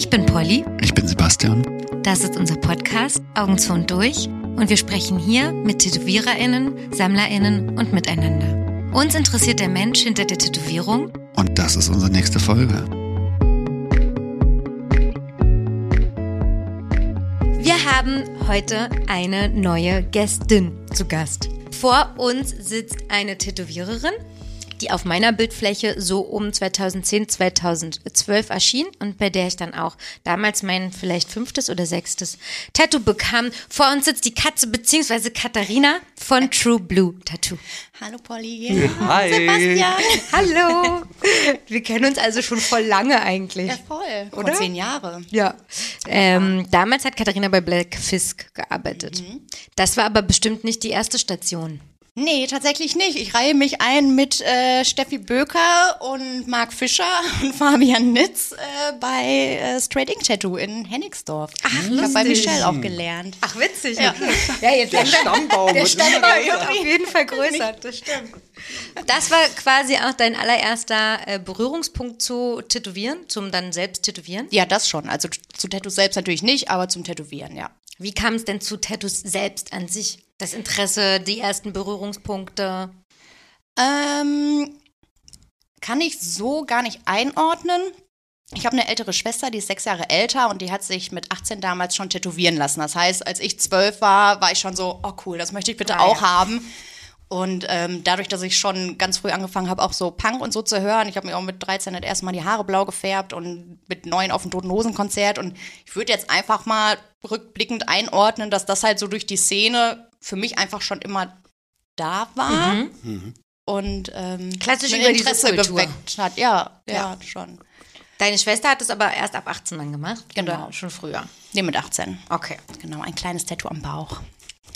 Ich bin Polly. Ich bin Sebastian. Das ist unser Podcast Augen zu und durch und wir sprechen hier mit TätowiererInnen, SammlerInnen und miteinander. Uns interessiert der Mensch hinter der Tätowierung Und das ist unsere nächste Folge. Wir haben heute eine neue Gästin zu Gast. Vor uns sitzt eine Tätowiererin, die auf meiner Bildfläche so um 2010, 2012 erschien und bei der ich dann auch damals mein vielleicht fünftes oder sechstes Tattoo bekam. Vor uns sitzt die Katze beziehungsweise Katharina von True Blue Tattoo. Hallo Polly. Hi. Sebastian. Hallo! Wir kennen uns also schon voll lange eigentlich. Ja, voll. Oder? Vor zehn Jahre. Ja. Ähm, damals hat Katharina bei Black Fisk gearbeitet. Das war aber bestimmt nicht die erste Station. Nee, tatsächlich nicht. Ich reihe mich ein mit äh, Steffi Böker und Marc Fischer und Fabian Nitz äh, bei äh, Straight Ink Tattoo in Hennigsdorf. Ach, ich habe bei lustig. Michelle auch gelernt. Ach, witzig. Ja. Okay. Ja, jetzt der Stammbaum Der wird Stammbaum wird auf jeden Fall größer. Das stimmt. Das war quasi auch dein allererster äh, Berührungspunkt zu Tätowieren, zum dann selbst Tätowieren. Ja, das schon. Also zu Tattoos selbst natürlich nicht, aber zum Tätowieren, ja. Wie kam es denn zu Tattoos selbst an sich? Das Interesse, die ersten Berührungspunkte. Ähm, kann ich so gar nicht einordnen. Ich habe eine ältere Schwester, die ist sechs Jahre älter und die hat sich mit 18 damals schon tätowieren lassen. Das heißt, als ich zwölf war, war ich schon so, oh cool, das möchte ich bitte Ah, auch ja. haben. Und ähm, dadurch, dass ich schon ganz früh angefangen habe, auch so Punk und so zu hören, ich habe mir auch mit 13 das erste Mal die Haare blau gefärbt und mit neun auf dem Toten Hosen Konzert. Und ich würde jetzt einfach mal rückblickend einordnen, dass das halt so durch die Szene für mich einfach schon immer da war. Und ähm, Mhm. Klassisch über diese Interesse Kultur. geweckt hat. Ja, ja, Ja. schon. Deine Schwester hat es aber erst ab 18 dann gemacht? Genau. Oder schon früher? Nee, mit 18. Okay. Genau, ein kleines Tattoo am Bauch.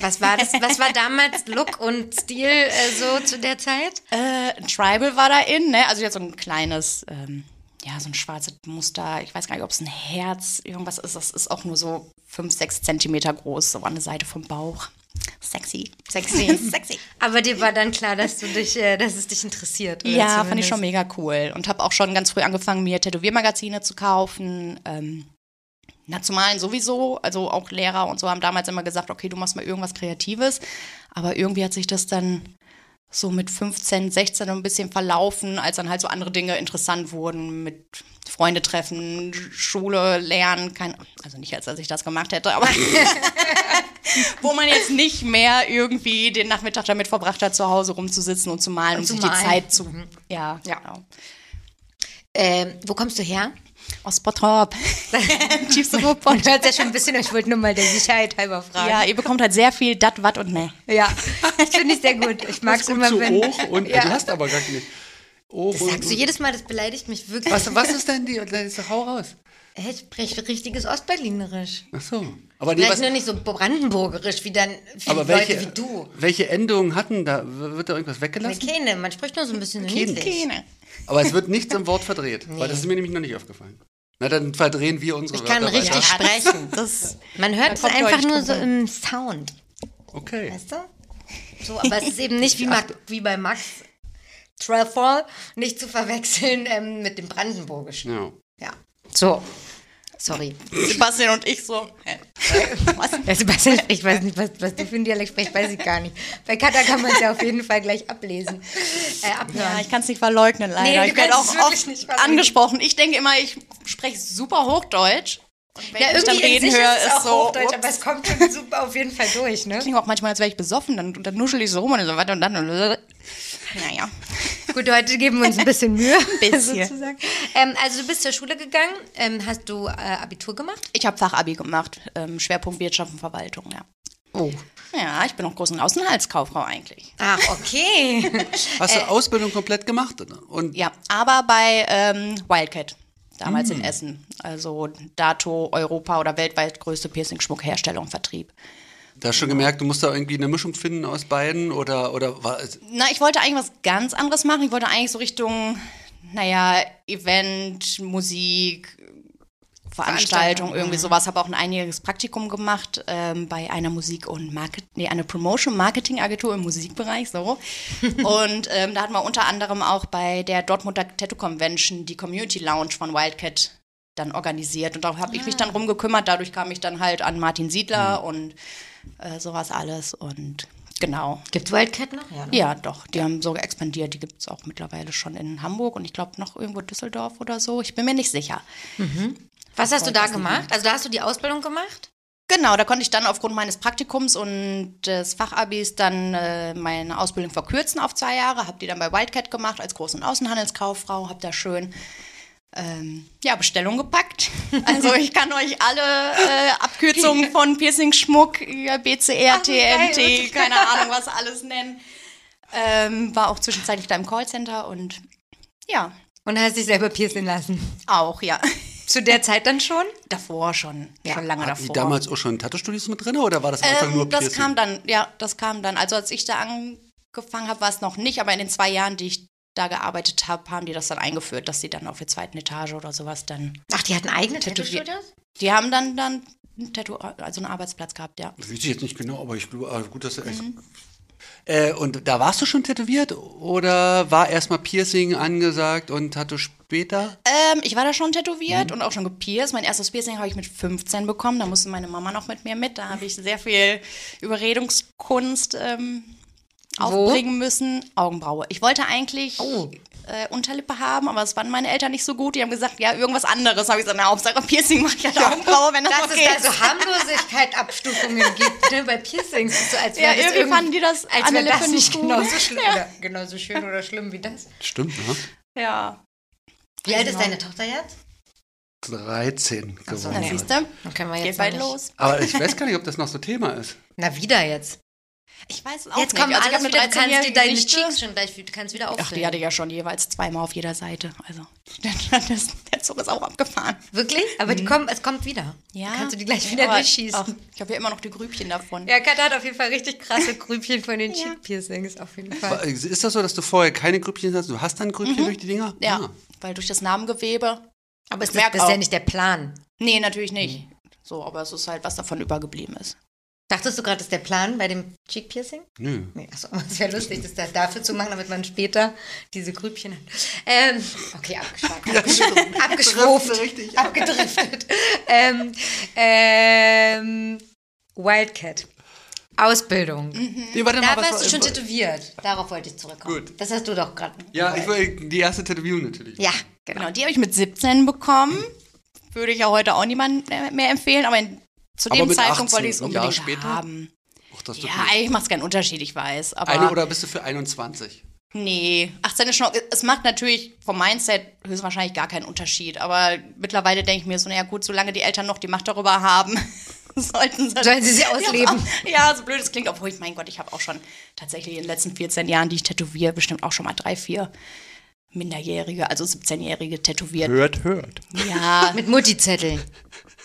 Was war das? Was war damals Look und Stil äh, so zu der Zeit? Äh, Tribal war da in, ne? Also jetzt so ein kleines, ähm, ja, so ein schwarzes Muster. Ich weiß gar nicht, ob es ein Herz, irgendwas ist. Das ist auch nur so 5, 6 Zentimeter groß, so an der Seite vom Bauch. Sexy. Sexy. Sexy. Aber dir war dann klar, dass du dich, äh, dass es dich interessiert. Ja, fand ich zumindest- schon mega cool. Und habe auch schon ganz früh angefangen, mir Tätowiermagazine zu kaufen. Ähm, Nationalen sowieso, also auch Lehrer und so haben damals immer gesagt, okay, du machst mal irgendwas Kreatives. Aber irgendwie hat sich das dann so mit 15, 16 ein bisschen verlaufen, als dann halt so andere Dinge interessant wurden mit Freunde treffen, Schule, Lernen, kein, also nicht als dass ich das gemacht hätte, aber wo man jetzt nicht mehr irgendwie den Nachmittag damit verbracht hat, zu Hause rumzusitzen und zu malen und, zu sich malen. die Zeit zu, ja, Ja. genau. Ähm, wo kommst du her? Aus Bottrop. Tiefste. Man hört ja schon ein bisschen, ich wollte nur mal der Sicherheit halber fragen. Ja, ihr bekommt halt sehr viel dat, wat und ne. ja. das finde ich sehr gut. Ich mag es immer, zu wenn... hoch und Ja. du hast aber gar nicht. Oh, Das sagst du jedes Mal, das beleidigt mich wirklich. was, was ist denn die? Das hau raus. Ich spreche richtiges Ostberlinerisch. Ach so. Aber, nee, Vielleicht was, nur nicht so brandenburgerisch wie dann viele aber Leute welche, wie du. welche Endungen hatten da? Wird da irgendwas weggelassen? Keine, man spricht nur so ein bisschen Keine. niedlich. Keine. Aber es wird nichts im Wort verdreht. Weil das ist mir nämlich noch nicht aufgefallen. Na, dann verdrehen wir unsere Ich kann Wörter richtig weiter. sprechen. Das, Man hört es einfach nur so im Sound. Okay. Weißt du? So, aber es ist eben nicht wie, Mac, wie bei Max Trefall, nicht zu verwechseln ähm, mit dem Brandenburgischen. Ja. Ja. So. Sorry. Sebastian und ich so. hä? Was? Ja, Sebastian, ich weiß nicht, was, was du für einen Dialekt sprichst, weiß ich gar nicht. Bei Kata kann man es ja auf jeden Fall gleich ablesen. Äh. Ja, ich kann es nicht verleugnen, leider. Nee, ich werde auch oft angesprochen. Ich denke immer, ich spreche super Hochdeutsch. Und wenn ja, ich dann irgendwie reden höre, ist es ist auch so. Hochdeutsch, ups. aber es kommt schon super auf jeden Fall durch, ne? klingt auch manchmal, als wäre ich besoffen, dann, dann nuschel ich so rum und so weiter und dann. Naja. Gut, heute geben wir uns ein bisschen Mühe. Bisschen. sozusagen. Ähm, also du bist zur Schule gegangen, ähm, hast du äh, Abitur gemacht? Ich habe Fachabi gemacht, ähm, Schwerpunkt Wirtschaft und Verwaltung, ja. Oh. Ja, ich bin auch großen Außenhaltskauffrau eigentlich. Ach, okay. Hast du Ausbildung komplett gemacht? Und Ja, aber bei ähm, Wildcat, damals in Essen. Also Dato, Europa oder weltweit größte Piercing-Schmuckherstellung, Vertrieb. Da hast du schon gemerkt, du musst da irgendwie eine Mischung finden aus beiden? Oder, oder war es. Na, ich wollte eigentlich was ganz anderes machen. Ich wollte eigentlich so Richtung, naja, Event, Musik, Veranstaltung, irgendwie sowas. Habe auch ein einjähriges Praktikum gemacht ähm, bei einer Musik- und Market, nee, eine Promotion-Marketing-Agentur im Musikbereich, so. und ähm, da hatten wir unter anderem auch bei der Dortmunder Tattoo Convention die Community Lounge von Wildcat dann organisiert. Und da habe ich mich dann rumgekümmert. Dadurch kam ich dann halt an Martin Siedler und äh, sowas alles. Und genau. Gibt's Wildcat noch? Ja. ne? Ja, doch. Die haben sogar expandiert. Die gibt es auch mittlerweile schon in Hamburg und ich glaube noch irgendwo Düsseldorf oder so. Ich bin mir nicht sicher. Was hast du da gemacht? Also da hast du die Ausbildung gemacht? Genau, da konnte ich dann aufgrund meines Praktikums und des Fachabis dann äh, meine Ausbildung verkürzen auf zwei Jahre. Habe die dann bei Wildcat gemacht als Groß- und Außenhandelskauffrau. Habe da schön ähm, ja, Bestellung gepackt. Also ich kann euch alle äh, Abkürzungen von Piercing-Schmuck, ja, BCR, Ach, wie geil, TNT, keine Ahnung, was alles nennen. Ähm, war auch zwischenzeitlich da im Callcenter und ja, Und hast dich selber piercen lassen? auch, ja. Zu der Zeit dann schon? Davor schon, schon lange Hatten die davor. damals auch schon Tattoo-Studios mit drin oder war das einfach nur Ähm, das Piercing? kam dann, ja, das kam dann. Also als ich da angefangen habe, war es noch nicht, aber in den zwei Jahren, die ich da gearbeitet habe, haben die das dann eingeführt, dass sie dann auf der zweiten Etage oder sowas dann. Ach, die hatten eigene Tätowier- Tattoo-Studios? Die haben dann dann ein Tattoo, also einen Arbeitsplatz gehabt, ja. Das weiß ich jetzt nicht genau, aber ich glaube, ah, gut, dass echt. Mhm. Äh, und da warst du schon tätowiert oder war erstmal Piercing angesagt und Tattoo später? Ähm, ich war da schon tätowiert Mhm. und auch schon gepierst. Mein erstes Piercing habe ich mit 15 bekommen. Da musste meine Mama noch mit mir mit. Da habe ich sehr viel Überredungskunst ähm, aufbringen müssen. Augenbraue. Ich wollte eigentlich Oh. äh, Unterlippe haben, aber das fanden meine Eltern nicht so gut. Die haben gesagt, ja, irgendwas anderes. Habe ich gesagt, na, Hauptsache Piercing mache ich halt Augenbraue, wenn das, Dass okay es da so Harmlosigkeit Abstufungen gibt ne, bei Piercings. So, als Ja, wäre das irgendwie irgend- fanden die das als wäre das nicht gut. genauso schlimm oder genauso schön oder schlimm wie das. Stimmt, ne? Ja. Wie alt ist deine Tochter jetzt? 13 so, geworden. Na, nee. siehst du? Dann können wir Geht jetzt bald noch nicht- los. Aber ich weiß gar nicht, ob das noch so Thema ist. Na, wieder jetzt. Ich weiß es auch Jetzt nicht. kommen Also alles hab wieder, du kannst dir 13-jährige deine. Cheeks schon gleich, du kannst wieder Ach, die hatte ich ja schon jeweils zweimal auf jeder Seite. Also, das, der Zug ist auch abgefahren. Wirklich? Aber die kommen, es kommt wieder. Ja. Dann kannst du die gleich wieder Aber, durchschießen. ach, ich habe ja immer noch die Grübchen davon. Ja, Kat hat auf jeden Fall richtig krasse Grübchen von den Cheek Piercings, auf jeden Fall. Ist das so, dass du vorher keine Grübchen hast? Du hast dann Grübchen durch die Dinger? Mhm. Ja, Ah. weil durch das Namengewebe. Aber ist das, das ist ja auch. nicht der Plan. Nee, natürlich nicht. So, aber es ist halt, was davon übergeblieben ist. Dachtest du gerade, das ist der Plan bei dem Cheek Piercing? Nö. Nee, achso, es wäre lustig, das da dafür zu machen, damit man später diese Grübchen hat. Ähm, okay, abgeschweift. abgeschwuft. richtig abgedriftet. ähm, ähm, Wildcat. Ausbildung. Nee, warte Da mal, was warst du schon tätowiert. Darauf wollte ich zurückkommen. Gut. Das hast du doch gerade. Ja, ich will die erste Tätowierung natürlich. Ja, genau. Genau, die habe ich mit 17 bekommen. Würde ich ja heute auch niemandem mehr empfehlen, aber in, zu Aber dem mit Zeitpunkt 18, wollte ich es unbedingt später? haben. Ach, das ist Ja, gut. eigentlich macht es keinen Unterschied, ich weiß. Aber Eine oder bist du für 21? Nee, 18 ist schon. Es macht natürlich vom Mindset höchstwahrscheinlich gar keinen Unterschied. Aber mittlerweile denke ich mir so, naja, gut, solange die Eltern noch die Macht darüber haben, sollten sie. Sollen sie sie ausleben. Ja, ja so blöd es klingt, obwohl ich, mein Gott, ich habe auch schon tatsächlich in den letzten 14 Jahren, die ich tätowiere, bestimmt auch schon mal drei, vier Minderjährige, also 17-Jährige tätowiert. Hört, hört. Ja, Mit Multizettel.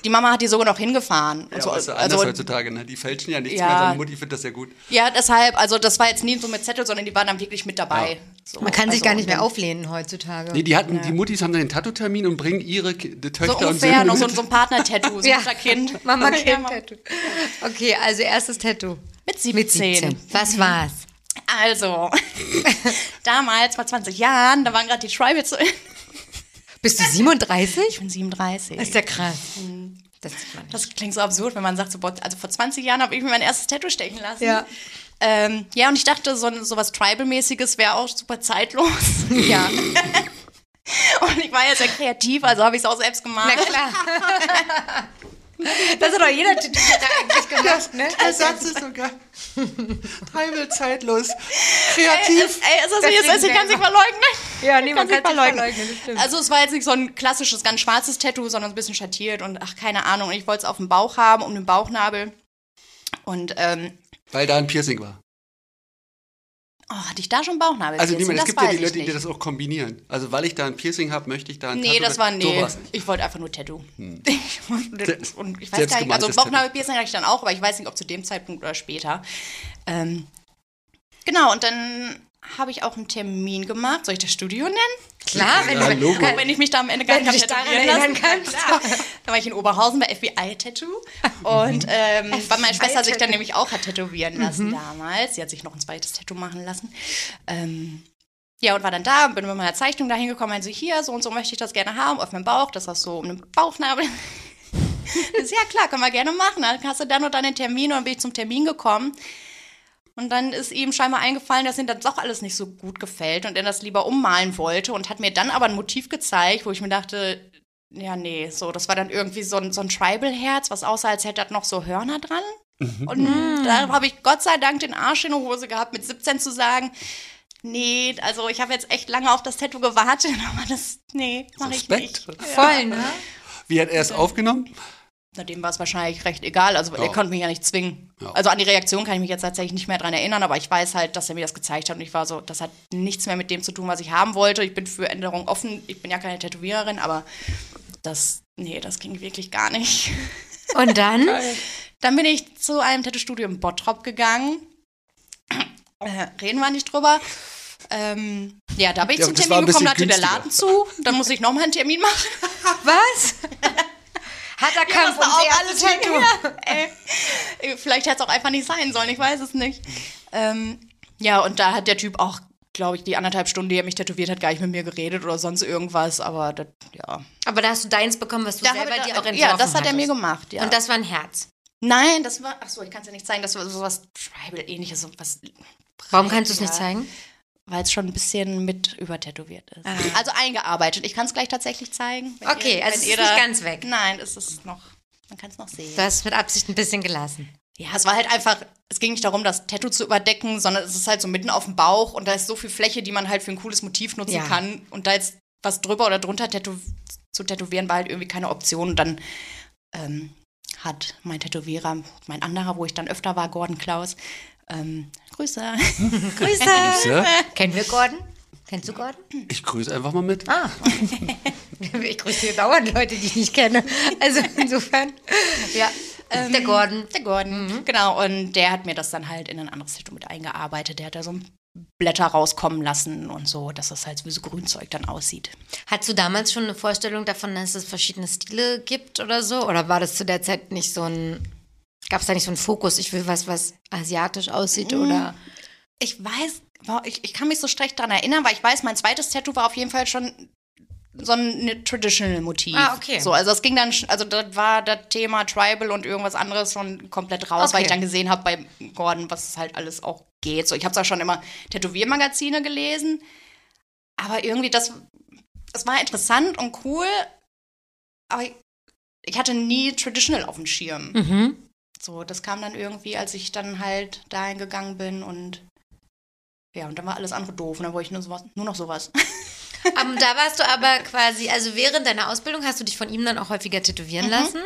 Die Mama hat die sogar noch hingefahren. Und Ja, so, ist ja anders also, heutzutage, ne? Die fälschen ja nichts Ja. mehr. Seine Mutti findet das ja gut. ja, deshalb, also das war jetzt nie so mit Zettel, sondern die waren dann wirklich mit dabei. Ja. So, Man kann sich also, gar nicht mehr auflehnen heutzutage. Nee, die hatten, die Muttis haben dann den Tattoo-Termin und bringen ihre die So Töchter und ungefähr, Söhne noch so, so ein Partner-Tattoo, so Ja. Kind. Mama Ja, Kind Mama. Tattoo. Okay, also erstes Tattoo. Mit 17. Mit 17. Was war's? Also, damals, vor 20 Jahren, da waren gerade die Tribals. Bist du 37? Ich bin 37. Das ist ja krass. Das man nicht. Das klingt so absurd, wenn man sagt, so, also vor 20 Jahren habe ich mir mein erstes Tattoo stechen lassen. Ja. Ähm, ja, und ich dachte, so, so was Tribal-mäßiges wäre auch super zeitlos. Ja, Und ich war ja sehr kreativ, also habe ich es auch selbst gemacht. na klar. Das hat doch jeder Tätowierer eigentlich gemacht, ne? Der Satz ist sogar Tribal zeitlos. Kreativ. Ey, ist das Das jetzt, kriegen ich kann sich verleugnen. Ja, nee, man Kann sich kann sich verleugnen. verleugnen, das stimmt. Also es war jetzt nicht so ein klassisches, ganz schwarzes Tattoo, sondern so ein bisschen schattiert und ach, keine Ahnung. Und ich wollte es auf dem Bauch haben, um den Bauchnabel. Und ähm, Weil da ein Piercing war. Oh, hatte ich da schon Bauchnabel? Also niemand, es gibt ja die Leute, die das auch kombinieren. Also weil ich da ein Piercing habe, möchte ich da ein Nee, Tattoo. das war So nee. nicht. Ich wollte einfach nur Tattoo. Hm. Und, ich weiß gar nicht, also Bauchnabelpiercing hatte ich dann auch, aber ich weiß nicht, ob zu dem Zeitpunkt oder später. Ähm, genau, und dann habe ich auch einen Termin gemacht. Soll ich das Studio nennen? Klar, wenn Ja, du. Auch wenn ich mich da am Ende gar nicht tätowieren lassen. klar. Da war ich in Oberhausen bei FBI Tattoo. Und ähm, weil meine Schwester sich dann nämlich auch hat tätowieren lassen damals. Sie hat sich noch ein zweites Tattoo machen lassen. Ähm, Ja, und war dann da, bin mit meiner Zeichnung da hingekommen, meinte sie, hier, so und so möchte ich das gerne haben, auf meinem Bauch, das hast so um den Bauchnabel. ja klar, können wir gerne machen. Dann hast du dann und dann den Termin und dann bin ich zum Termin gekommen. Und dann ist ihm scheinbar eingefallen, dass ihm das doch alles nicht so gut gefällt und er das lieber ummalen wollte und hat mir dann aber ein Motiv gezeigt, wo ich mir dachte, ja, nee, so, das war dann irgendwie so ein, so ein Tribal-Herz, was aussah, als hätte das noch so Hörner dran. Und da habe ich Gott sei Dank den Arsch in der Hose gehabt, mit 17 zu sagen, nee, also ich habe jetzt echt lange auf das Tattoo gewartet, aber das, nee, mache ich nicht. Voll, ne? Wie hat er es aufgenommen? Na, dem war es wahrscheinlich recht egal. Also er Ja. konnte mich ja nicht zwingen. Ja. Also an die Reaktion kann ich mich jetzt tatsächlich nicht mehr dran erinnern, aber ich weiß halt, dass er mir das gezeigt hat und ich war so, das hat nichts mehr mit dem zu tun, was ich haben wollte. Ich bin für Änderungen offen. Ich bin ja keine Tätowiererin, aber das, nee, das ging wirklich gar nicht. Und dann? Dann bin ich zu einem Tattoo-Studio in Bottrop gegangen. Äh, reden wir nicht drüber. Ähm, ja, da bin ich Ja, zum Termin gekommen, da hatte bisschen der Laden zu. Dann musste ich nochmal einen Termin machen. Was? Harter Kampf da ums auch alles Tattoo. Vielleicht hätte es auch einfach nicht sein sollen, ich weiß es nicht. Ähm, ja, und da hat der Typ auch, glaube ich, die anderthalb Stunden, die er mich tätowiert hat, gar nicht mit mir geredet oder sonst irgendwas, aber das, ja. Aber da hast du deins bekommen, was du Da selber ich dir auch da, entworfen ja, das hat er mir gemacht, ja. Und das war ein Herz. Nein, das war, ach so, ich kann es ja nicht zeigen, das war sowas Tribal-ähnliches, was. Warum kannst du es nicht zeigen? Weil es schon ein bisschen mit übertätowiert ist. Also eingearbeitet. Ich kann es gleich tatsächlich zeigen. Ah. Okay, also wenn es ist nicht ganz weg. Nein, es ist noch, man kann es noch sehen. Du hast mit Absicht ein bisschen gelassen. Ja, es war halt einfach, es ging nicht darum, das Tattoo zu überdecken, sondern es ist halt so mitten auf dem Bauch und da ist so viel Fläche, die man halt für ein cooles Motiv nutzen Ja. kann. Und da jetzt was drüber oder drunter tätow zu tätowieren war halt irgendwie keine Option. Und dann ähm, hat mein Tätowierer, mein anderer, wo ich dann öfter war, Gordon Klaus, ähm, Grüße. Grüße. Ja? Kennen wir Gordon? Kennst du Gordon? Ich grüße einfach mal mit. Ah. ich grüße hier dauernd Leute, die ich nicht kenne. Also insofern. Ja. der Gordon. Der Gordon, genau. Und der hat mir das dann halt in ein anderes Tattoo mit eingearbeitet. Der hat da so Blätter rauskommen lassen und so, dass das halt wie so Grünzeug dann aussieht. Hattest du damals schon eine Vorstellung davon, dass es verschiedene Stile gibt oder so? Oder war das zu der Zeit nicht so ein. Gab es da nicht so einen Fokus? Ich will was, was asiatisch aussieht oder. Ich weiß, ich, ich kann mich so schlecht daran erinnern, weil ich weiß, mein zweites Tattoo war auf jeden Fall schon so ein traditional Motiv. Ah, okay. So, also es ging dann, also das war das Thema Tribal und irgendwas anderes schon komplett raus, weil Okay. ich dann gesehen habe bei Gordon, was halt alles auch geht. So, ich habe zwar schon immer Tätowiermagazine gelesen, aber irgendwie das, das war interessant und cool, aber ich, ich hatte nie traditional auf dem Schirm. Mhm. So, das kam dann irgendwie, als ich dann halt dahin gegangen bin und ja, und dann war alles andere doof und dann wollte ich nur, sowas, nur noch sowas. Aber da warst du aber quasi, also während deiner Ausbildung hast du dich von ihm dann auch häufiger tätowieren lassen?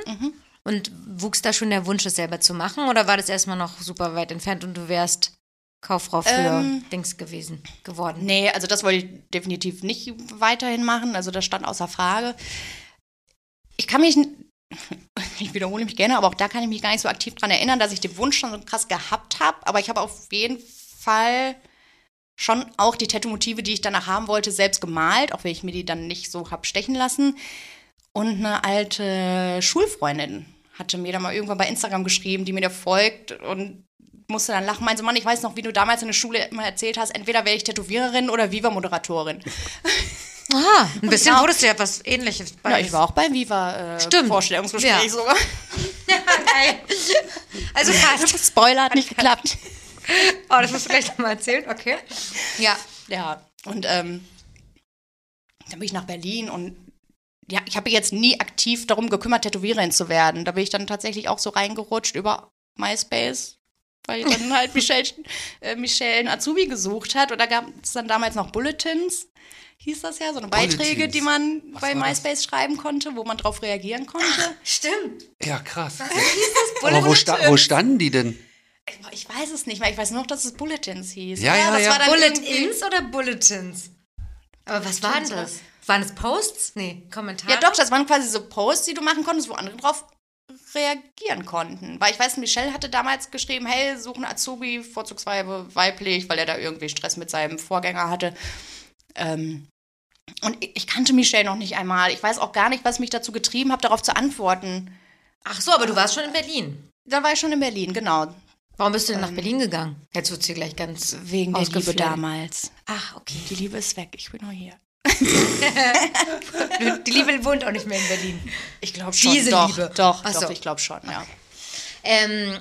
Und wuchs da schon der Wunsch, es selber zu machen? Oder war das erstmal noch super weit entfernt und du wärst Kauffrau für Ähm, Dings gewesen, geworden? Nee, also das wollte ich definitiv nicht weiterhin machen, also das stand außer Frage. Ich kann mich, ich wiederhole mich gerne, aber auch da kann ich mich gar nicht so aktiv dran erinnern, dass ich den Wunsch schon so krass gehabt habe, aber ich habe auf jeden Fall schon auch die Tattoo-Motive, die ich danach haben wollte, selbst gemalt, auch wenn ich mir die dann nicht so hab stechen lassen. Und eine alte Schulfreundin hatte mir da mal irgendwann bei Instagram geschrieben, die mir da folgt und musste dann lachen. Meinte, Mann, ich weiß noch, wie du damals in der Schule immer erzählt hast, entweder wäre ich Tätowiererin oder Viva-Moderatorin. Ah, ein bisschen wurdest du ja was ähnliches. Ja, ich war auch beim Viva äh, Stimmt. Vorstellungsgespräch Ja. sogar. Also fast. Spoiler hat nicht geklappt. Oh, das musst du gleich nochmal erzählen, okay. Ja. Ja, und ähm, dann bin ich nach Berlin und ja, ich habe mich jetzt nie aktiv darum gekümmert, Tätowiererin zu werden. Da bin ich dann tatsächlich auch so reingerutscht über MySpace, weil dann halt Michelle, äh, Michelle einen Azubi gesucht hat. Und da gab es dann damals noch Bulletins, hieß das ja, so eine Beiträge, Bulletins. die man Was bei war das? MySpace schreiben konnte, wo man drauf reagieren konnte. Stimmt. Ja, krass. Aber wo, sta wo standen die denn? Ich, weiß es nicht mehr, ich weiß noch, dass es Bulletins hieß. Ja, ja, das ja. war dann Bullet-ins oder Bulletins? Aber was waren das? Waren es Posts? Nee, Kommentare? Ja, doch, das waren quasi so Posts, die du machen konntest, wo andere drauf reagieren konnten. Weil ich weiß, Michelle hatte damals geschrieben, hey, suchen Azubi, vorzugsweise weiblich, weil er da irgendwie Stress mit seinem Vorgänger hatte. Ähm, und ich, kannte Michelle noch nicht einmal. Ich weiß auch gar nicht, was mich dazu getrieben hat, darauf zu antworten. Ach so, aber du warst schon in Berlin. Da war ich schon in Berlin, genau. Warum bist du denn nach Berlin gegangen? Jetzt wird sie gleich ganz Wegen der Liebe damals. Ach, okay. Die Liebe ist weg, ich bin noch hier. Die Liebe wohnt auch nicht mehr in Berlin. Ich glaube schon. Diese doch, Liebe. Doch, Ach doch, ich glaube schon, ja. Ähm,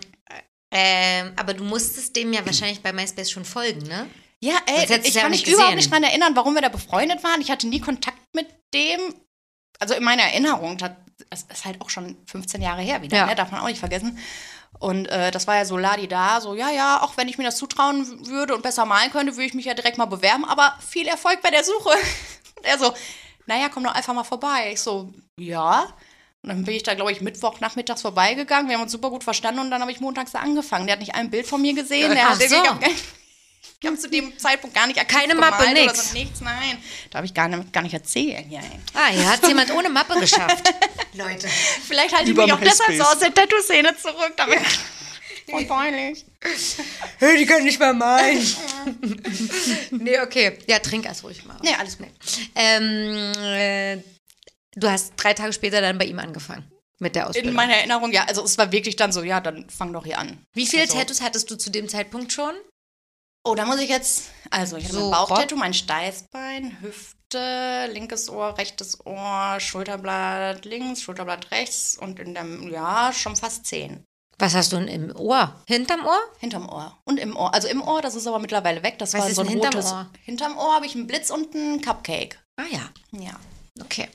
ähm, aber du musstest dem ja wahrscheinlich bei MySpace schon folgen, ne? Ja, ey, ich ja kann mich überhaupt nicht dran erinnern, warum wir da befreundet waren. Ich hatte nie Kontakt mit dem. Also in meiner Erinnerung, das das ist halt auch schon 15 Jahre her wieder, Ja. ne? darf man auch nicht vergessen. Und äh, das war ja so ladi da, so ja, ja, auch wenn ich mir das zutrauen würde und besser malen könnte, würde ich mich ja direkt mal bewerben, aber viel Erfolg bei der Suche. Und er so, naja, komm doch einfach mal vorbei. Ich so, ja. Und dann bin ich da, glaube ich, Mittwoch nachmittags vorbeigegangen. Wir haben uns super gut verstanden und dann habe ich montags da angefangen. Der hat nicht ein Bild von mir gesehen. Der Ach hat so. Ich habe zu dem Zeitpunkt gar nicht aktiv Keine Mappe, nix. So, nichts, nein. Darf ich gar nicht, gar nicht erzählen. Ja. Ah, hier hat jemand ohne Mappe geschafft. Leute. Vielleicht halte ich mich auch deshalb so aus der Tattoo-Szene zurück. Damit Voll peinlich. Hey, die können nicht mehr malen. nee, okay. Ja, trink erst ruhig mal. Nee, alles gut. Ähm, äh, du hast drei Tage später dann bei ihm angefangen mit der Ausbildung. In meiner Erinnerung, ja, also es war wirklich dann so, ja, dann fang doch hier an. Wie viele also, Tattoos hattest du zu dem Zeitpunkt schon? Oh, da muss ich jetzt, also ich habe So ein Bauchtattoo, mein Steißbein, Hüfte, linkes Ohr, rechtes Ohr, Schulterblatt links, Schulterblatt rechts und in dem, ja, schon fast zehn. Was hast du denn im Ohr? Hinterm Ohr? Hinterm Ohr. Und im Ohr. Also im Ohr, das ist aber mittlerweile weg. Das Was war so ein hinterm rotes. Ohr? Hinterm Ohr habe ich einen Blitz und einen Cupcake. Ah ja, Ja. okay.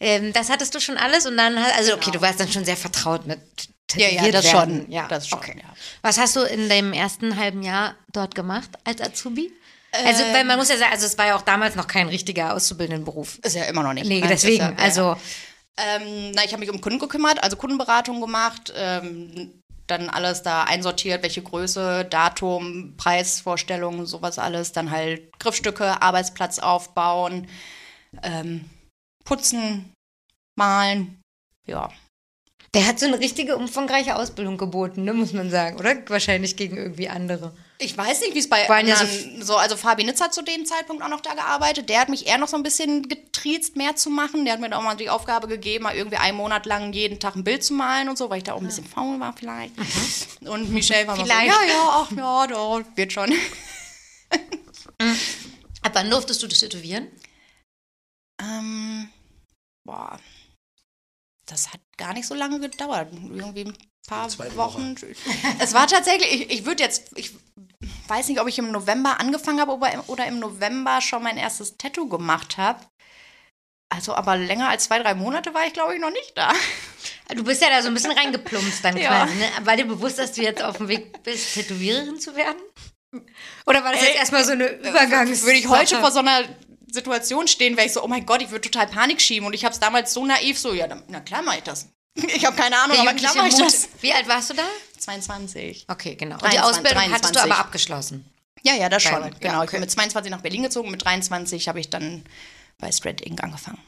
Ähm, das hattest du schon alles und dann, also okay, Genau. du warst dann schon sehr vertraut mit Ja, ja, das werden. schon. Ja, Das schon, okay. ja. Was hast du in deinem ersten halben Jahr dort gemacht als Azubi? Also, Ähm. weil man muss ja sagen, also es war ja auch damals noch kein richtiger Auszubildendenberuf. Ist ja immer noch nicht. Nee, Nein, deswegen, ja, also Ähm, na, ich habe mich um Kunden gekümmert, also Kundenberatung gemacht, ähm, dann alles da einsortiert, welche Größe, Datum, Preisvorstellungen, sowas alles, dann halt Griffstücke, Arbeitsplatz aufbauen, ähm, putzen, malen, ja. Der hat so eine richtige umfangreiche Ausbildung geboten, ne, muss man sagen, oder? Wahrscheinlich gegen irgendwie andere. Ich weiß nicht, wie es bei ja so anderen so, also Fabi Nitz hat zu dem Zeitpunkt auch noch da gearbeitet. Der hat mich eher noch so ein bisschen getriezt, mehr zu machen. Der hat mir da auch mal die Aufgabe gegeben, mal irgendwie einen Monat lang jeden Tag ein Bild zu malen und so, weil ich da auch ein bisschen faul war vielleicht. Und Michelle war mal so, Vielleicht. ja, ja, ach ja, da wird schon. Ab wann durftest du das tätowieren? Ähm, boah, das hat gar nicht so lange gedauert. Irgendwie ein paar Zweite Wochen. Es war tatsächlich, ich, ich würde jetzt, ich weiß nicht, ob ich im November angefangen habe oder im, November schon mein erstes Tattoo gemacht habe. Also, aber länger als zwei, drei Monate war ich, glaube ich, noch nicht da. Du bist ja da so ein bisschen reingeplumpst dann Ja. quasi, ne? War dir bewusst, dass du jetzt auf dem Weg bist, Tätowiererin zu werden? Oder war das jetzt Ey, erstmal so eine Übergangs... Würde ich heute vor so einer Situation stehen, wäre ich so, oh mein Gott, ich würde total Panik schieben. Und ich habe es damals so naiv so, ja, dann, na klar mache ich das. Ich habe keine Ahnung, Der aber klar mache ich das. Wie alt warst du da? 22. Okay, genau. Und die 23, Ausbildung hattest du 23. aber abgeschlossen. Ja, ja, das schon. Bayreuth, Genau. ja, Ich okay. bin mit 22 nach Berlin gezogen, mit 23 habe ich dann bei Straight Ink angefangen.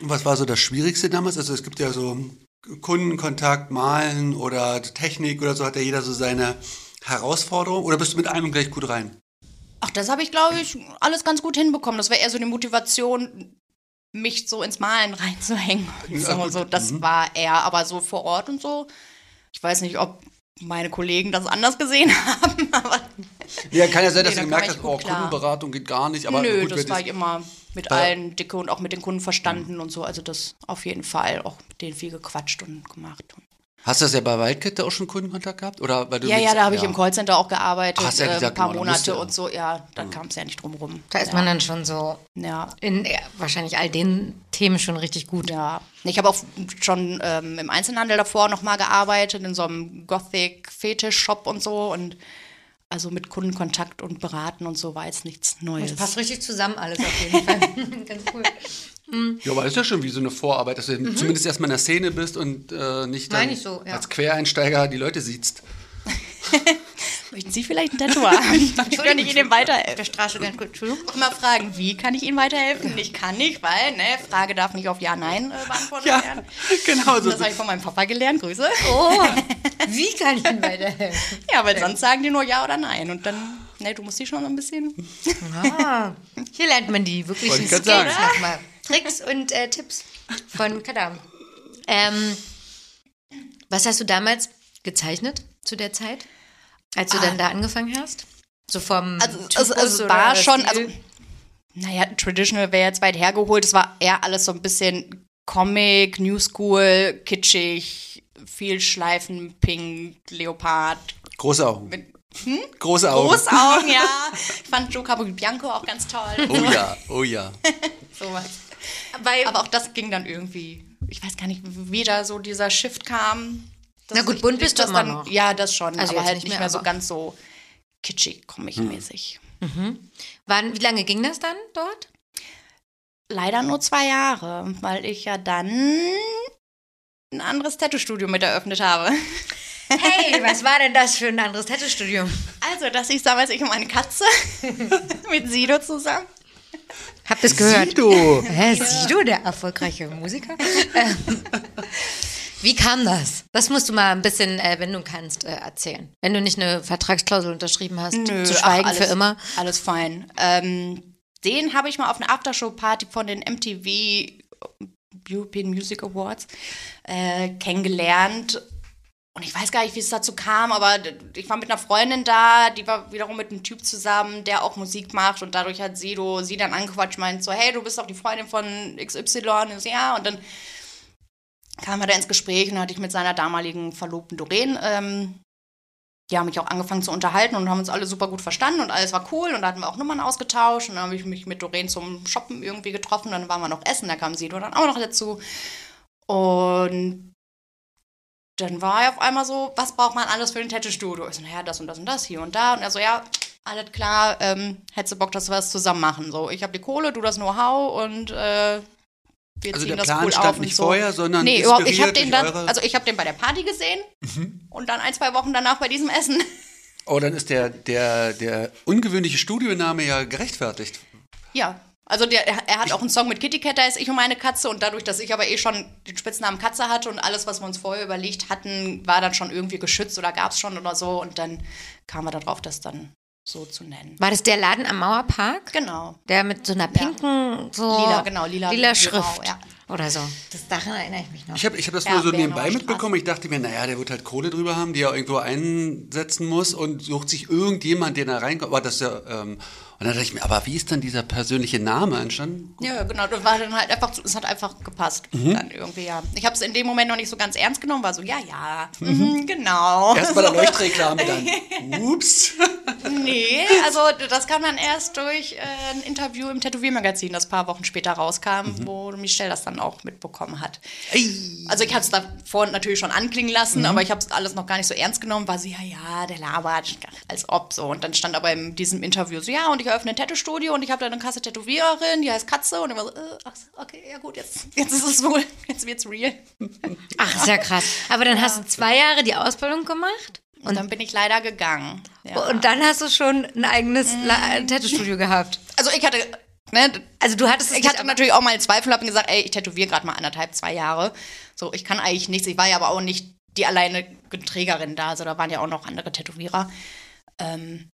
Und was war so das Schwierigste damals? Also es gibt ja so Kundenkontakt, Malen oder Technik oder so, hat ja jeder so seine Herausforderung. Oder bist du mit einem gleich gut rein? Ach, das habe ich, glaube ich, alles ganz gut hinbekommen. Das war eher so die Motivation, mich so ins Malen reinzuhängen. Ja, So, das Mhm. war eher, aber so vor Ort und so. Ich weiß nicht, ob meine Kollegen das anders gesehen haben, aber Ja, kann ja sein, dass Nee, du gemerkt hast, oh, klar. Kundenberatung geht gar nicht. Aber nö, gut, das war ich immer mit allen dicke und auch mit den Kunden verstanden und so. Also das auf jeden Fall auch mit denen viel gequatscht und gemacht. Hast du das ja bei Wildcat auch schon Kundenkontakt gehabt? Oder weil du Ja, ja, da habe ich im Callcenter auch gearbeitet, Ach, hast ja äh, gesagt, ein paar genau, Monate ja. und so. Ja, da kam es ja nicht drum rum. Da ist ja. man dann schon so Ja, in ja, wahrscheinlich all den Themen schon richtig gut. ja. Ich habe auch schon ähm, im Einzelhandel davor nochmal gearbeitet, in so einem Gothic-Fetisch-Shop und so. Und also mit Kundenkontakt und Beraten und so war jetzt nichts Neues. Das passt richtig zusammen alles auf jeden Fall. Ganz cool. Ja, aber ist ja schon wie so eine Vorarbeit, dass du zumindest erstmal in der Szene bist und äh, nicht so, ja. als Quereinsteiger die Leute siehst. Möchten Sie vielleicht ein Tattoo haben? kann ich Ihnen Auf weiterhelfen? der Straße ganz gut. Entschuldigung. Auch immer fragen, wie kann ich Ihnen weiterhelfen? Ich kann nicht, weil, ne, Frage darf nicht auf Ja, Nein äh, beantwortet Ja, werden. genau so. Das habe ich von meinem Papa gelernt, Grüße. Oh, wie kann ich Ihnen weiterhelfen? Ja, weil sonst sagen die nur Ja oder Nein. Und dann, ne, du musst die schon so ein bisschen. Ah, hier lernt man die wirklichen Skills nochmal. Tricks und äh, Tipps von Kadam. Ähm, was hast du damals gezeichnet zu der Zeit? Als du dann da angefangen hast? So vom Also, also, also war schon, Stil? also, naja, traditional wäre jetzt weit hergeholt. Es war eher alles so ein bisschen Comic, New School, kitschig, viel Schleifen, Pink, Leopard. Große Augen. Mit Große Augen. Großaugen, ja. Ich fand Joe Bianco auch ganz toll. Oh ja, oh ja. Sowas. Weil, Aber auch das ging dann irgendwie. Ich weiß gar nicht, wie da so dieser Shift kam. Na gut, ich- bunt bist du das immer dann, noch. Ja, das schon. Also aber halt nicht mehr, mehr, so ganz so kitschig, comic-mäßig. wann, wie lange ging das dann dort? Leider nur zwei Jahre, weil ich ja dann ein anderes Tattoo-Studio mit eröffnet habe. Hey, was war denn das für ein anderes Tattoo-Studium? Also, das ich damals ich und meine Katze mit Sido zusammen. Habt ihr es gehört? Sido. Hä, Sido, der erfolgreiche Musiker? Ähm, Wie kam das? Das musst du mal ein bisschen, äh, wenn du kannst, äh, erzählen. Wenn du nicht eine Vertragsklausel unterschrieben hast, zu ach, schweigen alles, für immer. Alles fein. Ähm, den habe ich mal auf einer Aftershow-Party von den MTV European Music Awards äh, kennengelernt. Und ich weiß gar nicht, wie es dazu kam, aber ich war mit einer Freundin da, die war wiederum mit einem Typ zusammen, der auch Musik macht. Und dadurch hat Sido sie dann angequatscht, meint so, hey, du bist doch die Freundin von XY. Und so, ja, und dann kamen wir da ins Gespräch und hatte ich mit seiner damaligen Verlobten Doreen ähm, die haben mich auch angefangen zu unterhalten und haben uns alle super gut verstanden und alles war cool und da hatten wir auch Nummern ausgetauscht und dann habe ich mich mit Doreen zum Shoppen irgendwie getroffen, dann waren wir noch essen, da kam Sido dann auch noch dazu und dann war er auf einmal so, was braucht man alles für ein Tattoo-Studio? Ich so, naja, das und das und das, hier und da und er so, ja, alles klar, ähm, hättest du Bock, dass wir was zusammen machen? So, ich habe die Kohle, du das Know-how und äh, wir Also ziehen der das Plan cool stand auf nicht so. vorher, sondern Nee, überhaupt, ich habe den dann, Mhm. also ich habe den bei der Party gesehen und dann ein, zwei Wochen danach bei diesem Essen. Oh, dann ist der, der, der ungewöhnliche Studioname ja gerechtfertigt. Ja, also der, er hat auch einen Song mit Kitty Cat, da ist ich und meine Katze und dadurch, dass ich aber eh schon den Spitznamen Katze hatte und alles, was wir uns vorher überlegt hatten, war dann schon irgendwie geschützt oder gab es schon oder so und dann kamen wir darauf, das dann so zu nennen. War das der Laden am Mauerpark? Genau. Der mit so einer pinken, so Lila, genau, lila- lila grau, Schrift ja. oder so. Das daran erinnere ich mich noch. Ich habe ich hab das Ja, nur so nebenbei Straße. mitbekommen. Ich dachte mir, naja, der wird halt Kohle drüber haben, die er irgendwo einsetzen muss und sucht sich irgendjemand, den er reinkommt. Aber das ist ja, ähm, und dann dachte ich mir, aber wie ist dann dieser persönliche Name entstanden? Ja, genau, das war dann halt einfach, es hat einfach gepasst. Mhm. Dann irgendwie, ja. Ich habe es in dem Moment noch nicht so ganz ernst genommen, war so, ja, ja, mhm, genau. Erstmal der Leuchtreklame dann. Ups. Nee, also das kam dann erst durch äh, ein Interview im Tätowiermagazin, das ein paar Wochen später rauskam, Mhm. wo Michelle das dann auch mitbekommen hat. Also ich hatte es davor natürlich schon anklingen lassen, Mhm. aber ich habe es alles noch gar nicht so ernst genommen. War so, ja, ja, der labert, als ob so. Und dann stand aber in diesem Interview so, ja, und ich eröffne ein Tattoo-Studio und ich habe da eine krasse Tätowiererin, die heißt Katze. Und ich war so, äh, ach, okay, ja gut, jetzt, jetzt ist es wohl, jetzt wird's real. Ach, ist ja krass. Aber dann hast du zwei Jahre die Ausbildung gemacht Und dann bin ich leider gegangen. Ja. und dann hast du schon ein eigenes La- Tattoo-Studio gehabt. also ich hatte, ne, Also du hattest es Ich hatte natürlich auch mal Zweifel, habe gesagt, ey, ich tätowiere gerade mal anderthalb, zwei Jahre. So, ich kann eigentlich nichts. Ich war ja aber auch nicht die alleine Trägerin da. Also da waren ja auch noch andere Tätowierer. Ähm,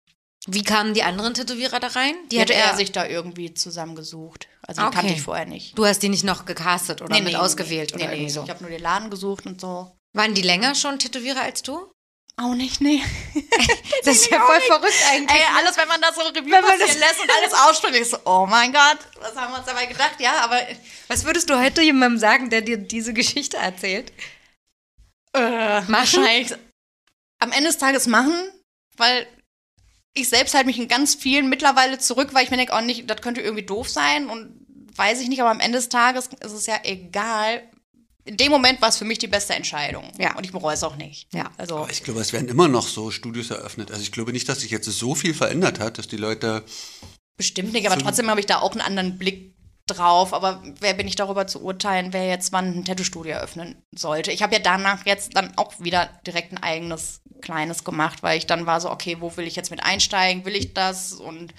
Wie kamen die anderen Tätowierer da rein? die hatte er sich da irgendwie zusammengesucht. Also die Okay. kannte ich vorher nicht. Du hast die nicht noch gecastet oder mit ausgewählt nee, oder nee, irgendwie so. Ich habe nur den Laden gesucht und so. Waren die länger schon Tätowierer als du? Auch nicht, nee. Das ist ja voll verrückt eigentlich. Ey, alles, wenn man das so Revue Wenn man das- lässt und alles ausspricht, ich so, oh mein Gott, was haben wir uns dabei gedacht? Ja, aber Was würdest du heute jemandem sagen, der dir diese Geschichte erzählt? Äh, Machen? wahrscheinlich am Ende des Tages machen, weil ich selbst halte mich in ganz vielen mittlerweile zurück, weil ich mir denke, oh nicht, das könnte irgendwie doof sein und weiß ich nicht, aber am Ende des Tages ist es ja egal. In dem Moment war es für mich die beste Entscheidung. Ja. Und ich bereue es auch nicht. Ja. Also, Aber ich glaube, es werden immer noch so Studios eröffnet. Also ich glaube nicht, dass sich jetzt so viel verändert hat, dass die Leute. bestimmt nicht, aber trotzdem habe ich da auch einen anderen Blick drauf. Aber wer bin ich darüber zu urteilen, wer jetzt wann ein Tattoo-Studio eröffnen sollte? Ich habe ja danach jetzt dann auch wieder direkt ein eigenes kleines gemacht, weil ich dann war so, okay, wo will ich jetzt mit einsteigen? Will ich das? Und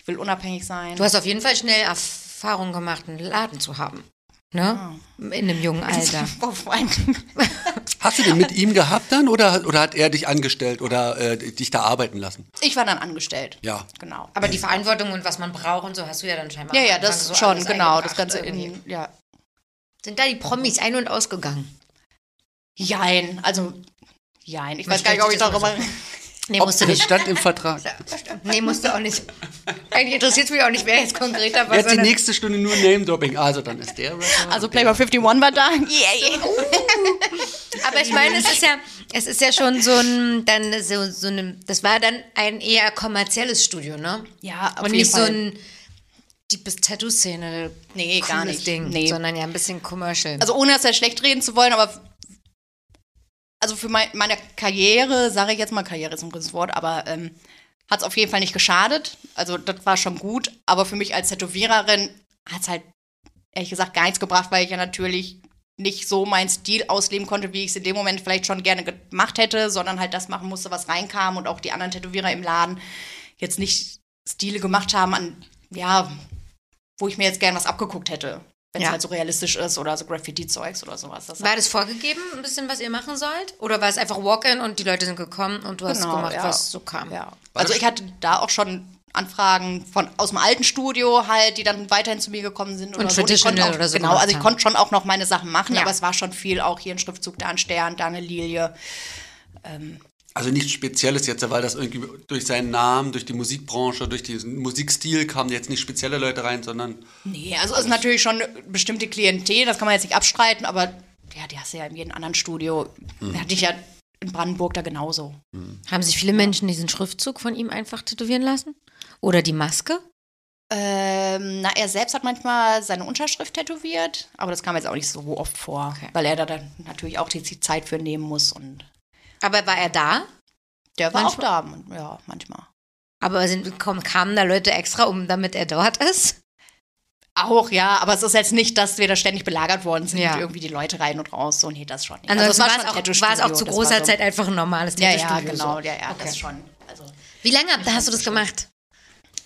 ich will unabhängig sein. Du hast auf jeden Fall schnell Erfahrung gemacht, einen Laden zu haben. Ne? In einem jungen Alter. Hast du den mit ihm gehabt dann oder, oder hat er dich angestellt oder äh, dich da arbeiten lassen? ich war dann angestellt. Ja. Genau. Aber die Verantwortung und was man braucht und so hast du ja dann scheinbar. Ja, ja, das so schon, genau. Das Ganze irgendwie. in, ja. Sind da die Promis ein- und ausgegangen? Jein, also, jein. Ich weiß gar nicht, ob ich darüber. Nee, Ob, musst du das nicht. stand im Vertrag. Nee, musst du auch nicht. Eigentlich interessiert es mich auch nicht, wer jetzt konkreter war. Jetzt die sondern- nächste Stunde nur Name-Dropping. Also dann ist der Rapper. Also Playboy 51 war da. Yay. Aber ich meine, es ist ja, es ist ja schon so ein, dann so, so eine, das war dann ein eher kommerzielles Studio, ne? Ja, auf Und jeden nicht so Fall. ein deepes Tattoo-Szene. Nee, gar cooles nicht. Ding, Nee. sondern ja ein bisschen commercial. Also ohne das ja schlecht reden zu wollen, aber also für mein, meine Karriere, sage ich jetzt mal, Karriere ist ein großes Wort, aber ähm, hat es auf jeden Fall nicht geschadet. Also das war schon gut, aber für mich als Tätowiererin hat es halt ehrlich gesagt gar nichts gebracht, weil ich ja natürlich nicht so meinen Stil ausleben konnte, wie ich es in dem Moment vielleicht schon gerne gemacht hätte, sondern halt das machen musste, was reinkam und auch die anderen Tätowierer im Laden jetzt nicht Stile gemacht haben, an, ja, wo ich mir jetzt gern was abgeguckt hätte. Wenn es Ja. halt so realistisch ist oder so Graffiti-Zeugs oder sowas. Das war das vorgegeben, ein bisschen, was ihr machen sollt? Oder war es einfach Walk-in und die Leute sind gekommen und du hast Genau, gemacht, ja. was so kam? Ja. Also ich hatte da auch schon Anfragen von aus dem alten Studio halt, die dann weiterhin zu mir gekommen sind oder Und so. Traditional konnte auch, oder so Genau, also ich konnte schon auch noch meine Sachen machen, Ja. aber es war schon viel auch hier ein Schriftzug, da ein Stern, da eine Lilie. Also nichts Spezielles jetzt, weil das irgendwie durch seinen Namen, durch die Musikbranche, durch diesen Musikstil kamen jetzt nicht spezielle Leute rein, sondern Nee, also es ist natürlich schon eine bestimmte Klientel, das kann man jetzt nicht abstreiten, aber ja, die hast du ja in jedem anderen Studio. Hm. Hatte ich ja in Brandenburg da genauso. Haben sich viele Menschen diesen Schriftzug von ihm einfach tätowieren lassen? Oder die Maske? Ähm, na, er selbst hat manchmal seine Unterschrift tätowiert, aber das kam jetzt auch nicht so oft vor, Okay. weil er da dann natürlich auch die Zeit für nehmen muss und Aber war er da? der war Manchmal- auch da, ja, manchmal. Aber sind, kamen da Leute extra, um damit er dort ist? Auch, ja, aber es ist jetzt nicht, dass wir da ständig belagert worden sind, Ja. irgendwie die Leute rein und raus, so, nee, das schon nicht. Ansonsten Also war, es auch, war es auch zu großer war so- Zeit einfach ein normales Ja, ja, Tattoo-Studio. genau, ja, ja, Okay. das schon. Also, Wie lange hast du das gemacht?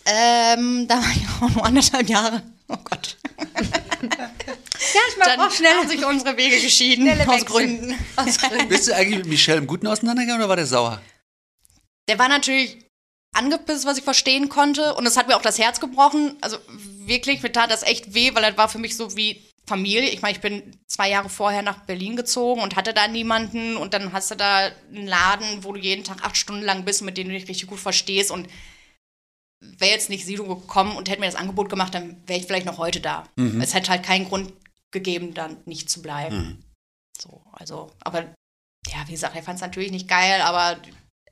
ähm, da war ich auch nur anderthalb Jahre. Oh Gott. Ja, ich Dann haben sich unsere Wege geschieden, Schnelle aus Wechsel. Gründen. Bist du eigentlich mit Michelle im Guten auseinandergegangen oder war der sauer? Der war natürlich angepisst, was ich verstehen konnte. Und es hat mir auch das Herz gebrochen. Also wirklich, mir tat das echt weh, weil das war für mich so wie Familie. Ich meine, ich bin zwei Jahre vorher nach Berlin gezogen und hatte da niemanden. Und dann hast du da einen Laden, wo du jeden Tag acht Stunden lang bist, mit denen du dich richtig gut verstehst. Und wäre jetzt nicht Sido gekommen und hätte mir das Angebot gemacht, dann wäre ich vielleicht noch heute da. Es hätte halt keinen Grund gegeben, dann nicht zu bleiben. So, also, aber ja, wie gesagt, er fand es natürlich nicht geil, aber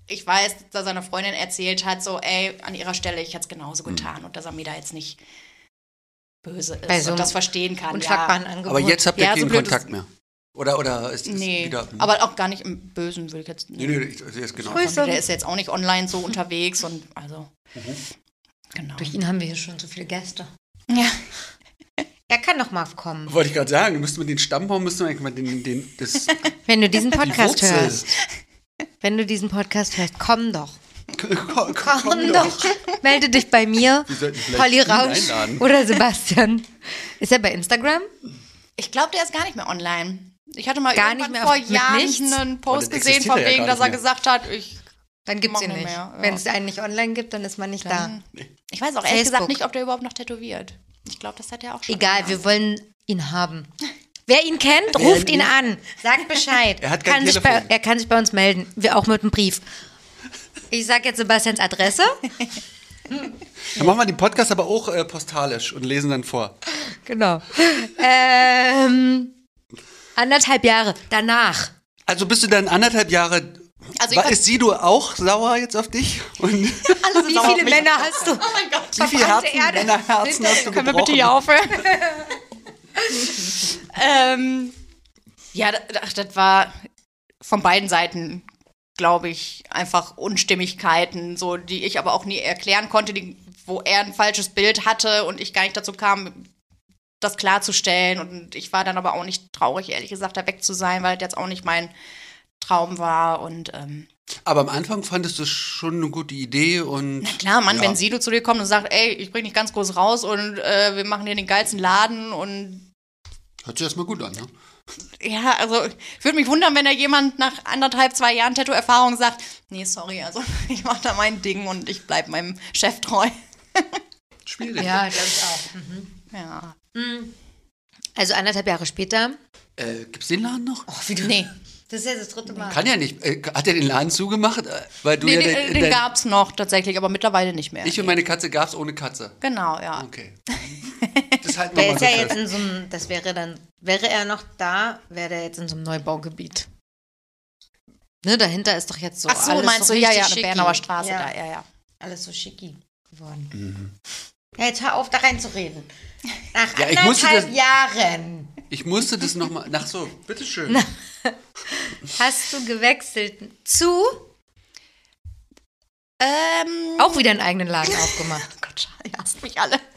ich weiß, dass seine Freundin erzählt hat, so, ey, an ihrer Stelle, ich hätte es genauso getan und dass er mir da jetzt nicht böse ist Bei so und das verstehen kann. Ja. Aber jetzt habt ihr Ja, so keinen blöd Kontakt mehr. Oder, oder ist es Nee, wieder. aber auch gar nicht im Bösen, will ich jetzt Nee, nee, ich, ich, genau. Grüße. Der ist jetzt auch nicht online so unterwegs und also. Mhm. Genau. Durch ihn haben wir hier schon so viele Gäste. Ja. Kann noch mal kommen. Wollte ich gerade sagen, müssten wir den Stammbaum, müssten wir eigentlich mal den, den, das, Wenn du diesen die Podcast Wurzel. hörst. Wenn du diesen Podcast hörst, komm doch. komm, Komm, doch. Melde dich bei mir, Polly Rausch einladen. oder Sebastian. Ist er bei Instagram? Ich glaube, der ist gar nicht mehr online. Ich hatte mal Gar irgendwann nicht mehr vor Jahren nichts? einen Post dann gesehen, von ja wegen, gar dass er nicht gesagt hat, ich Dann gibt's ihn nicht. mehr, ja. Wenn es einen nicht online gibt, dann ist man nicht da. Ich weiß auch ehrlich Facebook. gesagt nicht, ob der überhaupt noch tätowiert. Ich glaube, das hat er auch schon. Egal, gemacht. wir wollen ihn haben. Wer ihn kennt, ruft ihn an. Sagt Bescheid. Er kann sich bei, er kann sich bei uns melden. Wir auch mit einem Brief. Ich sag jetzt Sebastians Adresse. Dann machen wir den Podcast aber auch äh, postalisch und lesen dann vor. Genau. ähm, anderthalb Jahre danach. Also bist du dann anderthalb Jahre. Also war, ist Sido auch sauer jetzt auf dich? Und wie Alle Wie viele. Männer hast du? Oh mein Gott. viele Verbrannte Herzen, Erde. Männerherzen hast du Können wir bitte hier aufhören? ähm, ja, da- ach, das war von beiden Seiten, glaube ich, einfach Unstimmigkeiten, so die ich aber auch nie erklären konnte, die, wo er ein falsches Bild hatte und ich gar nicht dazu kam, das klarzustellen. Und ich war dann aber auch nicht traurig, ehrlich gesagt, da weg zu sein, weil das jetzt auch nicht mein Traum war. Und ähm, Aber am Anfang fandest du es schon eine gute Idee und. na klar, Mann, Ja. wenn Sido zu dir kommt und sagt, ey, ich bring dich ganz groß raus und äh, wir machen hier den geilsten Laden und Hört sich erstmal gut an, ne? Ja, also ich würde mich wundern, wenn da jemand nach anderthalb, zwei Jahren Tattoo-Erfahrung sagt, nee, sorry, also ich mache da mein Ding und ich bleib meinem Chef treu. Schwierig. Ja, glaube ich auch. Ja. Also anderthalb Jahre später. Äh, gibt's den Laden noch? Oh, wie du, Nee. Das ist ja das dritte Mal. Kann ja nicht. Äh, Hat er den Laden zugemacht? Äh, Weil du Nee, ja den, dein- den dein- gab es noch tatsächlich, aber mittlerweile nicht mehr. Ich und meine Katze gab es ohne Katze. genau, ja. Okay. Das halten Der wir mal ist ja jetzt in so einem, das wäre dann, wäre er noch da, wäre der jetzt in so einem Neubaugebiet. Ne, dahinter ist doch jetzt so Ach so, alles meinst so du, ja, ja, eine schicki. Bernauer Straße ja, da, ja, ja. Alles so schicki geworden. Mhm. Ja, jetzt hör auf, da reinzureden. Nach Ja, anderthalb das- Jahren Ich musste das nochmal. Nach so, bitteschön. hast du gewechselt zu, Ähm, auch wieder einen eigenen Laden aufgemacht. oh Gott, ihr hasst mich alle.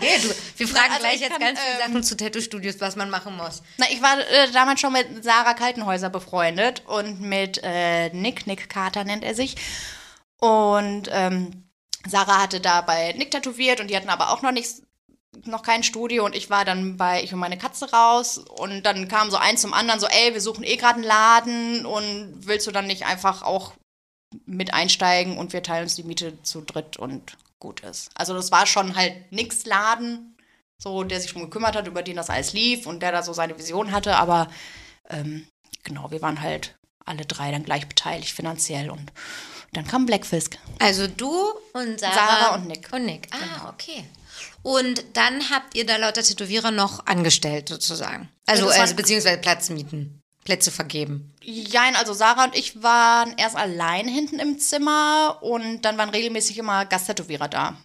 Nee, du, wir fragen also gleich ich jetzt kann, ganz viele ähm, Sachen zu Tattoo-Studios, was man machen muss. Na, ich war äh, damals schon mit Sarah Kaltenhäuser befreundet und mit äh, Nick, Nick Carter nennt er sich. Und ähm, Sarah hatte da bei Nick tätowiert und die hatten aber auch noch nichts, noch kein Studio und ich war dann bei Ich und meine Katze raus und dann kam so eins zum anderen so, ey, wir suchen eh gerade einen Laden und willst du dann nicht einfach auch mit einsteigen und wir teilen uns die Miete zu dritt und gut ist. Also das war schon halt nix Laden, so der sich schon gekümmert hat, über den das alles lief und der da so seine Vision hatte, aber ähm, genau, wir waren halt alle drei dann gleich beteiligt finanziell und dann kam Blackfisk. Also du und Sarah, Sarah und Nick. Und Nick. Ah, okay. Und dann habt ihr da lauter Tätowierer noch angestellt, sozusagen. Also, also beziehungsweise Platz mieten, Plätze vergeben. Jein, also Sarah und ich waren erst allein hinten im Zimmer und dann waren regelmäßig immer Gasttätowierer da.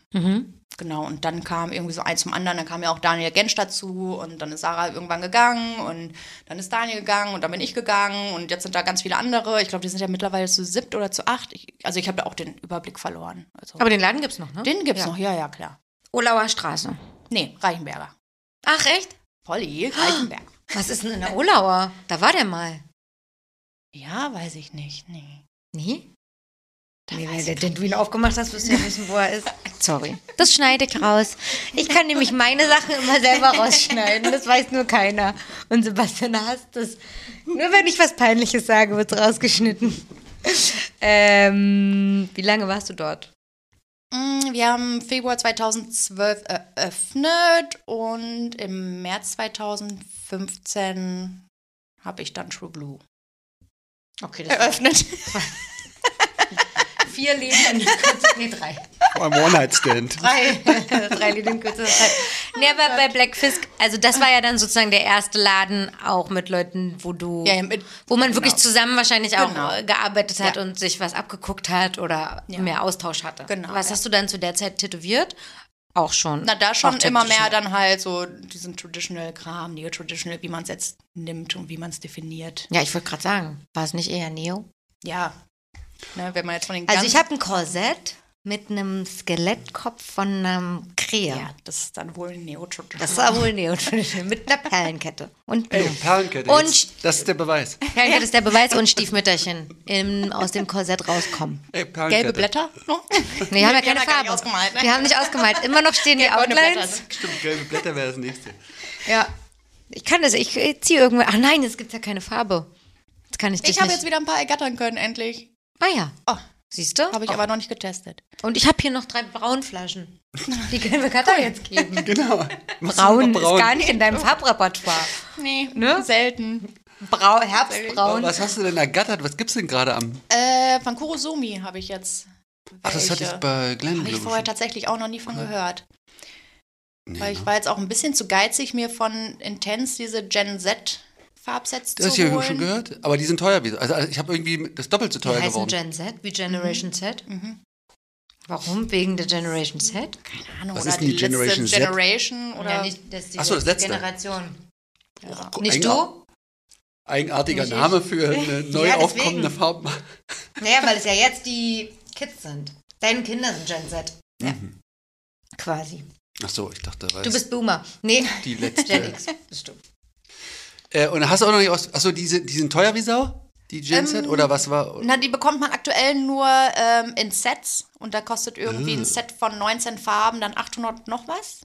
Genau, und dann kam irgendwie so eins zum anderen, dann kam ja auch Daniel Gensch dazu und dann ist Sarah irgendwann gegangen und dann ist Daniel gegangen und dann bin ich gegangen und jetzt sind da ganz viele andere. Ich glaube, die sind ja mittlerweile zu siebt oder zu acht. Ich, also ich habe da auch den Überblick verloren. Also, Aber den Laden gibt's noch, ne? den gibt's ja. noch, ja, ja, klar. Olauer Straße. Nee, Reichenberger. Ach, echt? Polly, Reichenberg. Was ist denn in der Olauer? Da war der mal. Ja, weiß ich nicht. Nee. Nee? Nee, weil ich den du ihn aufgemacht hast, wirst du ja wissen, wo er ist. Sorry. Das schneide ich raus. Ich kann nämlich meine Sachen immer selber rausschneiden. Das weiß nur keiner. Und Sebastian hasst das. Nur wenn ich was Peinliches sage, wird es rausgeschnitten. Ähm, wie lange warst du dort? Mm, Wir haben Februar 2012 eröffnet und im März 2015 habe ich dann True Blue Okay, eröffnet. vier Leben in kurzer Nee, drei. Ein One-Night-Stand. Drei, drei Leben in kurzer Zeit. Nee, aber bei Black Fisk, also das war ja dann sozusagen der erste Laden auch mit Leuten, wo du, Ja, ja, mit- wo man wirklich genau. zusammen wahrscheinlich auch Genau. gearbeitet hat Ja. und sich was abgeguckt hat oder Ja. mehr Austausch hatte. Genau, Was ja. hast du dann zu der Zeit tätowiert? Auch schon. Na, da schon immer mehr dann halt so diesen Traditional-Kram, Neo-Traditional, wie man es jetzt nimmt und wie man es definiert. Ja, ich wollte gerade sagen, war es nicht eher Neo? Ja. Ne, wenn man jetzt von den Also ich habe ein Korsett mit einem Skelettkopf von einem Krähe. Ja, das ist dann wohl Neo-Traditional. Das war wohl Neo mit einer Perlenkette und Ey. Perlenkette. Und jetzt, das ist der Beweis. Perlenkette ist der Beweis und Stiefmütterchen im, aus dem Korsett rauskommen. Ey, Perlenkette. Gelbe Blätter? No? Nee, wir haben ja Die haben keine nicht Farbe. ausgemalt, ne? Wir haben nicht ausgemalt. Immer noch stehen die Gelb-goldene Blätter. Outlines. Stimmt, gelbe Blätter wäre das nächste. Ja. Ich kann das, ich ziehe irgendwo. Ach nein, es gibt ja keine Farbe. Das kann ich Ich habe jetzt wieder ein paar ergattern können, endlich. Ah ja. Oh, Siehst du? habe ich aber noch nicht getestet. Und ich habe hier noch drei Braunflaschen. Die können wir Katha jetzt geben. Genau. Braun, noch ist gar nicht in deinem Farbrepertoire. Nee, Ne? selten. Brau, Herbstbraun. Was hast du denn ergattert? Was gibt's denn gerade am. Äh, von Kurosumi habe ich jetzt. Ach, das hatte ich welche. bei Glenn, Habe ich vorher tatsächlich auch noch nie von gehört. Nee, Weil ich ne? war jetzt auch ein bisschen zu geizig, mir von Intense diese Gen Z Farbsets Das hast zu du ja holen. schon gehört? Aber die sind teuer. wie- Also also ich habe irgendwie das doppelt so Die teuer heißen geworden. Gen Z wie Generation Z. Mhm. Warum? Wegen der Generation Z? Keine Ahnung, Was oder ist denn die die Generation letzte Z? Generation oder Ja, nicht, das ist die Ach so, das letzte. Generation. ja. Nicht Eigenar- du? Eigenartiger Nicht ich. Name für eine neu Ja, aufkommende Farbe. Naja, weil es ja jetzt die Kids sind. Deine Kinder sind Gen Z. Ja. Quasi. Ach so, ich dachte, weil Du bist Boomer. Nee, die Gen letzte. X bist du. Äh, und hast du auch noch nicht aus. Achso, die sind, die sind teuer wie Sau? Die Gen Z? Ähm, Oder was war. Na, die bekommt man aktuell nur ähm, in Sets und da kostet irgendwie Ah. ein Set von 19 Farben dann 800 noch was.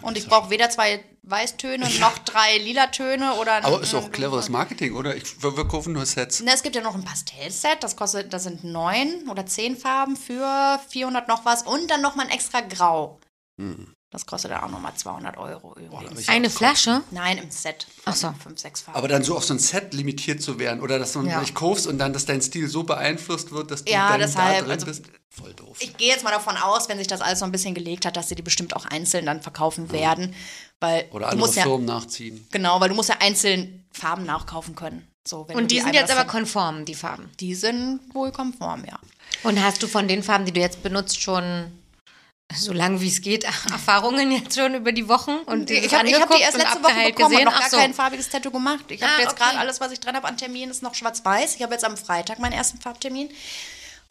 Und ich brauche weder zwei Weißtöne noch drei Lilatöne oder. Aber ist auch cleveres Marketing, oder? Ich, wir, wir kaufen nur Sets. Na, es gibt ja noch ein Pastellset, das kostet, das sind neun oder zehn Farben für 400 noch was und dann noch mal ein extra Grau. Hm. Das kostet dann auch nochmal 200 Euro irgendwie. Boah. Eine Flasche? Nein, im Set. Ach so. Fünf, sechs Farben. Aber dann so auf so ein Set limitiert zu werden oder dass du Ja. nicht kaufst und dann, dass dein Stil so beeinflusst wird, dass du Ja, dann deshalb, da drin also- bist. Voll doof. Ich gehe jetzt mal davon aus, wenn sich das alles so ein bisschen gelegt hat, dass sie die bestimmt auch einzeln dann verkaufen werden. Weil oder du andere musst ja, Firmen nachziehen. genau, weil du musst ja einzeln Farben nachkaufen können. So, Und die sind einmal jetzt aber konform, die Farben. Die sind wohl konform, ja. Und hast du von den Farben, die du jetzt benutzt, schon so lange wie es geht, Erfahrungen jetzt schon über die Wochen? Und Ich habe ich hab die erst letzte Woche bekommen und gesehen? noch Ach gar so. kein farbiges Tattoo gemacht. Ich habe Ah, jetzt okay. gerade alles, was ich dran habe an Terminen, ist noch schwarz-weiß. Ich habe jetzt am Freitag meinen ersten Farbtermin.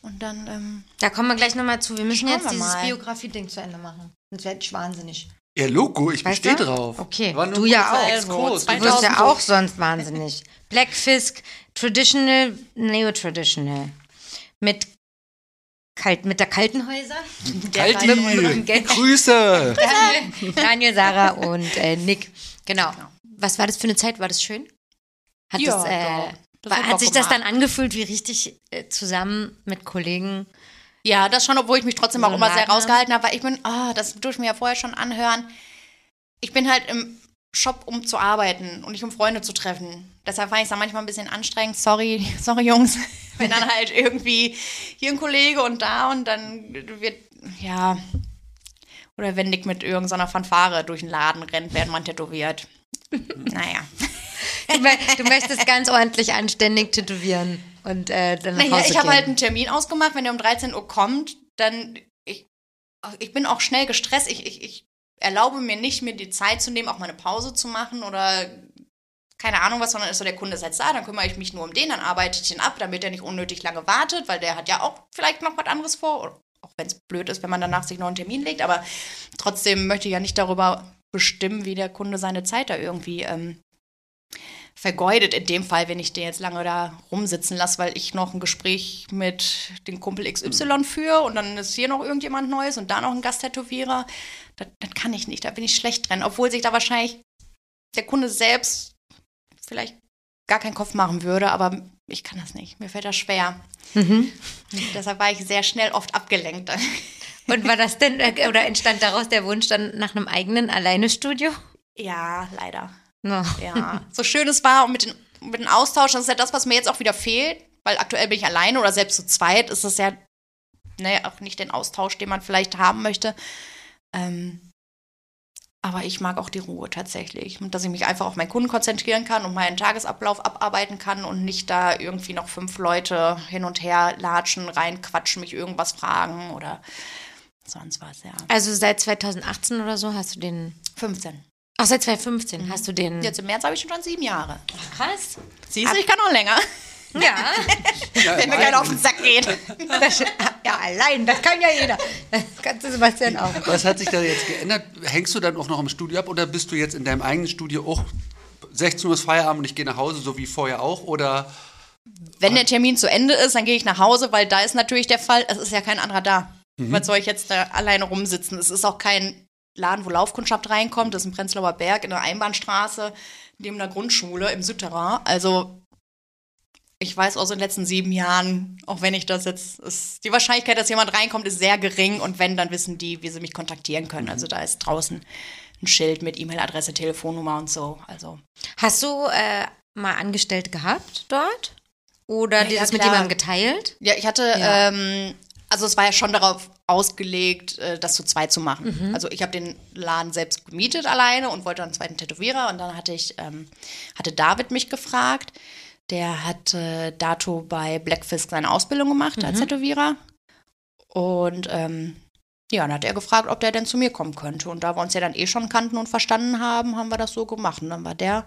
Und dann, ähm, Da kommen wir gleich nochmal zu. Wir müssen jetzt wir dieses. Biografie-Ding zu Ende machen. Sonst werde ich wahnsinnig. Ihr Logo, ich Weißt bestehe du? drauf. Okay, du ja auch. Exkurs. Also, Du wirst ja 2000 auch sonst wahnsinnig. Black Fisk, Traditional, Neo-Traditional. Mit, kalt, mit der Kaltenhäuser. Kalti, Mit- mit- Grüße. Daniel, Daniel, Sarah und äh, Nick. Genau. Was war das für eine Zeit? War das schön? Hat, Ja, das, äh, doch. Das war, hat sich das dann angefühlt wie richtig äh, zusammen mit Kollegen? ja, das schon, obwohl ich mich trotzdem So auch immer sehr rausgehalten habe, weil ich bin, ah, das durfte ich mir ja vorher schon anhören. Ich bin halt im Shop, um zu arbeiten und nicht um Freunde zu treffen. Deshalb fand ich es dann manchmal ein bisschen anstrengend. Sorry, sorry Jungs. Wenn dann halt irgendwie hier ein Kollege und da und dann wird, ja. Oder wenn Nick mit irgendeiner Fanfare durch den Laden rennt, während man tätowiert. naja. Du, mö- du möchtest ganz ordentlich anständig tätowieren und äh, dann nach Naja, Hause ich habe halt einen Termin ausgemacht, wenn der um 13 Uhr kommt, dann ich, ich bin auch schnell gestresst. Ich, ich, ich erlaube mir nicht, mir die Zeit zu nehmen, auch mal eine Pause zu machen oder keine Ahnung was, sondern ist so, der Kunde ist jetzt da, dann kümmere ich mich nur um den, dann arbeite ich den ab, damit er nicht unnötig lange wartet, weil der hat ja auch vielleicht noch was anderes vor. Auch wenn es blöd ist, wenn man danach sich noch einen Termin legt, aber trotzdem möchte ich ja nicht darüber bestimmen, wie der Kunde seine Zeit da irgendwie ähm, vergeudet. In dem Fall, wenn ich den jetzt lange da rumsitzen lasse, weil ich noch ein Gespräch mit dem Kumpel XY führe und dann ist hier noch irgendjemand Neues und da noch ein Gasttätowierer. Das, das kann ich nicht, da bin ich schlecht drin. Obwohl sich da wahrscheinlich der Kunde selbst vielleicht gar keinen Kopf machen würde, aber ich kann das nicht. Mir fällt das schwer. Mhm. Deshalb war ich sehr schnell oft abgelenkt. Und war das denn, äh, oder entstand daraus der Wunsch dann nach einem eigenen Alleine-Studio? ja, leider. No. Ja, so schön es war und mit, den, mit dem Austausch, das ist ja das, was mir jetzt auch wieder fehlt, weil aktuell bin ich alleine oder selbst zu zweit ist es ja ne, auch nicht den Austausch, den man vielleicht haben möchte. Ähm, aber ich mag auch die Ruhe tatsächlich, und dass ich mich einfach auf meinen Kunden konzentrieren kann und meinen Tagesablauf abarbeiten kann und nicht da irgendwie noch fünf Leute hin und her latschen, reinquatschen, mich irgendwas fragen oder sonst was, ja. Also seit 2018 oder so hast du den. 15. Ach, seit 2015 hast du den. Jetzt im März habe ich schon sieben Jahre. krass. Siehst du, ich kann noch länger. Ja. Ja, Wenn mir keiner auf den Sack geht. Das, ja, allein, das kann ja jeder. Das kannst du Sebastian auch. Was hat sich da jetzt geändert? Hängst du dann auch noch im Studio ab oder bist du jetzt in deinem eigenen Studio auch 16 Uhr ist Feierabend und ich gehe nach Hause, so wie vorher auch? Oder Wenn der Termin zu Ende ist, dann gehe ich nach Hause, weil da ist natürlich der Fall, es ist ja kein anderer da. Was soll ich jetzt da alleine rumsitzen? Es ist auch kein Laden, wo Laufkundschaft reinkommt. Das ist ein Prenzlauer Berg in der Einbahnstraße, neben einer Grundschule im Südterrain. Also ich weiß aus den letzten sieben Jahren, auch wenn ich das jetzt, ist, die Wahrscheinlichkeit, dass jemand reinkommt, ist sehr gering. Und wenn, dann wissen die, wie sie mich kontaktieren können. Also da ist draußen ein Schild mit E-Mail-Adresse, Telefonnummer und so. Also Hast du äh, mal Angestellte gehabt dort? Oder Ja, das mit klar. jemandem geteilt? Ja, ich hatte, Ja. ähm, also es war ja schon darauf ausgelegt, äh, das zu zweit zu machen. Also ich habe den Laden selbst gemietet alleine und wollte einen zweiten Tätowierer und dann hatte ich, ähm, hatte David mich gefragt. Der hat äh, dato bei Blackfisk seine Ausbildung gemacht als Tätowierer. Und ähm, ja, dann hat er gefragt, ob der denn zu mir kommen könnte. Und da wir uns ja dann eh schon kannten und verstanden haben, haben wir das so gemacht. Und dann war der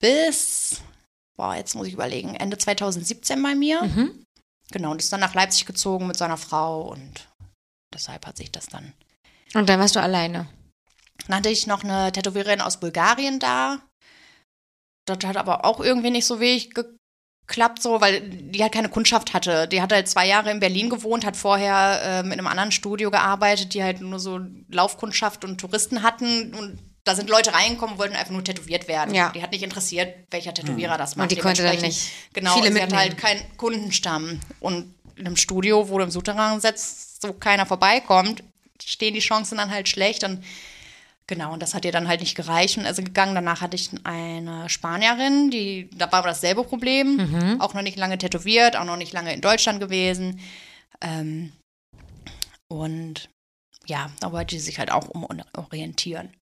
bis, boah, jetzt muss ich überlegen, Ende 2017 bei mir. Mhm. Genau, und ist dann nach Leipzig gezogen mit seiner Frau und deshalb hat sich das dann. Und dann warst du alleine. Dann hatte ich noch eine Tätowiererin aus Bulgarien da. Das hat aber auch irgendwie nicht so wenig geklappt, so, weil die halt keine Kundschaft hatte. Die hat halt zwei Jahre in Berlin gewohnt, hat vorher ähm, in einem anderen Studio gearbeitet, die halt nur so Laufkundschaft und Touristen hatten und da sind Leute reingekommen und wollten einfach nur tätowiert werden. Ja. Die hat nicht interessiert, welcher Tätowierer das macht. Und die konnte dann nicht Genau, viele sie hat mitnehmen. halt keinen Kundenstamm. Und in einem Studio, wo du im Souterrain sitzt, so keiner vorbeikommt, stehen die Chancen dann halt schlecht. Und Genau, und das hat ihr dann halt nicht gereicht und also gegangen. Danach hatte ich eine Spanierin, die, da war dasselbe Problem. Auch noch nicht lange tätowiert, auch noch nicht lange in Deutschland gewesen. Ähm, und ja, da wollte sie sich halt auch umorientieren.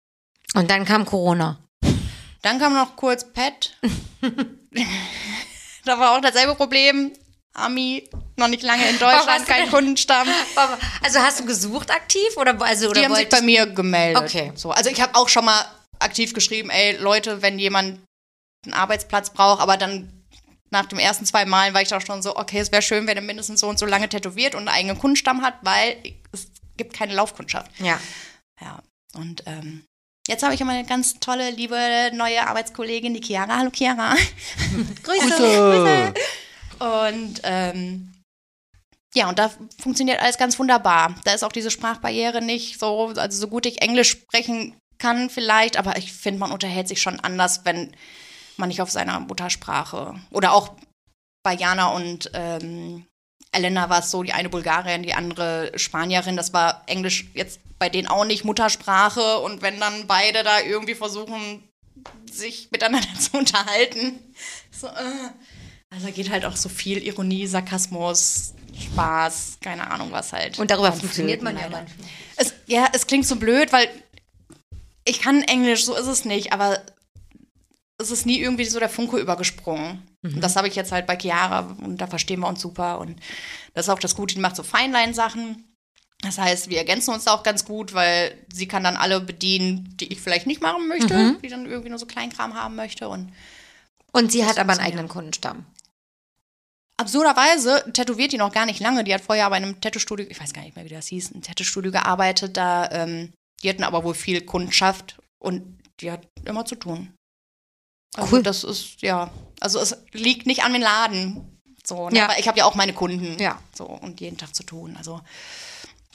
Und dann kam Corona. Dann kam noch kurz Pet. da war auch dasselbe Problem. Ami, noch nicht lange in Deutschland, kein Kundenstamm. Also hast du gesucht aktiv oder also oder Die haben sich bei mir gemeldet. Okay. So, also ich habe auch schon mal aktiv geschrieben, ey Leute, wenn jemand einen Arbeitsplatz braucht, aber dann nach dem ersten zwei Malen war ich doch schon so, okay, es wäre schön, wenn er mindestens so und so lange tätowiert und einen eigenen Kundenstamm hat, weil es gibt keine Laufkundschaft. Ja. Ja. Und ähm, jetzt habe ich immer eine ganz tolle, liebe neue Arbeitskollegin, die Chiara. Hallo Chiara. Grüße. Und ähm, ja, und da funktioniert alles ganz wunderbar. Da ist auch diese Sprachbarriere nicht so, also so gut ich Englisch sprechen kann vielleicht, aber ich finde, man unterhält sich schon anders, wenn man nicht auf seiner Muttersprache oder auch bei Jana und ähm, Elena war es so, die eine Bulgarin, die andere Spanierin, das war Englisch jetzt bei denen auch nicht Muttersprache und wenn dann beide da irgendwie versuchen, sich miteinander zu unterhalten, so, äh, also da geht halt auch so viel Ironie, Sarkasmus, Spaß, keine Ahnung was halt. Und darüber funktioniert man ja manchmal. Es, ja, es klingt so blöd, weil ich kann Englisch, so ist es nicht, aber es ist nie irgendwie so der Funke übergesprungen. Und das habe ich jetzt halt bei Chiara und da verstehen wir uns super. Und das ist auch das Gute, die macht so Feinlein-Sachen. Das heißt, wir ergänzen uns da auch ganz gut, weil sie kann dann alle bedienen, die ich vielleicht nicht machen möchte, die dann irgendwie nur so Kleinkram haben möchte. Und Und sie hat aber einen eigenen Kundenstamm. Absurderweise tätowiert die noch gar nicht lange. Die hat vorher bei einem Tattoo-Studio, ich weiß gar nicht mehr, wie das hieß, ein Tattoo-Studio gearbeitet. Da, ähm, die hatten aber wohl viel Kundschaft und die hat immer zu tun. Also Cool. das ist, ja, also es liegt nicht an den Laden. So, ne? Ja. Aber ich habe ja auch meine Kunden. Ja. So, und jeden Tag zu tun. Also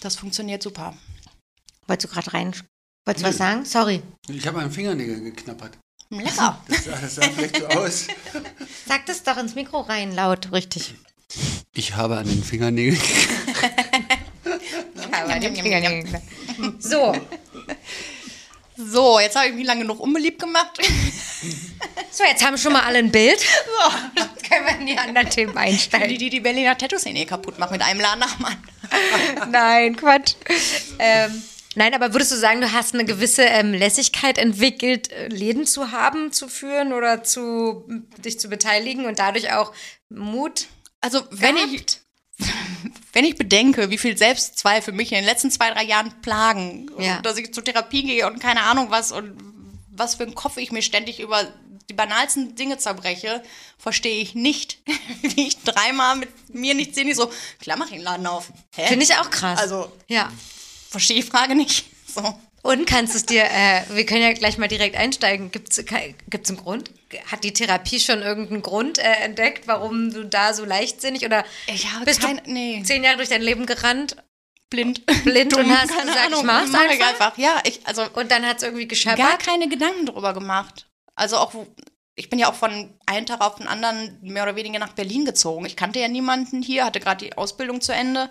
das funktioniert super. Wolltest du gerade rein? Wolltest du was sagen? Sorry. Ich habe an den Fingernägeln geknappert. Lecker. Das, das sah vielleicht so aus. Sag das doch ins Mikro rein, laut, richtig. Ich habe an den Fingernägeln So, so, jetzt habe ich mich lange genug unbeliebt gemacht. so, jetzt haben schon mal alle ein Bild. So, jetzt können wir in die anderen Themen die, einsteigen. die die Berliner Tattoo-Szene eh kaputt machen mit einem Laden nach dem anderen. Nein, Quatsch. Ähm, nein, aber würdest du sagen, du hast eine gewisse ähm, Lässigkeit entwickelt, äh, Läden zu haben, zu führen oder zu dich zu beteiligen und dadurch auch Mut? Also, wenn ich, wenn ich bedenke, wie viel Selbstzweifel mich in den letzten zwei, drei Jahren plagen, Ja. und dass ich zur Therapie gehe und keine Ahnung was und was für einen Kopf ich mir ständig über die banalsten Dinge zerbreche, verstehe ich nicht, wie ich dreimal mit mir nicht sehe, nicht so, klar mach ich den Laden auf. Finde ich auch krass. Also, ja. Verstehe die Frage nicht. So. Und kannst du es dir, äh, wir können ja gleich mal direkt einsteigen. Gibt es einen Grund? Hat die Therapie schon irgendeinen Grund äh, entdeckt, warum du da so leichtsinnig oder Ich habe bist kein, du nee. zehn Jahre durch dein Leben gerannt blind. blind und hast keine gesagt, Ahnung, ich mach's mach einfach? einfach. Ja, ich, also und dann hat es irgendwie gescheppert? gar keine Gedanken drüber gemacht. Also auch, ich bin ja auch von einem Tag auf den anderen mehr oder weniger nach Berlin gezogen. Ich kannte ja niemanden hier, hatte gerade die Ausbildung zu Ende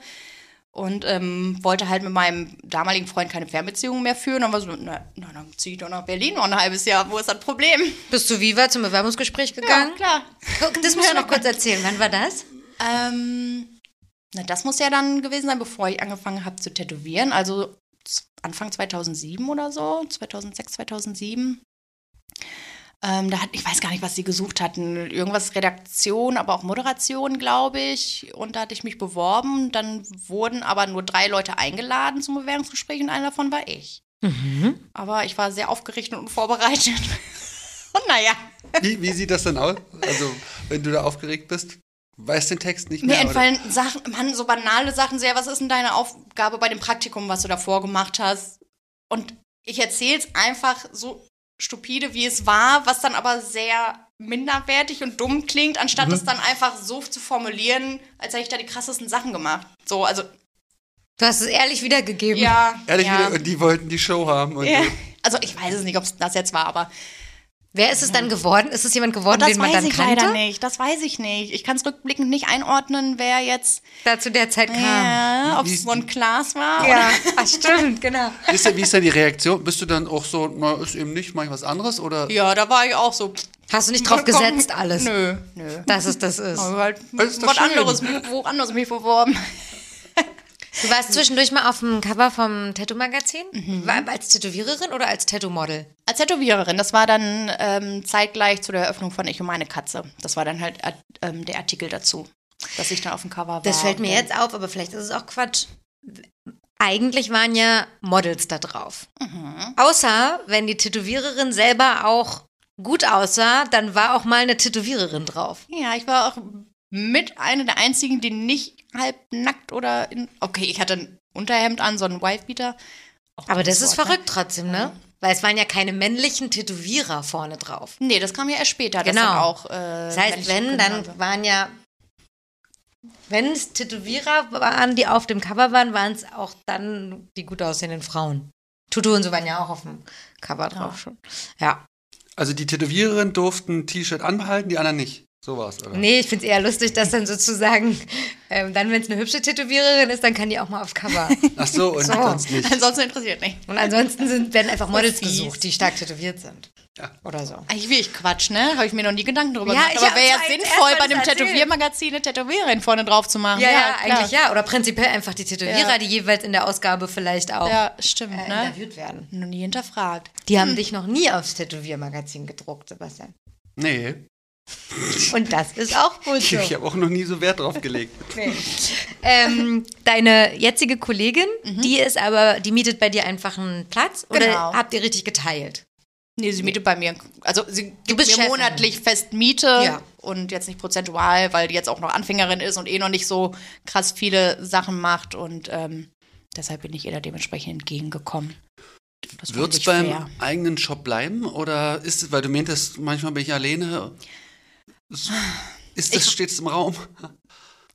und ähm, wollte halt mit meinem damaligen Freund keine Fernbeziehung mehr führen. Und war so, na, na dann zieh ich doch nach Berlin noch ein halbes Jahr. Wo ist das Problem? Bist du Viva zum Bewerbungsgespräch gegangen? klar. Guck, Das musst du noch kurz erzählen. Wann war das? Ähm, na, das muss ja dann gewesen sein, bevor ich angefangen habe zu tätowieren. Also Anfang 2007 oder so, 2006, 2007. Ähm, da hat, ich weiß gar nicht, was sie gesucht hatten. Irgendwas Redaktion, aber auch Moderation, glaube ich. Und da hatte ich mich beworben. Dann wurden aber nur drei Leute eingeladen zum Bewerbungsgespräch und einer davon war ich. Aber ich war sehr aufgeregt und vorbereitet. und naja, Wie, wie sieht das dann aus? Also, wenn du da aufgeregt bist, weißt den Text nicht Mir mehr? oder? entfallen Sachen, Mann, so banale Sachen sehr. Was ist denn deine Aufgabe bei dem Praktikum, was du davor gemacht hast? Und ich erzähle es einfach so stupide, wie es war, was dann aber sehr minderwertig und dumm klingt, anstatt Mhm. es dann einfach so zu formulieren, als hätte ich da die krassesten Sachen gemacht. So, also, Du hast es ehrlich wiedergegeben. ja. Ehrlich, ja. wieder, und die wollten die Show haben. Und Ja. so. Also ich weiß es nicht, ob es das jetzt war, aber Wer ist es dann geworden? Ist es jemand geworden, das den man weiß dann ich kannte? leider nicht. Das weiß ich nicht. Ich kann es rückblickend nicht einordnen, wer jetzt Da zu der Zeit kam. ja, ob es so ein Klaas war. Ja, ach, stimmt, genau. Ist wie ist denn die Reaktion? Bist du dann auch so, na, ist eben nicht, mach ich was anderes? Oder? Ja, da war ich auch so. Hast du nicht drauf komm, gesetzt, alles? Nö, nö. Dass es das ist. Aber halt Das ist was schön. anderes, woanders mich beworben. Du warst zwischendurch mal auf dem Cover vom Tattoo-Magazin? War als Tätowiererin oder als Tattoo-Model? Als Tätowiererin, das war dann ähm, zeitgleich zu der Eröffnung von Ich und meine Katze. Das war dann halt äh, ähm, der Artikel dazu, dass ich dann auf dem Cover war. Das fällt mir jetzt auf, aber vielleicht ist es auch Quatsch. Eigentlich waren ja Models da drauf. Außer, wenn die Tätowiererin selber auch gut aussah, dann war auch mal eine Tätowiererin drauf. Ja, ich war auch mit einer der einzigen, die nicht halb nackt oder in. Okay, ich hatte ein Unterhemd an, so einen Wifebeater. Auch Aber das gutes ist Wort, ne? verrückt trotzdem, ne? Weil es waren ja keine männlichen Tätowierer vorne drauf. Nee, das kam ja erst später. Genau. auch, äh, Das heißt, wenn, Kinder dann waren. waren ja, wenn es Tätowierer waren, die auf dem Cover waren, waren es auch dann die gut aussehenden Frauen. Tutu und so waren ja auch auf dem Cover drauf schon. Ja. Also die Tätowiererin durften ein T-Shirt anbehalten, die anderen nicht. So war's, oder? Nee, ich finde es eher lustig, dass dann sozusagen, ähm, dann, wenn es eine hübsche Tätowiererin ist, dann kann die auch mal auf Cover. Ach so, und So. sonst nicht. Ansonsten interessiert nicht. Und ansonsten sind, werden einfach Models gesucht, die stark tätowiert sind. Ja. Oder so. Eigentlich will ich Quatsch, ne? Habe ich mir noch nie Gedanken drüber Ja, gemacht. ich Aber wäre ja sinnvoll, bei dem. Tätowiermagazin eine Tätowiererin vorne drauf zu machen. Ja, ja, klar. eigentlich ja. Oder prinzipiell einfach die Tätowierer, Ja. die jeweils in der Ausgabe vielleicht auch Ja, stimmt, äh, ne? interviewt werden. Noch nie hinterfragt. Die haben dich noch nie aufs Tätowiermagazin gedruckt, Sebastian. Nee, Und das ist auch gut ich, so. ich habe auch noch nie so Wert drauf gelegt. Ähm, deine jetzige Kollegin, die ist aber, die mietet bei dir einfach einen Platz oder Genau. habt ihr richtig geteilt? Nee, sie mietet bei mir. Also sie gibt bist mir Chefin. monatlich fest Miete Ja. und jetzt nicht prozentual, weil die jetzt auch noch Anfängerin ist und eh noch nicht so krass viele Sachen macht und ähm, deshalb bin ich ihr da dementsprechend entgegengekommen. Wird es beim fair. eigenen Shop bleiben oder ist es, weil du meintest, manchmal bin ich alleine, ist, das, steht es im Raum?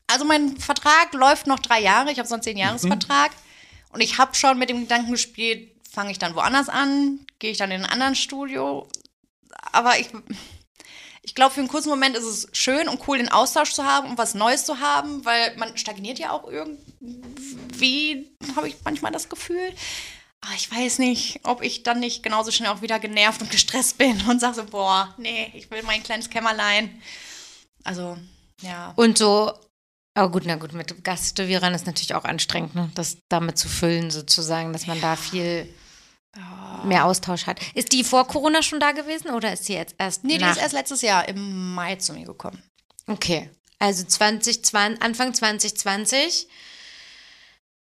Also mein Vertrag läuft noch drei Jahre. Ich habe so einen Zehn-Jahres-Vertrag. Und ich habe schon mit dem Gedanken gespielt, fange ich dann woanders an? Gehe ich dann in ein anderes Studio? Aber ich, ich glaube, für einen kurzen Moment ist es schön und cool, den Austausch zu haben und was Neues zu haben, weil man stagniert ja auch irgendwie, habe ich manchmal das Gefühl. Aber ich weiß nicht, ob ich dann nicht genauso schnell auch wieder genervt und gestresst bin und sage so, boah, nee, ich will mein kleines Kämmerlein. Also, ja. Und so, aber gut, na gut, mit Gasttätowierern ist natürlich auch anstrengend, ne? das damit zu füllen sozusagen, dass man da viel mehr Austausch hat. Ist die vor Corona schon da gewesen oder ist sie jetzt erst Nee, die nach? ist erst letztes Jahr im Mai zu mir gekommen. Okay, also 2020, Anfang 2020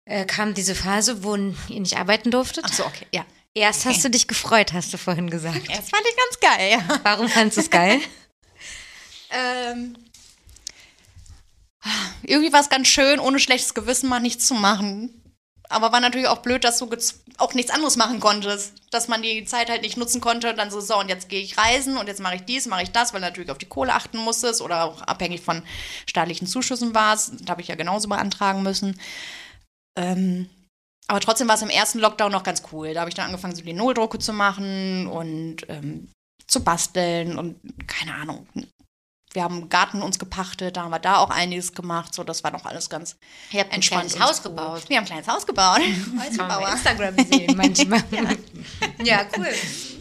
äh, kam diese Phase, wo ihr nicht arbeiten durftet. Ach so, okay, ja. Erst hast du dich gefreut, hast du vorhin gesagt. Das fand ich ganz geil, ja. Warum fandest du es geil? Ähm, irgendwie war es ganz schön, ohne schlechtes Gewissen mal nichts zu machen. Aber war natürlich auch blöd, dass du auch nichts anderes machen konntest. Dass man die Zeit halt nicht nutzen konnte und dann so, so, und jetzt gehe ich reisen und jetzt mache ich dies, mache ich das, weil du natürlich auf die Kohle achten musstest oder auch abhängig von staatlichen Zuschüssen warst. Da habe ich ja genauso beantragen müssen. Ähm, aber trotzdem war es im ersten Lockdown noch ganz cool. Da habe ich dann angefangen, so die Null-Drucke zu machen und ähm, zu basteln und keine Ahnung. Wir haben einen Garten uns gepachtet, da haben wir da auch einiges gemacht. So, das war noch alles ganz Ihr habt ein entspannt. kleines und Haus gebaut. Wir haben ein kleines Haus gebaut. Häuserbauer. Instagram sehen manchmal. ja. cool.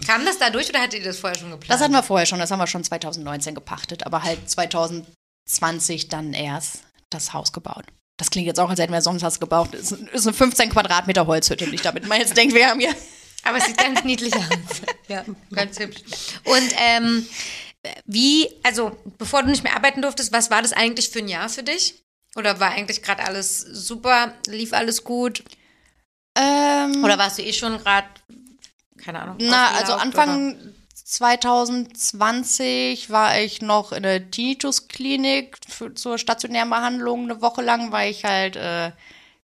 Kam das dadurch oder hattet ihr das vorher schon geplant? Das hatten wir vorher schon, das haben wir schon 2019 gepachtet, aber halt 2020 dann erst das Haus gebaut. Das klingt jetzt auch, als hätten wir sonst was gebaut. Es ist eine 15 Quadratmeter Holzhütte, nicht damit man jetzt denkt, wir haben hier. Aber es sieht ganz niedlich aus. Ja, ganz hübsch. Und ähm, wie, also bevor du nicht mehr arbeiten durftest, was war das eigentlich für ein Jahr für dich? Oder war eigentlich gerade alles super, lief alles gut? Ähm, Oder warst du eh schon gerade, keine Ahnung, Na, also Anfang 2020 war ich noch in der Tinnitus-Klinik zur stationären Behandlung eine Woche lang, weil ich halt äh,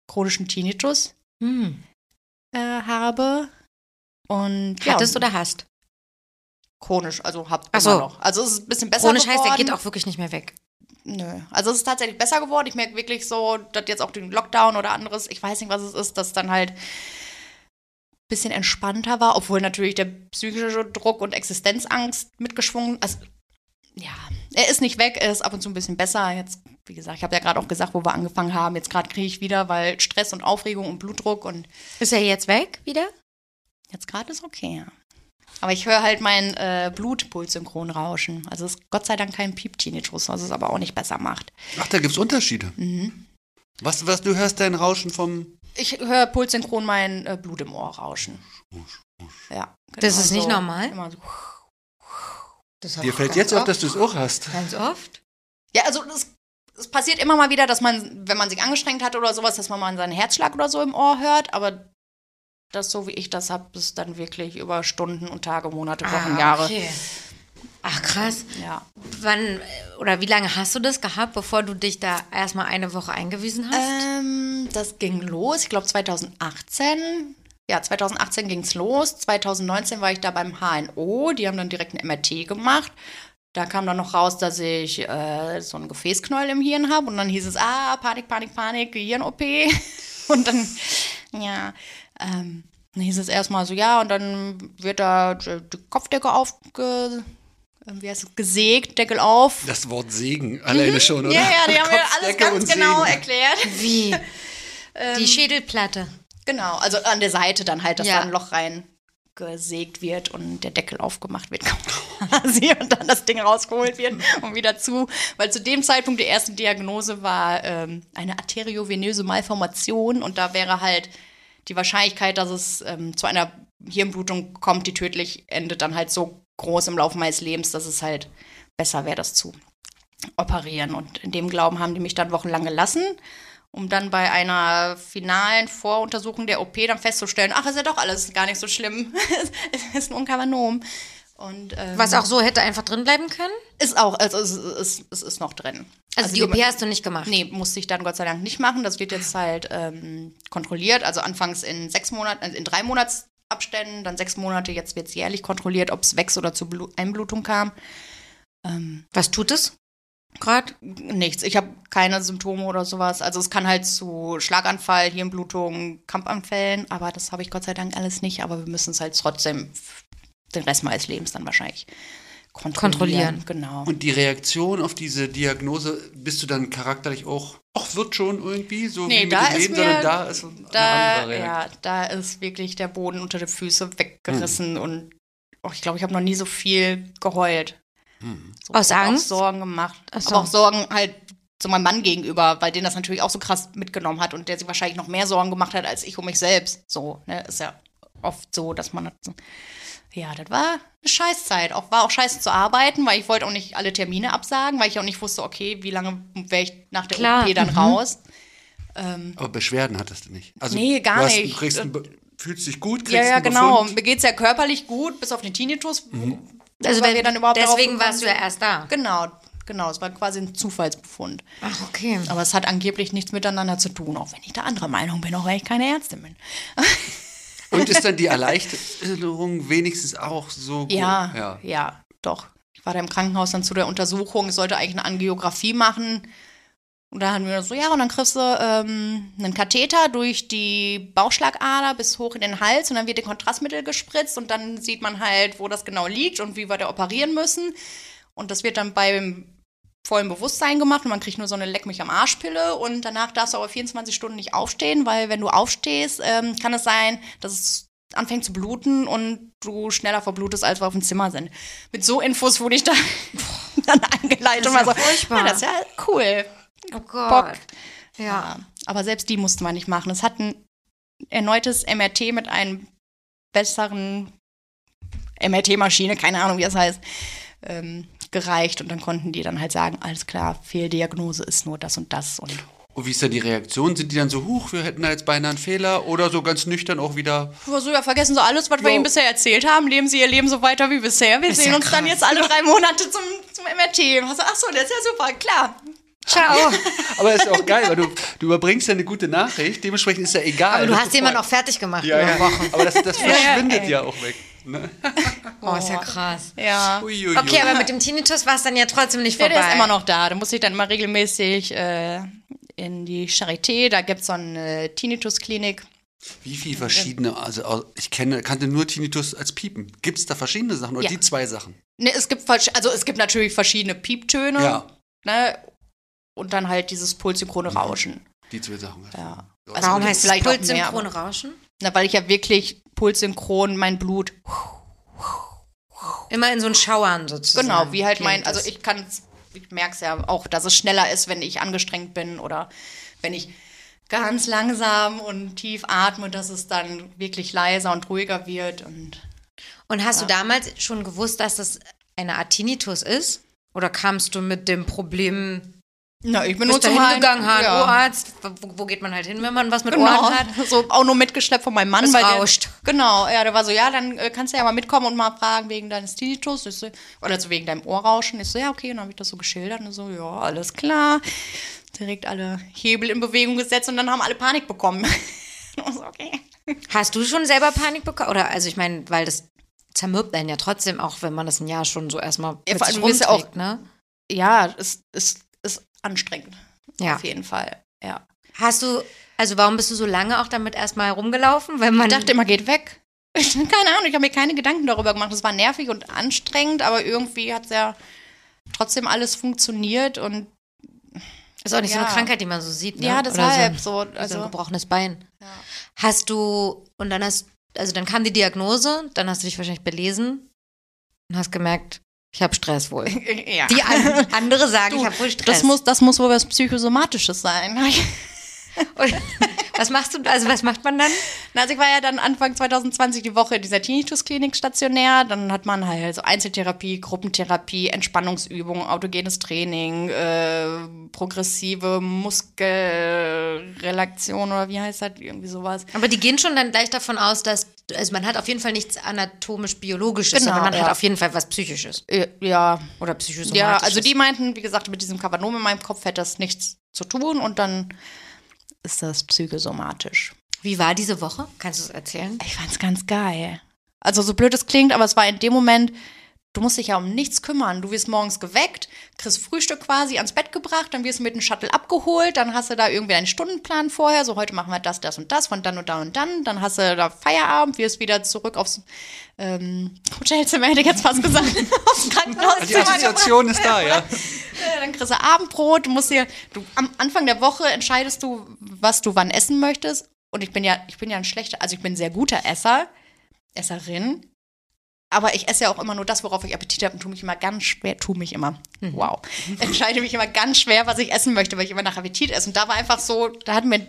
chronischen Tinnitus? Hm. äh, habe. Und ja, Hattest oder hast? chronisch, also hab Ach immer so. noch. Also es ist ein bisschen besser Chronisch geworden. heißt, der geht auch wirklich nicht mehr weg. Nö. Also es ist tatsächlich besser geworden. Ich merke wirklich so, dass jetzt auch den Lockdown oder anderes, ich weiß nicht, was es ist, dass dann halt bisschen entspannter war, obwohl natürlich der psychische Druck und Existenzangst mitgeschwungen. Also, ja, er ist nicht weg, er ist ab und zu ein bisschen besser. Jetzt, wie gesagt, ich habe ja gerade auch gesagt, wo wir angefangen haben. Jetzt gerade kriege ich wieder, weil Stress und Aufregung und Blutdruck und Ist er jetzt weg wieder? jetzt gerade ist okay, ja. Aber ich höre halt mein äh, Blutpuls synchron rauschen. Also es ist Gott sei Dank kein Piep-Tinnitus, was es aber auch nicht besser macht. Ach, da gibt es Unterschiede. Mhm. Was, was, du hörst dein Rauschen vom. Ich höre pulssynchron mein äh, Blut im Ohr rauschen. Ja. Das ist nicht so. normal? Immer so. Das Dir fällt jetzt auf, dass du es auch hast. Ganz oft? Ja, also es, es passiert immer mal wieder, dass man, wenn man sich angestrengt hat oder sowas, dass man mal seinen Herzschlag oder so im Ohr hört, aber das, so wie ich das habe, ist dann wirklich über Stunden und Tage, Monate, Wochen, Jahre. Ah, Okay. Ach krass. Ja. Wann oder wie lange hast du das gehabt, bevor du dich da erstmal eine Woche eingewiesen hast? Ähm, das ging los, ich glaube 2018. Ja, 2018 ging es los. 2019 war ich da beim HNO. Die haben dann direkt ein MRT gemacht. Da kam dann noch raus, dass ich äh, so einen Gefäßknäuel im Hirn habe. Und dann hieß es, ah, Panik, Panik, Panik, Gehirn-OP. Und dann, ja, ähm, dann hieß es erstmal so, ja, und dann wird da die die Kopfdecke aufge... Wie heißt es? Gesägt, Deckel auf. Das Wort Segen alleine schon, oder? Ja, ja, die haben mir alles ganz genau Segen. erklärt. Wie? Die Schädelplatte. Genau, also an der Seite dann halt, dass Ja. da ein Loch rein gesägt wird und der Deckel aufgemacht wird quasi und dann das Ding rausgeholt wird und wieder zu. Weil zu dem Zeitpunkt die erste Diagnose war ähm, eine arteriovenöse Malformation und da wäre halt die Wahrscheinlichkeit, dass es ähm, zu einer Hirnblutung kommt, die tödlich endet, dann halt so groß im Laufe meines Lebens, dass es halt besser wäre, das zu operieren. Und in dem Glauben haben die mich dann wochenlang gelassen, um dann bei einer finalen Voruntersuchung der OP dann festzustellen, ach, ist ja doch alles gar nicht so schlimm. es ist ein Kavanom. Und ähm, Was auch so hätte einfach drin bleiben können? ist auch, also es ist, es ist noch drin. Also, die OP hast du nicht gemacht? Nee, musste ich dann Gott sei Dank nicht machen. Das wird jetzt halt ähm, kontrolliert. Also anfangs in sechs Monaten, also in drei Monatsabständen, dann sechs Monate. Jetzt wird es jährlich kontrolliert, ob es wächst oder zu Blu Einblutung kam. Ähm, Was tut es? Gerade? nichts. Ich habe keine Symptome oder sowas. Also es kann halt zu Schlaganfall, Hirnblutung, Kampfanfällen, aber das habe ich Gott sei Dank alles nicht. Aber wir müssen es halt trotzdem den Rest meines Lebens dann wahrscheinlich kontrollieren. Kontrollieren. Genau. Und die Reaktion auf diese Diagnose, bist du dann charakterlich auch, ach, wird schon irgendwie so Nee, wie mit da dem ist Leben, mir- sondern da ist eine da, andere Reaktion. ja, da ist wirklich der Boden unter den Füßen weggerissen und oh, ich glaube, ich habe noch nie so viel geheult. So, Aus und auch Angst? Sorgen gemacht. Ach so. Aber auch Sorgen halt zu meinem Mann gegenüber, weil den das natürlich auch so krass mitgenommen hat und der sich wahrscheinlich noch mehr Sorgen gemacht hat als ich um mich selbst. So, ne, ist ja oft so, dass man ja, das war eine Scheißzeit. Auch war auch scheiße zu arbeiten, weil ich wollte auch nicht alle Termine absagen, weil ich auch nicht wusste, okay, wie lange wäre ich nach der Klar, OP dann mhm. raus. Aber Beschwerden hattest du nicht. Also, Nee, gar du hast, nicht. Du kriegst einen Be fühlst dich gut, kriegst Ja, ja, genau. Befund. Mir geht's ja körperlich gut, bis auf den Tinnitus. Also weil wir dann überhaupt deswegen warst du ja erst da. Genau, genau. Es war quasi ein Zufallsbefund. Ach, okay. Aber es hat angeblich nichts miteinander zu tun, auch wenn ich der andere Meinung bin, auch wenn ich keine Ärztin bin. Und ist dann die Erleichterung wenigstens auch so gut? Ja, ja. ja, doch. Ich war da im Krankenhaus dann zu der Untersuchung. Ich sollte eigentlich eine Angiografie machen. Und da haben wir so, ja, und dann kriegst du ähm, einen Katheter durch die Bauchschlagader bis hoch in den Hals und dann wird dir Kontrastmittel gespritzt und dann sieht man halt, wo das genau liegt und wie wir da operieren müssen. Und das wird dann beim vollen Bewusstsein gemacht und man kriegt nur so eine Leck mich am Arschpille und danach darfst du aber 24 Stunden nicht aufstehen, weil wenn du aufstehst, ähm, kann es sein, dass es anfängt zu bluten und du schneller verblutest, als wir auf dem Zimmer sind. Mit so Infos wurde ich da dann eingeleitet und war so, furchtbar. ja, das ist ja cool. Oh Gott. Bock. Ja. Ja. Aber selbst die mussten wir nicht machen. Es hat ein erneutes MRT mit einem besseren MRT-Maschine, keine Ahnung, wie das heißt, ähm, gereicht. Und dann konnten die dann halt sagen, alles klar, Fehldiagnose ist nur das und das. Und Und wie ist dann die Reaktion? Sind die dann so, huch, wir hätten da jetzt beinahe einen Fehler? Oder so ganz nüchtern auch wieder, so, ja, vergessen Sie alles, was wir Jo. Ihnen bisher erzählt haben. Leben Sie Ihr Leben so weiter wie bisher. Wir Ist sehen ja uns dann jetzt alle drei Monate zum, zum MRT. Also, ach so, das ist ja super, klar. Ciao. aber ist auch geil, weil du, du überbringst ja eine gute Nachricht, dementsprechend ist ja egal. Aber du hast jemanden auch fertig gemacht ja, ja. Wochen. Aber das, das verschwindet ey. ja auch weg. Ne? Oh, ist ja krass. Ja. Uiuiui. Okay, aber mit dem Tinnitus war es dann ja trotzdem nicht Ja, vorbei. der ist immer noch da. Da muss ich dann immer regelmäßig äh, in die Charité. Da gibt es so eine Tinnitus-Klinik. Wie viele verschiedene, also ich kenne, kannte nur Tinnitus als Piepen. Gibt es da verschiedene Sachen oder Ja. die zwei Sachen? Ne, es gibt also es gibt natürlich verschiedene Pieptöne, Ja, ne? Und dann halt dieses pulssynchrone Rauschen. die zwei Sachen. Ja. Warum heißt es Pulssynchrone Rauschen? Na, weil ich ja wirklich pulssynchron mein Blut. Immer in so ein Schauern sozusagen. Genau, wie halt mein, also ich kann ich merke es ja auch, dass es schneller ist, wenn ich angestrengt bin oder wenn ich ganz langsam und tief atme, dass es dann wirklich leiser und ruhiger wird und Und hast du damals schon gewusst, dass das eine Art Tinnitus ist? Oder kamst du mit dem Problem, na, ich bin bist da zum hingegangen, ja. Ohrarzt? Wo, wo geht man halt hin, wenn man was mit Genau, Ohren hat? so auch nur mitgeschleppt von meinem Mann. Es weil der- rauscht. Genau, ja, der war so, ja, dann äh, kannst du ja mal mitkommen und mal fragen wegen deines Tinnitus. So, oder so wegen deinem Ohrrauschen. Ich so, ja, okay, und dann habe ich das so geschildert und so, ja, alles klar. Direkt alle Hebel in Bewegung gesetzt und dann haben alle Panik bekommen. Und so, okay. Hast du schon selber Panik bekommen? Oder, also ich meine, weil das zermürbt einen ja trotzdem, auch wenn man das ein Jahr schon so erstmal Ja, mit sich ja auch- rumträgt, ne? Ja, es ist, ist anstrengend. Ja. Auf jeden Fall, ja. Hast du, also warum bist du so lange auch damit erstmal rumgelaufen? Weil man Ich dachte immer, geht weg. Keine Ahnung, ich habe mir keine Gedanken darüber gemacht. Es war nervig und anstrengend, aber irgendwie hat es ja trotzdem alles funktioniert und ist auch nicht so Ja. eine Krankheit, die man so sieht, ne? ja, deshalb so, so. ein- so ein Also, gebrochenes Bein. Ja. Hast du, und dann hast, also dann kam die Diagnose, dann hast du dich wahrscheinlich belesen und hast gemerkt, ich habe Stress wohl. ja. Die an, andere sagen, ich habe wohl Stress. das, muss, das muss wohl was Psychosomatisches sein. Und was machst du, also was macht man dann? Also ich war ja dann Anfang 2020 die Woche in dieser Tinnitus-Klinik stationär. Dann hat man halt so Einzeltherapie, Gruppentherapie, Entspannungsübungen, autogenes Training, äh, progressive Muskelrelaktion oder wie heißt das? Irgendwie sowas. Aber die gehen schon dann gleich davon aus, dass, also man hat auf jeden Fall nichts anatomisch-biologisches, Genau, sondern man ja. hat auf jeden Fall was Psychisches. Äh, Ja, Oder Psychosomatisches. ja, also die meinten, wie gesagt, mit diesem Kavanom in meinem Kopf hätte das nichts zu tun und dann ist das psychosomatisch. Wie war diese Woche? Kannst du es erzählen? Ich fand's ganz geil. Also so blöd es klingt, aber es war in dem Moment, du musst dich ja um nichts kümmern. Du wirst morgens geweckt, kriegst Frühstück quasi ans Bett gebracht, dann wirst du mit dem Shuttle abgeholt, dann hast du da irgendwie einen Stundenplan vorher, so heute machen wir das, das und das, von dann und dann und dann, dann hast du da Feierabend, wirst wieder zurück aufs ähm, Hotelzimmer, hätte ich jetzt fast gesagt, aufs Die Krankenhauszimmer. Assoziation ist da, ja. Äh, Dann kriegst du Abendbrot, du musst dir, du, am Anfang der Woche entscheidest du, was du wann essen möchtest. Und ich bin ja, ich bin ja ein schlechter, also ich bin ein sehr guter Esser, Esserin. Aber ich esse ja auch immer nur das, worauf ich Appetit habe und tue mich immer ganz schwer, tue mich immer, wow, entscheide mich immer ganz schwer, was ich essen möchte, weil ich immer nach Appetit esse. Und da war einfach so, da hat mir,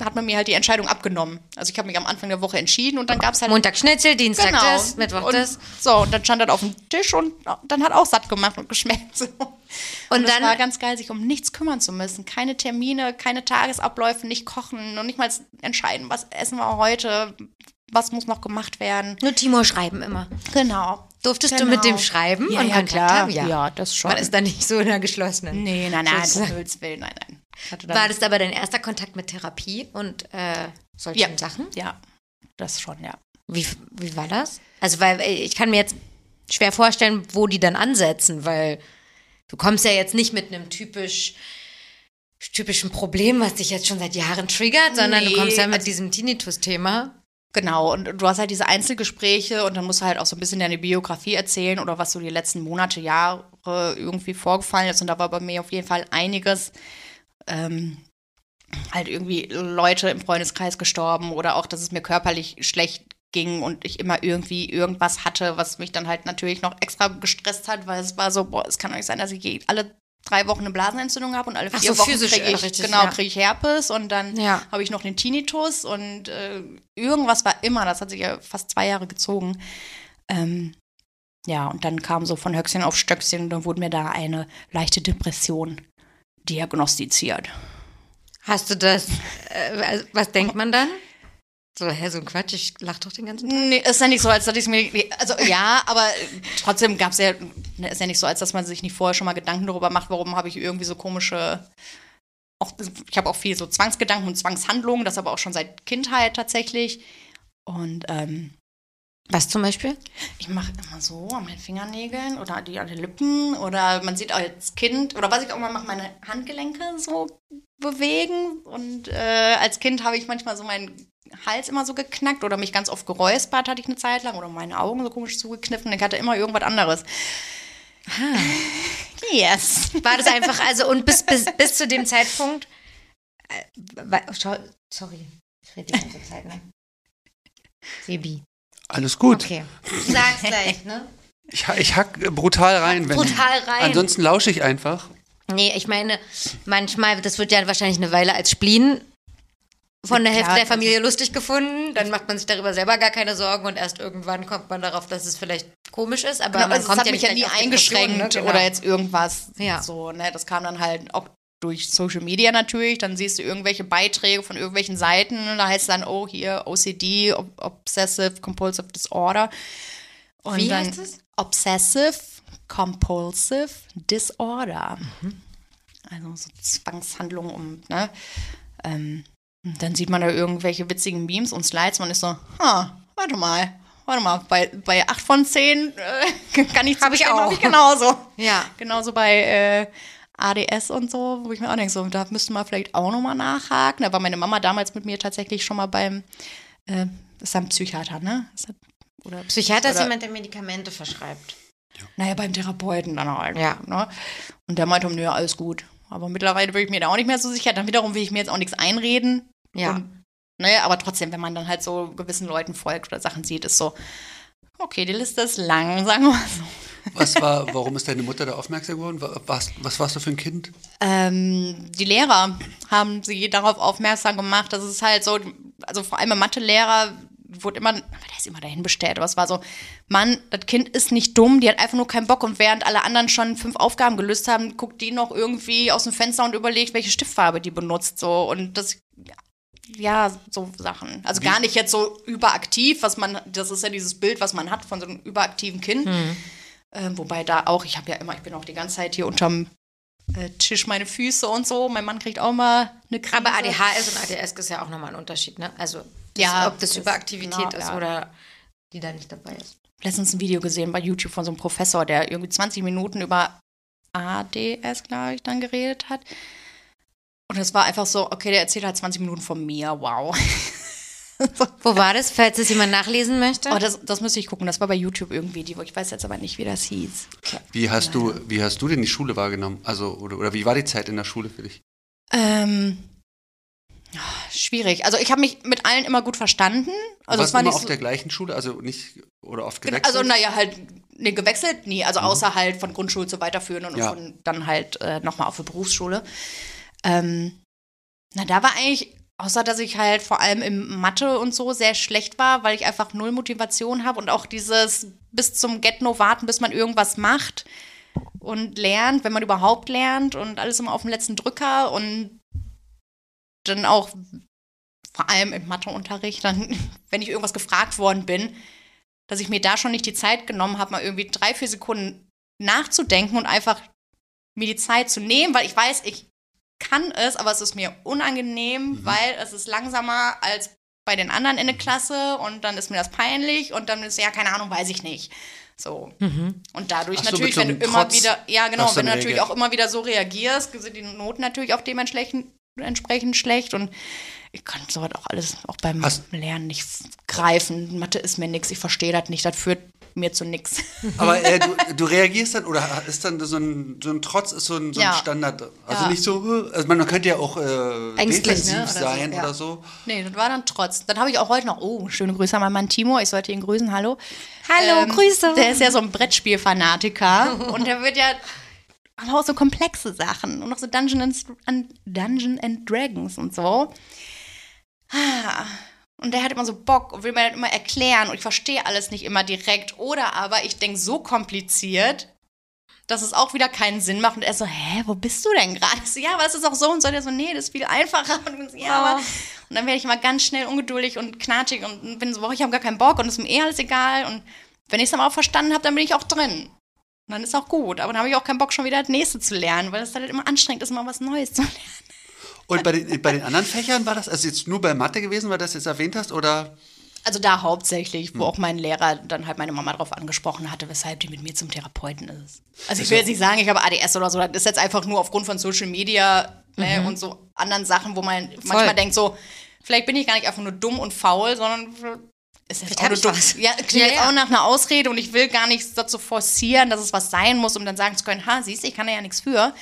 hat man mir halt die Entscheidung abgenommen. Also ich habe mich am Anfang der Woche entschieden und dann gab es halt Montag Schnitzel, Dienstag Genau. das, Mittwoch und, das. So, und dann stand das auf dem Tisch und dann hat auch satt gemacht und geschmeckt. So. Und, es dann- war ganz geil, sich um nichts kümmern zu müssen. Keine Termine, keine Tagesabläufe, nicht kochen und nicht mal entscheiden, was essen wir heute, was muss noch gemacht werden. Nur Timo schreiben immer. Genau. Durftest Genau. du mit dem schreiben Ja, und ja, klar. haben? Ja, das schon. Man ist da nicht so in der geschlossenen. Nee, nein, nein, Sozusagen. Himmels Willen, nein, nein. War das aber dein erster Kontakt mit Therapie und äh, solchen Ja. Sachen? Ja, das schon, ja. Wie, wie war das? Also, weil äh, ich kann mir jetzt schwer vorstellen, wo die dann ansetzen, weil du kommst ja jetzt nicht mit einem typisch typischen Problem, was dich jetzt schon seit Jahren triggert, sondern du Nee, kommst ja mit also- diesem Tinnitus-Thema. Genau, und du hast halt diese Einzelgespräche und dann musst du halt auch so ein bisschen deine Biografie erzählen oder was so die letzten Monate, Jahre irgendwie vorgefallen ist. Und da war bei mir auf jeden Fall einiges. Ähm, halt irgendwie Leute im Freundeskreis gestorben oder auch, dass es mir körperlich schlecht ging und ich immer irgendwie irgendwas hatte, was mich dann halt natürlich noch extra gestresst hat, weil es war so, boah, es kann doch nicht sein, dass ich alle drei Wochen eine Blasenentzündung habe und alle vier so, Wochen physisch, kriege ich, richtig, genau, ja. kriege ich Herpes und dann Ja. habe ich noch den Tinnitus und äh, irgendwas war immer, das hat sich ja fast zwei Jahre gezogen. Ähm, ja, und dann kam so von Höchstchen auf Stöckchen und dann wurde mir da eine leichte Depression diagnostiziert. Hast du das, äh, was denkt man dann? So, hä, so ein Quatsch, ich lach doch den ganzen Tag. Nee, ist ja nicht so, als dass ich mir. Also ja, aber trotzdem gab es ja. ne, Ist ja nicht so, als dass man sich nicht vorher schon mal Gedanken darüber macht, warum habe ich irgendwie so komische. Auch, ich habe auch viel so Zwangsgedanken und Zwangshandlungen, das aber auch schon seit Kindheit tatsächlich. Und ähm, Was zum Beispiel? ich mache immer so an meinen Fingernägeln oder die an den Lippen oder man sieht als Kind oder was ich auch mal mache, meine Handgelenke so bewegen und äh, als Kind habe ich manchmal so mein Hals immer so geknackt oder mich ganz oft geräuspert hatte ich eine Zeit lang oder meine Augen so komisch zugekniffen. Ich hatte immer irgendwas anderes. Yes. War das einfach, also und bis, bis, bis zu dem Zeitpunkt. Äh, sorry, ich rede die ganze Zeit, ne? Sebi. Alles gut. Okay. Du sagst gleich, ne? Ich, ich hack brutal rein. Wenn, Brutal rein. Ansonsten lausche ich einfach. Nee, ich meine, manchmal, das wird ja wahrscheinlich eine Weile als Spleen von der Hälfte der also- Familie lustig gefunden. Dann macht man sich darüber selber gar keine Sorgen und erst irgendwann kommt man darauf, dass es vielleicht komisch ist. Aber Genau, man also es kommt hat ja mich nicht ja nie Depressionen, eingeschränkt ne? Genau. oder jetzt irgendwas. Ja. So, ne? Das kam dann halt auch durch Social Media natürlich. Dann siehst du irgendwelche Beiträge von irgendwelchen Seiten. Da heißt es dann, oh, hier OCD, Ob Obsessive Compulsive Disorder. Und Wie heißt es? Obsessive Compulsive Disorder. Mhm. Also so Zwangshandlungen um, ne? Ähm, und dann sieht man da irgendwelche witzigen Memes und Slides. Man ist so, ha, warte mal, warte mal, bei, bei 8 von 10 äh, kann ich Hab ich auch. Ich genauso. Ja. Genauso bei äh, ADS und so, wo ich mir auch denke, so, da müsste man vielleicht auch nochmal nachhaken. Da war meine Mama damals mit mir tatsächlich schon mal beim, äh, ist ein Psychiater, ne? Ist das, oder Psychiater ist oder- jemand, der Medikamente verschreibt. naja, beim Therapeuten dann halt. Ja. Ne? Und der meinte, nö, alles gut. Aber mittlerweile bin ich mir da auch nicht mehr so sicher. Dann wiederum will ich mir jetzt auch nichts einreden. Ja. Und, naja, aber trotzdem, wenn man dann halt so gewissen Leuten folgt oder Sachen sieht, ist so, okay, die Liste ist lang, sagen wir mal so. Was war, warum ist deine Mutter da aufmerksam geworden? Wa- Was, was warst du für ein Kind? Ähm, die Lehrer haben sie darauf aufmerksam gemacht, dass es halt so, also vor allem Mathelehrer wurde immer, aber der ist immer dahin bestellt, aber es war so, Mann, das Kind ist nicht dumm, die hat einfach nur keinen Bock und während alle anderen schon fünf Aufgaben gelöst haben, guckt die noch irgendwie aus dem Fenster und überlegt, welche Stiftfarbe die benutzt, so und das ja, so Sachen. Also gar nicht jetzt so überaktiv, was man, das ist ja dieses Bild, was man hat von so einem überaktiven Kind. Ähm, wobei da auch, ich habe ja immer, ich bin auch die ganze Zeit hier unterm äh, Tisch meine Füße und so. Mein Mann kriegt auch mal eine Krise. Aber ADHS und ADS ist ja auch nochmal ein Unterschied, ne? Also, das, Ja, ob das das- Überaktivität genau, ist ja. oder die da nicht dabei ist. letztens ein Video gesehen bei YouTube von so einem Professor, der irgendwie 20 Minuten über ADS, glaube ich, dann geredet hat. Und das war einfach so, okay, der erzählt halt 20 Minuten von mir, wow. Wo war das, falls es jemand nachlesen möchte? Aber das, das müsste ich gucken, das war bei YouTube irgendwie, die, ich weiß jetzt aber nicht, wie das hieß. Wie hast du, wie hast du denn die Schule wahrgenommen? Also, oder, oder wie war die Zeit in der Schule für dich? Ähm, schwierig. Also ich habe mich mit allen immer gut verstanden. Also Warst es war du immer nicht auf so, der gleichen Schule? Also nicht, oder oft Genau, gewechselt? Also, naja, halt, nee, gewechselt, nie. Also, außer halt von Grundschule zu weiterführen und Ja. von dann halt äh, nochmal auf die Berufsschule. Ähm, na, da war eigentlich, außer dass ich halt vor allem im Mathe und so sehr schlecht war, weil ich einfach null Motivation habe und auch dieses bis zum Get-No warten, bis man irgendwas macht und lernt, wenn man überhaupt lernt und alles immer auf dem letzten Drücker und dann auch vor allem im Matheunterricht, dann, wenn ich irgendwas gefragt worden bin, dass ich mir da schon nicht die Zeit genommen habe, mal irgendwie drei, vier Sekunden nachzudenken und einfach mir die Zeit zu nehmen, weil ich weiß, ich kann es, aber es ist mir unangenehm, weil es ist langsamer als bei den anderen in der Klasse und dann ist mir das peinlich und dann ist ja keine Ahnung, weiß ich nicht. So. Und dadurch so, natürlich, so wenn du immer Trotz wieder, ja genau, wenn du natürlich auch immer wieder so reagierst, sind die Noten natürlich auch dementsprechend entsprechend schlecht und ich kann sowas auch alles auch beim Hast- Lernen nicht greifen. Mathe ist mir nix, ich verstehe das nicht, das führt mir zu nix. Aber äh, du, du reagierst dann, oder ist dann so ein, so ein Trotz, ist so ein, so ein Ja. Standard. Also Ja. nicht so, äh, also man könnte ja auch äh, Ängstlich, defensiv ne? Oder so, sein ja. oder so. nee, das war dann trotz. Dann habe ich auch heute noch, oh, schöne Grüße an meinen Mann Timo, ich sollte ihn grüßen, hallo. Hallo, Ähm, Grüße. Der ist ja so ein Brettspielfanatiker und der wird ja aber auch so komplexe Sachen und noch so Dungeon and, an- Dungeon and Dragons und so. Ah, Und der hat immer so Bock und will mir das immer erklären und ich verstehe alles nicht immer direkt. Oder aber ich denke so kompliziert, dass es auch wieder keinen Sinn macht. Und er so, hä, wo bist du denn gerade? Ich so, ja, aber es ist auch so und so. Der so, nee, das ist viel einfacher. Und so, ja, aber. Und dann werde ich immer ganz schnell ungeduldig und knatschig und bin so, boah, ich habe gar keinen Bock und es ist mir eh alles egal. Und wenn ich es dann auch verstanden habe, dann bin ich auch drin. Und dann ist auch gut. Aber dann habe ich auch keinen Bock, schon wieder das nächste zu lernen, weil es dann halt immer anstrengend ist, mal was Neues zu lernen. Und bei den, bei den anderen Fächern war das, also jetzt nur bei Mathe gewesen, weil du das jetzt erwähnt hast, oder? Also da hauptsächlich, wo auch mein Lehrer dann halt meine Mama drauf angesprochen hatte, weshalb die mit mir zum Therapeuten ist. Also ich will jetzt nicht sagen, ich habe ADS oder so, das ist jetzt einfach nur aufgrund von Social Media ne, und so anderen Sachen, wo man manchmal denkt so, vielleicht bin ich gar nicht einfach nur dumm und faul, sondern ist jetzt Vielleicht auch was. Ja, klingt Ja, ja. auch nach einer Ausrede und ich will gar nichts dazu forcieren, dass es was sein muss, um dann sagen zu können, ha, siehst du, ich kann da ja nichts für.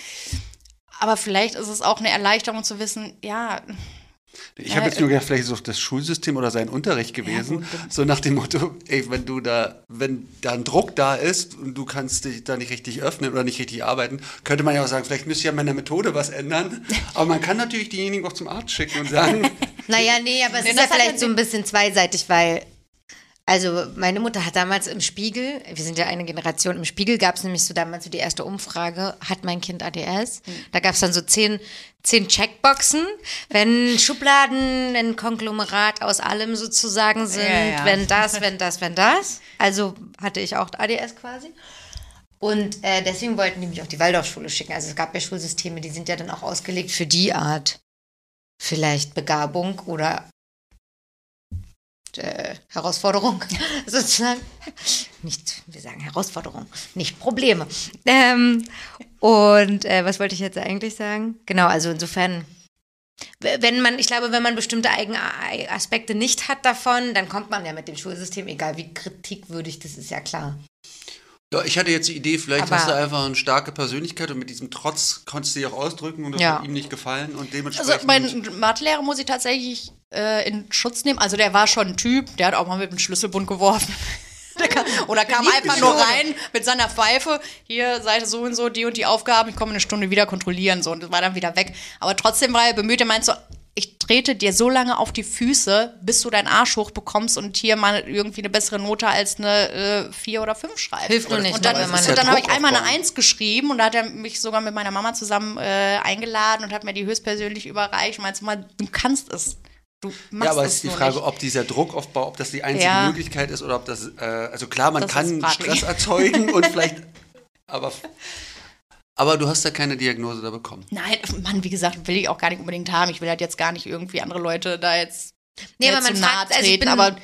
Aber vielleicht ist es auch eine Erleichterung zu wissen, ja, Ich habe jetzt nur gedacht, vielleicht ist es auch das Schulsystem oder sein Unterricht gewesen. so nach dem Motto, ey, wenn du da, wenn da ein Druck da ist und du kannst dich da nicht richtig öffnen oder nicht richtig arbeiten, könnte man ja auch sagen, vielleicht müsste ich ja meiner Methode was ändern. Aber man kann natürlich diejenigen auch zum Arzt schicken und sagen, Naja, nee, aber es Nee, ist ja vielleicht ja so ein bisschen zweiseitig, weil, also meine Mutter hat damals im Spiegel, wir sind ja eine Generation, im Spiegel gab es nämlich so damals so die erste Umfrage, hat mein Kind ADS? Hm. Da gab es dann so zehn, zehn Checkboxen, wenn Schubladen ein Konglomerat aus allem sozusagen sind, Ja, ja. wenn das, wenn das, wenn das. Also hatte ich auch ADS quasi. Und äh, deswegen wollten die mich auf die Waldorfschule schicken. Also es gab ja Schulsysteme, die sind ja dann auch ausgelegt für die Art vielleicht Begabung oder äh, Herausforderung sozusagen. Nicht, wir sagen Herausforderung, nicht Probleme. Ähm, und äh, was wollte ich jetzt eigentlich sagen? Genau, also insofern, wenn man, ich glaube, wenn man bestimmte Eigenaspekte nicht hat davon, dann kommt man ja mit dem Schulsystem, egal wie kritikwürdig das ist, ja klar. ja, ich hatte jetzt die Idee, vielleicht Aber- hast du einfach eine starke Persönlichkeit und mit diesem Trotz konntest du dich auch ausdrücken und das Ja. hat ihm nicht gefallen und dementsprechend. Also mein Mathelehrer muss ich tatsächlich äh, in Schutz nehmen. Also der war schon ein Typ, der hat auch mal mit dem Schlüsselbund geworfen. Kam, oder kam einfach nur rein mit seiner Pfeife, hier Seite so und so, die und die Aufgaben, ich komme eine Stunde wieder kontrollieren so und das war dann wieder weg. Aber trotzdem war er bemüht, er meint so, ich trete dir so lange auf die Füße, bis du deinen Arsch hoch bekommst und hier mal irgendwie eine bessere Note als eine äh, 4 oder 5 schreibst. Hilft nur nicht, und dann, und dann habe ich einmal eine aufbauen. 1 geschrieben und da hat er mich sogar mit meiner Mama zusammen äh, eingeladen und hat mir die höchstpersönlich überreicht und meinte so mal, du kannst es. Du machst Ja, aber es ist die Frage, nicht. ob dieser Druckaufbau, ob das die einzige Ja. Möglichkeit ist oder ob das, äh, also klar, man Das kann. Stress erzeugen und vielleicht, aber, aber du hast ja keine Diagnose da bekommen. Nein, Mann, wie gesagt, will ich auch gar nicht unbedingt haben. Ich will halt jetzt gar nicht irgendwie andere Leute da jetzt Nee, aber man zu nahe fragt, also ich treten, bin, aber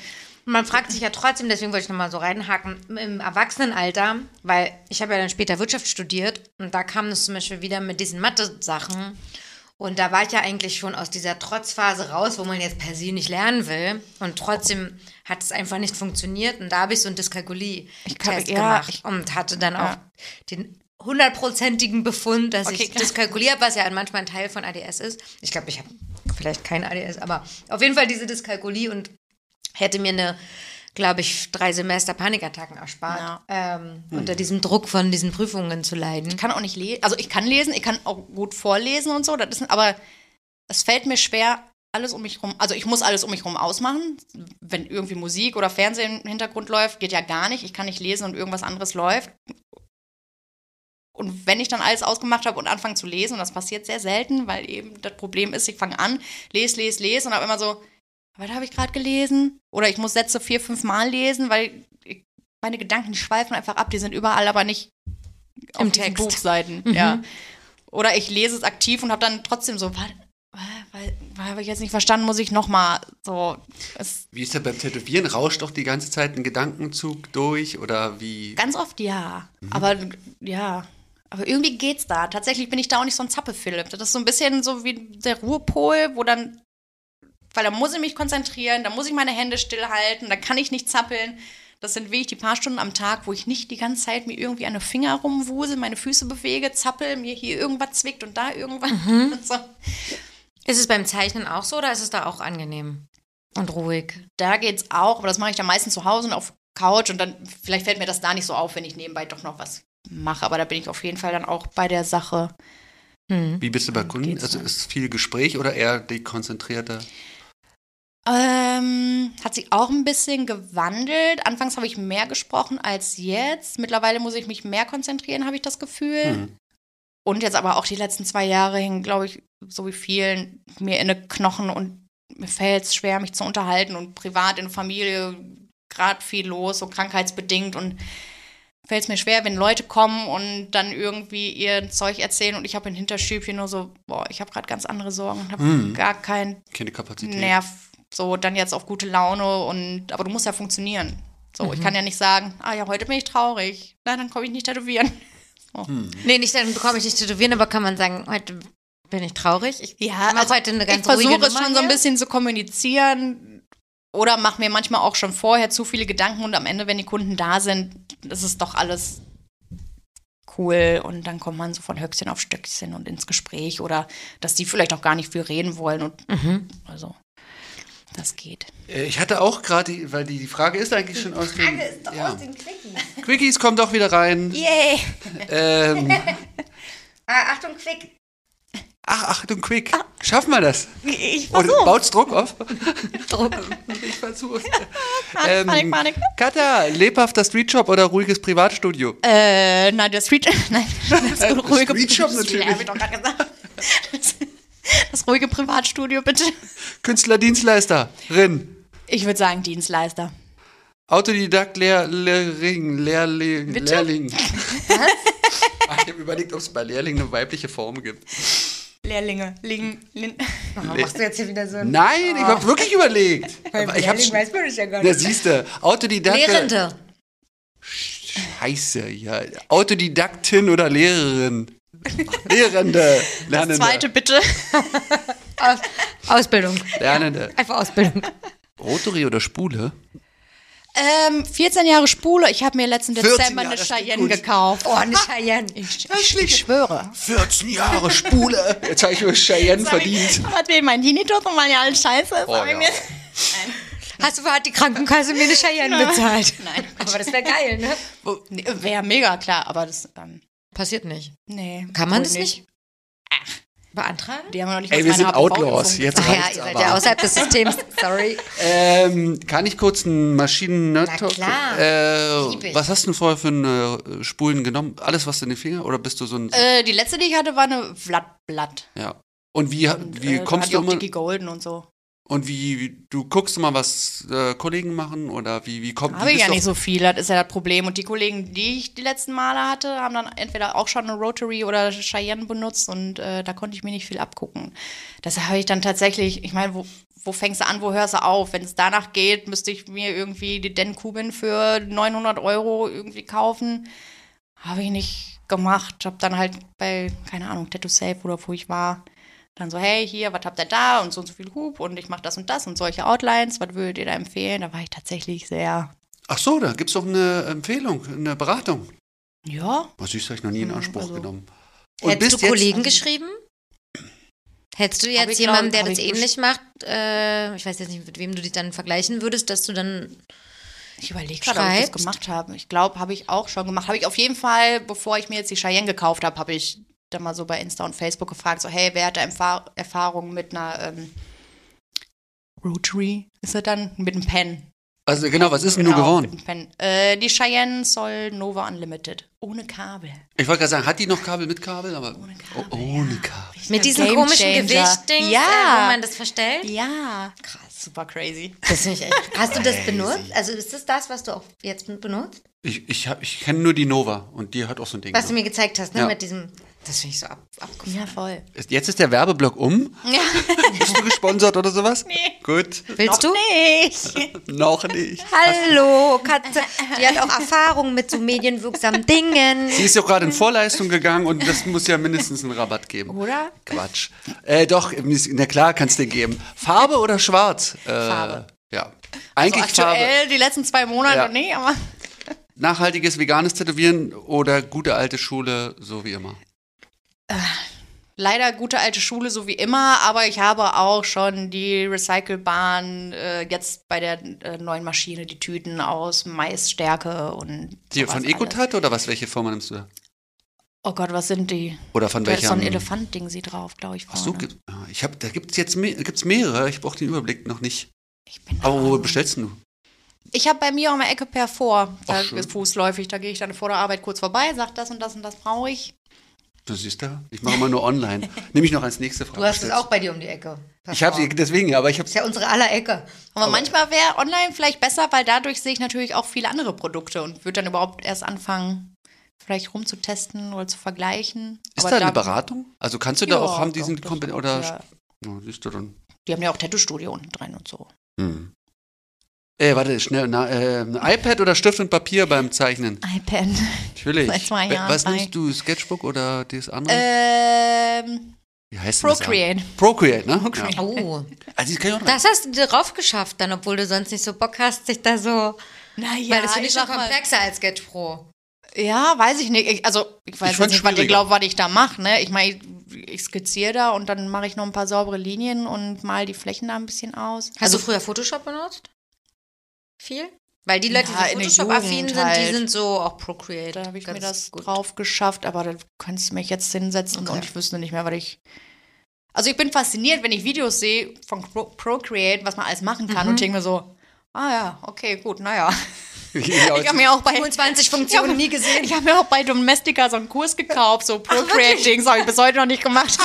man fragt sich ja trotzdem, deswegen wollte ich nochmal so reinhaken, im Erwachsenenalter, weil ich habe ja dann später Wirtschaft studiert und da kam es zum Beispiel wieder mit diesen Mathe-Sachen und da war ich ja eigentlich schon aus dieser Trotzphase raus, wo man jetzt per se nicht lernen will und trotzdem hat es einfach nicht funktioniert und da habe ich so einen kann- Dyskalkulie-Test ja, gemacht ich- und hatte dann auch Ja. den hundertprozentigen Befund, dass Okay, ich. Dyskalkulie habe, was ja manchmal ein Teil von ADS ist. Ich glaube, ich habe vielleicht kein ADS, aber auf jeden Fall diese Dyskalkulie und hätte mir eine, glaube ich, drei Semester Panikattacken erspart, Ja. ähm, unter diesem Druck von diesen Prüfungen zu leiden. ich kann auch nicht lesen. Also ich kann lesen, ich kann auch gut vorlesen und so, das ist, aber es fällt mir schwer, alles um mich rum, also ich muss alles um mich rum ausmachen. Wenn irgendwie Musik oder Fernsehen im Hintergrund läuft, geht ja gar nicht. Ich kann nicht lesen und irgendwas anderes läuft. Und wenn ich dann alles ausgemacht habe und anfange zu lesen, und das passiert sehr selten, weil eben das Problem ist, ich fange an, lese, lese, lese und habe immer so, was habe ich gerade gelesen? Oder ich muss Sätze vier, fünf Mal lesen, weil ich, meine Gedanken, schweifen einfach ab, die sind überall, aber nicht auf Im Text. Buchseiten. Ja. Oder ich lese es aktiv und habe dann trotzdem so, weil, weil, weil habe ich jetzt nicht verstanden, muss ich nochmal so. Es, Wie ist das beim Tätowieren? Rauscht doch die ganze Zeit ein Gedankenzug durch oder wie? ganz oft ja. Mhm. Aber ja. Aber irgendwie geht's da. Tatsächlich bin ich da auch nicht so ein Zappe-Philipp. Das ist so ein bisschen so wie der Ruhepol, wo dann, weil da muss ich mich konzentrieren, da muss ich meine Hände stillhalten, da kann ich nicht zappeln. Das sind wirklich die paar Stunden am Tag, wo ich nicht die ganze Zeit mir irgendwie an den Finger rumwusel, meine Füße bewege, zappel, mir hier irgendwas zwickt und da irgendwas. Mhm. So. Ist es beim Zeichnen auch so oder ist es da auch angenehm und ruhig? Da geht's auch, aber das mache ich dann meistens zu Hause und auf Couch und dann vielleicht fällt mir das da nicht so auf, wenn ich nebenbei doch noch was mache. Aber da bin ich auf jeden Fall dann auch bei der Sache. Hm. Wie bist du bei Kunden? Geht's Also ist viel Gespräch oder eher die konzentrierte? Ähm, hat sich auch ein bisschen gewandelt. Anfangs habe ich mehr gesprochen als jetzt. Mittlerweile muss ich mich mehr konzentrieren, habe ich das Gefühl. Hm. Und jetzt aber auch die letzten zwei Jahre hingen, glaube ich, so wie vielen, mir in den Knochen und mir fällt es schwer, mich zu unterhalten und privat in der Familie gerade viel los, so krankheitsbedingt und fällt es mir schwer, wenn Leute kommen und dann irgendwie ihr Zeug erzählen und ich habe ein Hinterstübchen nur so, boah, ich habe gerade ganz andere Sorgen und habe Mhm. gar keinen Keine Kapazität. Nerv, so dann jetzt auf gute Laune und aber du musst ja funktionieren. So, ich kann ja nicht sagen, ah ja, heute bin ich traurig. Na, dann komme ich nicht tätowieren. So. Nee, nicht dann bekomme ich nicht tätowieren, aber kann man sagen, heute Bin ich traurig? Ich Ja, also heute eine ganz ich versuche es schon so ein hier. bisschen zu kommunizieren oder mache mir manchmal auch schon vorher zu viele Gedanken und am Ende, wenn die Kunden da sind, ist es doch alles cool und dann kommt man so von Höchstchen auf Stöckchen und ins Gespräch oder dass die vielleicht auch gar nicht viel reden wollen und Mhm. also das geht. Äh, Ich hatte auch gerade, weil die, die Frage ist eigentlich schon aus dem. ja. den Quickies. Quickies kommen doch wieder rein. Yay! Ähm, Ah, Achtung, Quick. ach, Achtung, Quick. Schaffen wir das? Ich Oder baut's Druck auf? Druck. Ich versuch's. Panik, Panik, Panik. Katha, lebhafter Streetshop oder ruhiges Privatstudio? Äh, nein, der Street, nein, das ruhige Streetshop das natürlich. hab ich doch gerade gesagt. Das, ruhige Privatstudio, bitte. Künstlerdienstleisterin. Ich würde sagen Dienstleister. Autodidakt, Lehr Lehrling, Lehrling, Bitte? Lehrling. Ah, Ich habe überlegt, ob es bei Lehrling eine weibliche Form gibt. Lehrlinge, liegen, lin, Warum machst du jetzt hier wieder so ein Nein, ich habe wirklich überlegt. Aber ich hab's, weiß man das ja gar na, siehst du, Autodidakt. Lehrende. Scheiße, ja. Autodidaktin oder Lehrerin? Lehrende. Lernende. zweite bitte. Aus Ausbildung. Lernende. Einfach Ausbildung. Rotary oder Spule? Ähm, 14 Jahre Spule. Ich habe mir letzten 14 Dezember Jahre, eine das Cheyenne gut. gekauft. Oh, eine Cheyenne. Ich, ich, ich schwöre. 14 Jahre Spule. Jetzt habe ich mir Cheyenne verdient. Hat mir mein Tinnitus und meine alles scheiße. Oh, ja. mir, Hast du, hat die Krankenkasse mir eine Cheyenne bezahlt? Nein. Aber das wäre geil, ne? nee, Wäre mega klar, aber das, ähm, Passiert nicht. nee. Kann man das nicht? Beantragen? Die haben noch nicht Ey, wir sind Outlaws. Jetzt Ach ja, ihr seid aber. ja außerhalb des Systems. Sorry. Ähm, kann ich kurz einen maschinen nerd Na talk klar. Äh, was hast du denn vorher für eine äh, Spulen genommen? Alles was in den Finger? Oder bist du so ein. Äh, die letzte, die ich hatte, war eine Vlattblatt. ja. Und wie, Und, wie äh, kommst du ich auch immer. Dickie Golden und so. Und wie, wie du guckst immer, was äh, Kollegen machen? Oder wie, wie kommt Habe ich ja nicht so viel, das ist ja das Problem. Und die Kollegen, die ich die letzten Male hatte, haben dann entweder auch schon eine Rotary oder Cheyenne benutzt und äh, da konnte ich mir nicht viel abgucken. Das habe ich dann tatsächlich, ich meine, wo, wo fängst du an, wo hörst du auf? Wenn es danach geht, müsste ich mir irgendwie die Den Kubin für 900 Euro irgendwie kaufen. Habe ich nicht gemacht. Habe dann halt bei, keine Ahnung, Tattoo Safe oder wo ich war, dann so, hey, hier, was habt ihr da? Und so und so viel Hub und ich mache das und das und solche Outlines, was würdet ihr da empfehlen? Da war ich tatsächlich sehr, Ach so, da gibt's doch eine Empfehlung, eine Beratung. ja, Was süß, habe ich noch nie in Mhm, Anspruch also- genommen. Hättest du jetzt- Kollegen geschrieben? Hättest du jetzt ich, jemanden, glaub- der das ich ähnlich macht, äh, ich weiß jetzt nicht, mit wem du dich dann vergleichen würdest, dass du dann ich überlege gerade, ob ich das gemacht habe. Ich glaube, habe ich auch schon gemacht. Habe ich auf jeden Fall, bevor ich mir jetzt die Cheyenne gekauft habe, habe ich dann mal so bei Insta und Facebook gefragt, so, hey, wer hat da Empfa Erfahrung mit einer ähm, Rotary? Ist das dann? Mit einem Pen. Also genau, was ist denn Genau, nur geworden? Mit einem Pen. Äh, die Cheyenne soll Nova Unlimited. Ohne Kabel. Ich wollte gerade sagen, hat die noch Kabel mit Kabel? Aber Ohne Kabel, Oh, ohne Kabel. mit diesem Game komischen Changer. Gewichtding, Ja. äh, wo man das verstellt? Ja. Krass, super crazy. Das finde ich echt. Hast du das benutzt? Also ist das das, was du auch jetzt benutzt? Ich, ich, hab- ich kenne nur die Nova und die hat auch so ein Ding. Was du mir gezeigt hast, ne? Ja. Mit diesem. Das finde ich so ab, abgefahren. Ja, voll. Jetzt ist der Werbeblock um. Ja. Bist du gesponsert oder sowas? Nee. Gut, Willst du? Nicht. noch nicht. Hallo, Katze. Die hat auch Erfahrung mit so medienwirksamen Dingen. Sie ist ja auch gerade in Vorleistung gegangen und das muss ja mindestens einen Rabatt geben. Oder? Quatsch. Äh, doch, na klar, kannst du geben. Farbe oder schwarz? Äh, Farbe. Ja. Eigentlich Also Farbe. aktuell, die letzten zwei Monate, Ja. nee, aber. Nachhaltiges veganes Tätowieren oder gute alte Schule, so wie immer. Leider gute alte Schule, so wie immer, aber ich habe auch schon die recycelbaren, äh, jetzt bei der äh, neuen Maschine, die Tüten aus Maisstärke und. Sowas von. Ecotat oder was? Welche Firma nimmst du da? Oh Gott, was sind die? Oder von Da ist so welcher? ein Elefant-Ding sie drauf, glaube ich. Ach so, vorne. gibt, ja, ich hab, da gibt es jetzt gibt's mehrere. Ich brauche den Überblick noch nicht. Aber wo bestellst du? Ich habe bei mir um die Ecke per vor. Da ist fußläufig. Da gehe ich dann vor der Arbeit kurz vorbei, sag das und das und das brauche ich. Du siehst da, ich mache immer nur online. Nehme ich noch als nächste Frage. Du hast es auch bei dir um die Ecke. Ich habe sie deswegen, ja, aber ich habe ist ja unsere aller Ecke. Aber, manchmal wäre online vielleicht besser, weil dadurch sehe ich natürlich auch viele andere Produkte und würde dann überhaupt erst anfangen, vielleicht rumzutesten oder zu vergleichen. Ist Aber da eine Beratung? Also kannst du da Ja, auch haben diesen Kompetenz oder ja. Ja, siehst du dann. Die haben ja auch Tattoo-Studio unten drin und so. Hm. Äh, warte, schnell, na, äh, iPad oder Stift und Papier beim Zeichnen? iPad. Natürlich. Seit zwei Jahren Was nimmst du, Sketchbook oder das andere? ähm, Wie heißt denn das? Procreate. Procreate, ne? Procreate. Ja. Oh, Also, das kann ich auch noch. Also, das hast du drauf geschafft, dann, obwohl du sonst nicht so Bock hast, sich da so. Naja, weil das finde ich schon mal- komplexer als Sketch Pro. Ja, weiß ich nicht. Ich, also, ich weiß Ich jetzt nicht, was ihr glaubt, was ich da mache. Ne? Ich meine, ich, ich skizziere da und dann mache ich noch ein paar saubere Linien und mal die Flächen da ein bisschen aus. Hast du früher Photoshop benutzt? Viel? Weil die Leute, Ja, die Photoshop-affin sind, die halt. sind so auch Procreate. Da habe ich mir das gut. drauf geschafft, aber da könntest du mich jetzt hinsetzen Okay. und ich wüsste nicht mehr, was ich. Also ich bin fasziniert, wenn ich Videos sehe von Pro Procreate, was man alles machen kann Mhm. und denke mir so, ah ja, okay, gut, naja. Ja, Ich habe mir auch bei 25 Funktionen nie gesehen. Ich habe mir auch bei Domestika so einen Kurs gekauft, so Procreate-Dings, habe ich bis heute noch nicht gemacht.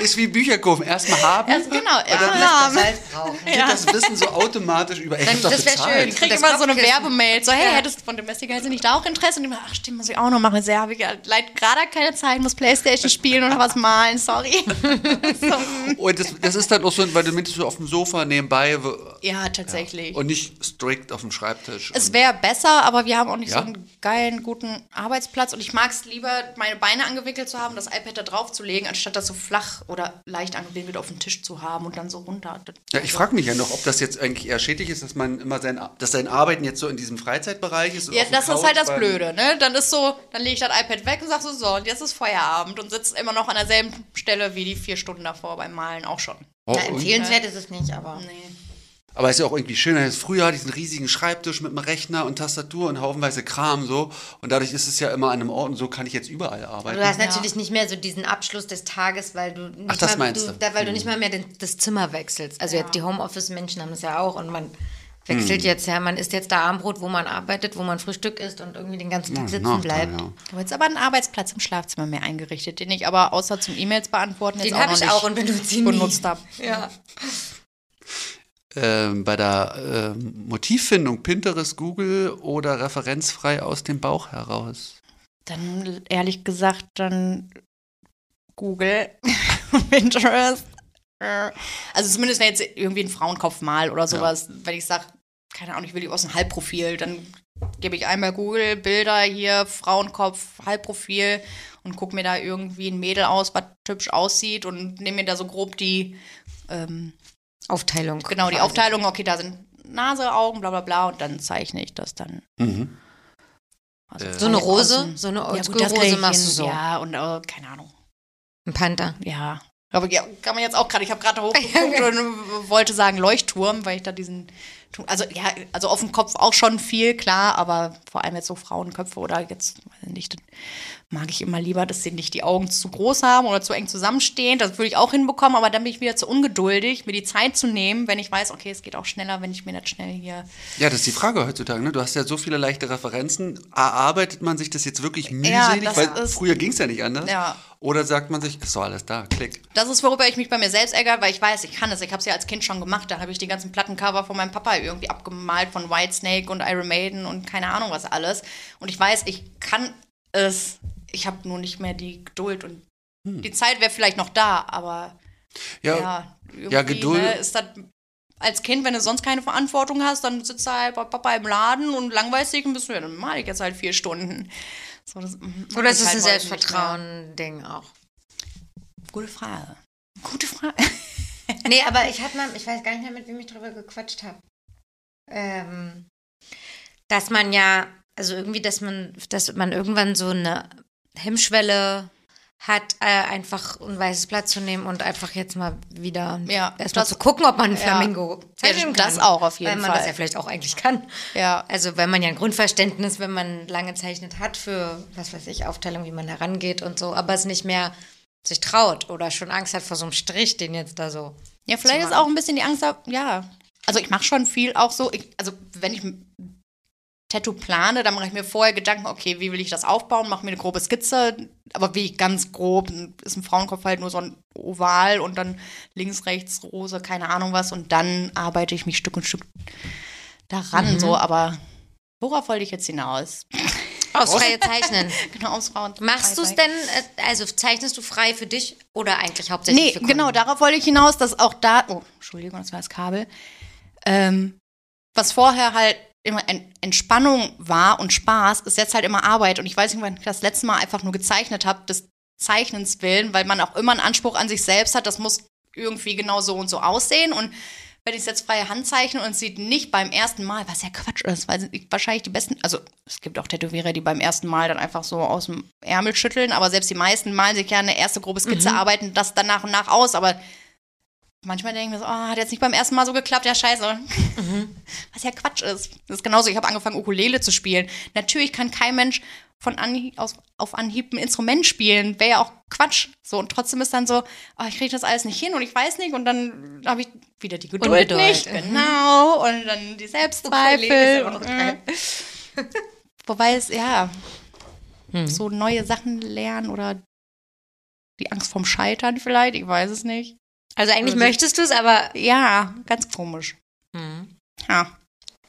Ist wie Bücher kaufen. Erstmal haben. Erst genau, dann erst lässt haben. geht das Wissen so automatisch über. Dann- das wär bezahlt. schön. Ich kriege immer so eine. Werbemail, so, hey, Ja. hättest du von Domestika jetzt nicht da auch Interesse? Und ich immer, ach stimmt, muss ich auch noch machen. Sehr, habe ich ja leider gerade keine Zeit, muss Playstation spielen oder was malen, sorry. Und das, das ist dann auch so, weil du mindestens so auf dem Sofa nebenbei Ja, tatsächlich. und nicht strikt auf dem Schreibtisch. Es Und- wäre besser, aber wir haben auch nicht Ja? so einen geilen, guten Arbeitsplatz. Und ich mag es lieber, meine Beine angewickelt zu haben, das iPad da drauf zu legen, anstatt das so flach oder leicht angewickelt auf dem Tisch zu haben und dann so runter. ja, ich frage mich ja noch, ob das jetzt eigentlich eher schädlich ist, dass man immer sein, dass sein Arbeiten jetzt so in diesem Freizeitbereich ist. und Ja, das ist Couch halt das Blöde, ne? Dann ist so, dann lege ich das iPad weg und sag so, so, und jetzt ist Feierabend und sitzt immer noch an derselben Stelle wie die vier Stunden davor beim Malen auch schon. Oh, Ja, und, empfehlenswert ist es nicht, aber. Nee. Aber ist ja auch irgendwie schön. Jetzt Früher diesen riesigen Schreibtisch mit einem Rechner und Tastatur und haufenweise Kram so. Und dadurch ist es ja immer an einem Ort und so kann ich jetzt überall arbeiten. Du hast natürlich nicht mehr so diesen Abschluss des Tages, weil du nicht Ach, das mal, meinst du, du? Da, weil du nicht mal mehr den, das Zimmer wechselst. Also jetzt die Homeoffice-Menschen haben das ja auch und man wechselt jetzt ja, man isst jetzt da Armbrot, wo man arbeitet, wo man Frühstück isst und irgendwie den ganzen Tag Ja, sitzen Nachteil, bleibt. ja. Ich habe jetzt aber einen Arbeitsplatz im Schlafzimmer mehr eingerichtet, den ich aber außer zum E-Mails beantworten jetzt Den auch habe noch ich nicht auch und benutze ihn benutzt habe. Ja. ähm, bei der ähm, Motivfindung Pinterest, Google oder referenzfrei aus dem Bauch heraus? Dann ehrlich gesagt, dann Google, Pinterest. Also zumindest wenn jetzt irgendwie ein Frauenkopf mal oder sowas, wenn ich sage, keine Ahnung, ich will die aus einem Halbprofil, dann gebe ich einmal Google Bilder hier, Frauenkopf, Halbprofil und gucke mir da irgendwie ein Mädel aus, was hübsch aussieht und nehme mir da so grob die, ähm, Aufteilung. genau, die quasi. Aufteilung, okay, da sind Nase, Augen, bla bla bla und dann zeichne ich das dann. Mhm. Also So eine Rose, außen. so eine Ja, Oldschool-Rose ich machst du so. Ja, und äh, keine Ahnung. Ein Panther. Ja. Aber ja, kann man jetzt auch gerade. Ich habe gerade hochgeguckt und wollte sagen Leuchtturm, weil ich da diesen. Also ja, also auf dem Kopf auch schon viel, klar, aber vor allem jetzt so Frauenköpfe oder jetzt, nicht, mag ich immer lieber, dass sie nicht die Augen zu groß haben oder zu eng zusammenstehen. Das würde ich auch hinbekommen, aber dann bin ich wieder zu ungeduldig, mir die Zeit zu nehmen, wenn ich weiß, okay, es geht auch schneller, wenn ich mir das schnell hier. Ja, das ist die Frage heutzutage. Ne? Du hast ja so viele leichte Referenzen. Erarbeitet man sich das jetzt wirklich mühselig? das Weil früher ging es ja nicht anders. Ja. Oder sagt man sich, ist doch alles da, klick. Das ist, worüber ich mich bei mir selbst ärgere, weil ich weiß, ich kann es. Ich habe es ja als Kind schon gemacht. Da habe ich die ganzen Plattencover von meinem Papa irgendwie abgemalt von Whitesnake und Iron Maiden und keine Ahnung was alles. Und ich weiß, ich kann es. Ich habe nur nicht mehr die Geduld und die Zeit wäre vielleicht noch da, aber Ja, ja, irgendwie, ja, Geduld- Ne, ist das als Kind, wenn du sonst keine Verantwortung hast, dann sitzt du halt bei Papa im Laden und langweilst dich und bist du, ja, dann mal ich jetzt halt vier Stunden. So, das, Oder ist es halt ein. Selbstvertrauen-Ding auch? Gute Frage. Gute Frage. Nee, aber ich hatte mal, ich weiß gar nicht mehr, mit wem ich drüber gequatscht habe. Ähm, dass man ja, also irgendwie, dass man, dass man irgendwann so eine Hemmschwelle hat, äh, einfach ein weißes Blatt zu nehmen und einfach jetzt mal wieder Ja, erstmal das- zu gucken, ob man einen ja. Flamingo zeichnen das kann. auch auf jeden Weil man Fall. das ja vielleicht auch eigentlich kann. Ja. Also wenn man ja ein Grundverständnis, wenn man lange zeichnet hat für, was weiß ich, Aufteilung, wie man herangeht und so, aber es nicht mehr sich traut oder schon Angst hat vor so einem Strich, den jetzt da so. Ja, vielleicht ist auch ein bisschen die Angst ja. Also ich mache schon viel auch so, ich, also wenn ich ein Tattoo plane, dann mache ich mir vorher Gedanken, okay, wie will ich das aufbauen, mache mir eine grobe Skizze, aber wie ganz grob, ist ein Frauenkopf halt nur so ein Oval und dann links, rechts, Rose, keine Ahnung was und dann arbeite ich mich Stück und Stück daran, so, aber worauf wollte ich jetzt hinaus? Aus freie Zeichnen. genau, aufs Frauen. Machst du es denn, äh, also zeichnest du frei für dich oder eigentlich hauptsächlich Nee, für Kunden? genau, darauf wollte ich hinaus, dass auch da, oh, Entschuldigung, das war das Kabel, ähm, was vorher halt immer Ent- Entspannung war und Spaß, ist jetzt halt immer Arbeit. Und ich weiß nicht, wann ich das letzte Mal einfach nur gezeichnet habe, das Zeichnens willen, weil man auch immer einen Anspruch an sich selbst hat, das muss irgendwie genau so und so aussehen. Und wenn ich es jetzt freie Hand zeichne und es sieht nicht beim ersten Mal, was ja Quatsch ist, weil wahrscheinlich die besten, also es gibt auch Tätowierer, die beim ersten Mal dann einfach so aus dem Ärmel schütteln, aber selbst die meisten malen sich ja eine erste grobe Skizze, mhm. arbeiten das dann nach und nach aus, aber manchmal denke ich mir so, oh, hat jetzt nicht beim ersten Mal so geklappt, ja scheiße. Mhm. Was ja Quatsch ist. Das ist genauso, ich habe angefangen, Ukulele zu spielen. Natürlich kann kein Mensch von Anhieb, aus, auf Anhieb ein Instrument spielen. Wäre ja auch Quatsch. So, und trotzdem ist dann so, oh, ich kriege das alles nicht hin und ich weiß nicht. Und dann habe ich wieder die Geduld Ungeduld. nicht. Mhm. Genau. Und dann die Selbstzweifel. Mhm. Wobei es, ja, mhm. so neue Sachen lernen oder die Angst vorm Scheitern vielleicht, ich weiß es nicht. Also eigentlich also, möchtest du es, aber. Ja, ganz komisch. Mhm. Ja.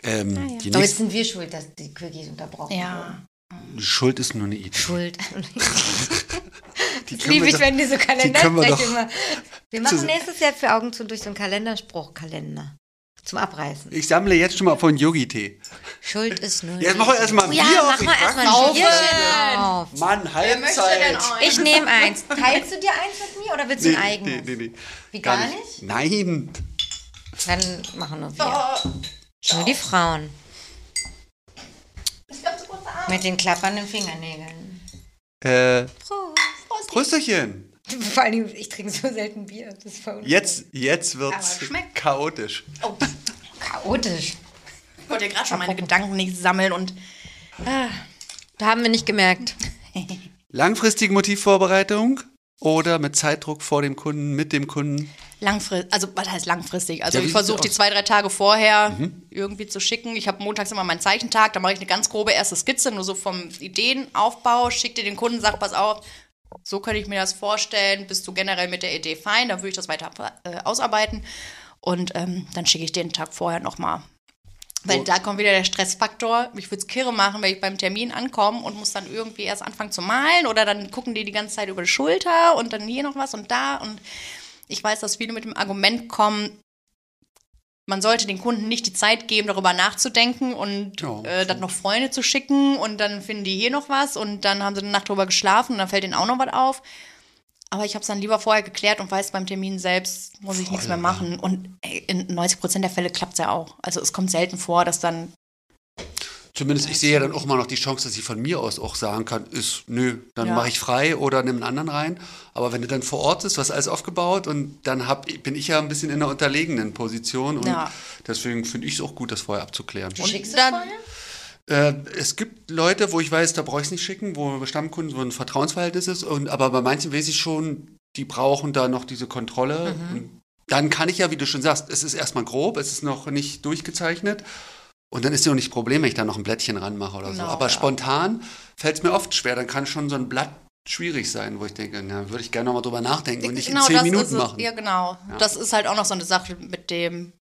Ähm, ah, ja. Damit sind wir schuld, dass die Quickies unterbrochen ja. wurden. Schuld ist nur eine Idee. Schuld. das liebe ich, wenn die so Kalendersprüche immer. Wir machen nächstes Jahr für Augen zu durch so einen Kalenderspruchkalender. Zum Abreißen. Ich sammle jetzt schon mal von Yogi-Tee. Schuld ist nur. Jetzt machen wir erstmal ein Bier ja, auf. Mach mal erstmal ein auf. Mann, Halbzeit. Ich nehme eins. Teilst du dir eins mit mir oder willst du nee, ein eigenes? Nee, nee, nee. Wie gar, gar nicht? nicht? Nein. Dann machen nur wir. Nur die Frauen. Mit den klappernden Fingernägeln. Äh. Prost. Prösterchen. Vor allem, ich trinke so selten Bier. Das ist voll jetzt, jetzt wird es chaotisch. Oh. Chaotisch. Ich wollte ja gerade schon meine Gedanken nicht sammeln und. Ah, da haben wir nicht gemerkt. Langfristige Motivvorbereitung oder mit Zeitdruck vor dem Kunden, mit dem Kunden? Langfristig, also was heißt langfristig? Also ja, ich versuche die zwei, drei Tage vorher mhm. irgendwie zu schicken. Ich habe montags immer meinen Zeichentag, da mache ich eine ganz grobe erste Skizze, nur so vom Ideenaufbau, schicke dir den Kunden, sag, pass auf, so könnte ich mir das vorstellen, bist du generell mit der Idee fein, dann würde ich das weiter äh, ausarbeiten. Und ähm, dann schicke ich den Tag vorher nochmal. Weil da kommt wieder der Stressfaktor. Ich würde es kirre machen, wenn ich beim Termin ankomme und muss dann irgendwie erst anfangen zu malen oder dann gucken die die ganze Zeit über die Schulter und dann hier noch was und da. Und ich weiß, dass viele mit dem Argument kommen, man sollte den Kunden nicht die Zeit geben, darüber nachzudenken und ja, äh, dann noch Freunde zu schicken und dann finden die hier noch was und dann haben sie eine Nacht drüber geschlafen und dann fällt ihnen auch noch was auf. Aber ich habe es dann lieber vorher geklärt und weiß, beim Termin selbst muss ich Voll, nichts mehr machen. Und ey, in 90 Prozent der Fälle klappt es ja auch. Also es kommt selten vor, dass dann Zumindest ich sehe ja dann auch mal noch die Chance, dass ich von mir aus auch sagen kann, ist, nö, dann ja. mache ich frei oder nehme einen anderen rein. Aber wenn du dann vor Ort bist, was alles aufgebaut und dann hab, bin ich ja ein bisschen in einer unterlegenen Position und ja. deswegen finde ich es auch gut, das vorher abzuklären. Und schickst du dann, äh, es gibt Leute, wo ich weiß, da brauche ich es nicht schicken, wo Stammkunden, wo ein Vertrauensverhältnis ist. Und, aber bei manchen weiß ich schon, die brauchen da noch diese Kontrolle. Mhm. dann kann ich ja, wie du schon sagst, es ist erstmal grob, es ist noch nicht durchgezeichnet. Und dann ist ja auch nicht Problem, wenn ich da noch ein Blättchen ranmache oder genau, so. Aber ja. spontan fällt es mir oft schwer. Dann kann schon so ein Blatt schwierig sein, wo ich denke, na, würde ich gerne nochmal drüber nachdenken und nicht genau, in zehn Minuten machen. Ja, genau. Ja. Das ist halt auch noch so eine Sache mit dem,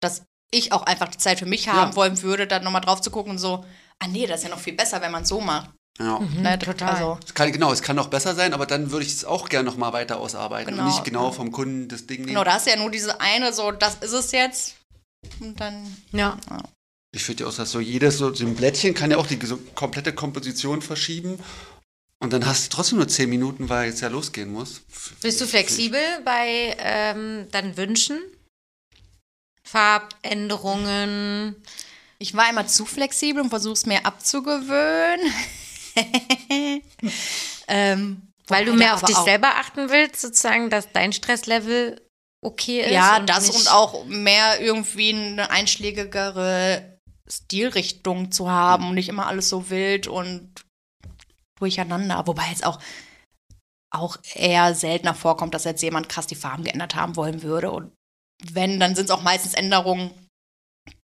dass ich auch einfach die Zeit für mich haben ja. wollen würde, dann nochmal drauf zu gucken und so, ah nee, das ist ja noch viel besser, wenn man es so macht. Ja. Mhm, ne, total. Also. Es kann, genau, es kann noch besser sein, aber dann würde ich es auch gerne nochmal weiter ausarbeiten genau. und nicht genau vom Kunden das Ding nehmen. Genau, da hast du ja nur diese eine, so, das ist es jetzt. Und dann. Ja. ja. Ich finde ja auch, dass so jedes so, so ein Blättchen kann ja auch die so komplette Komposition verschieben. Und dann hast du trotzdem nur zehn Minuten, weil jetzt ja losgehen muss. Bist du flexibel bei ähm, deinen Wünschen? Farbänderungen? Ich war immer zu flexibel und versuche es mir abzugewöhnen. ähm, Weil du mehr auf dich selber achten willst, sozusagen, dass dein Stresslevel okay ist. Ja, und das und auch mehr irgendwie eine einschlägigere Stilrichtung zu haben und nicht immer alles so wild und durcheinander. Wobei jetzt auch, auch eher seltener vorkommt, dass jetzt jemand krass die Farben geändert haben wollen würde. Und wenn, dann sind es auch meistens Änderungen,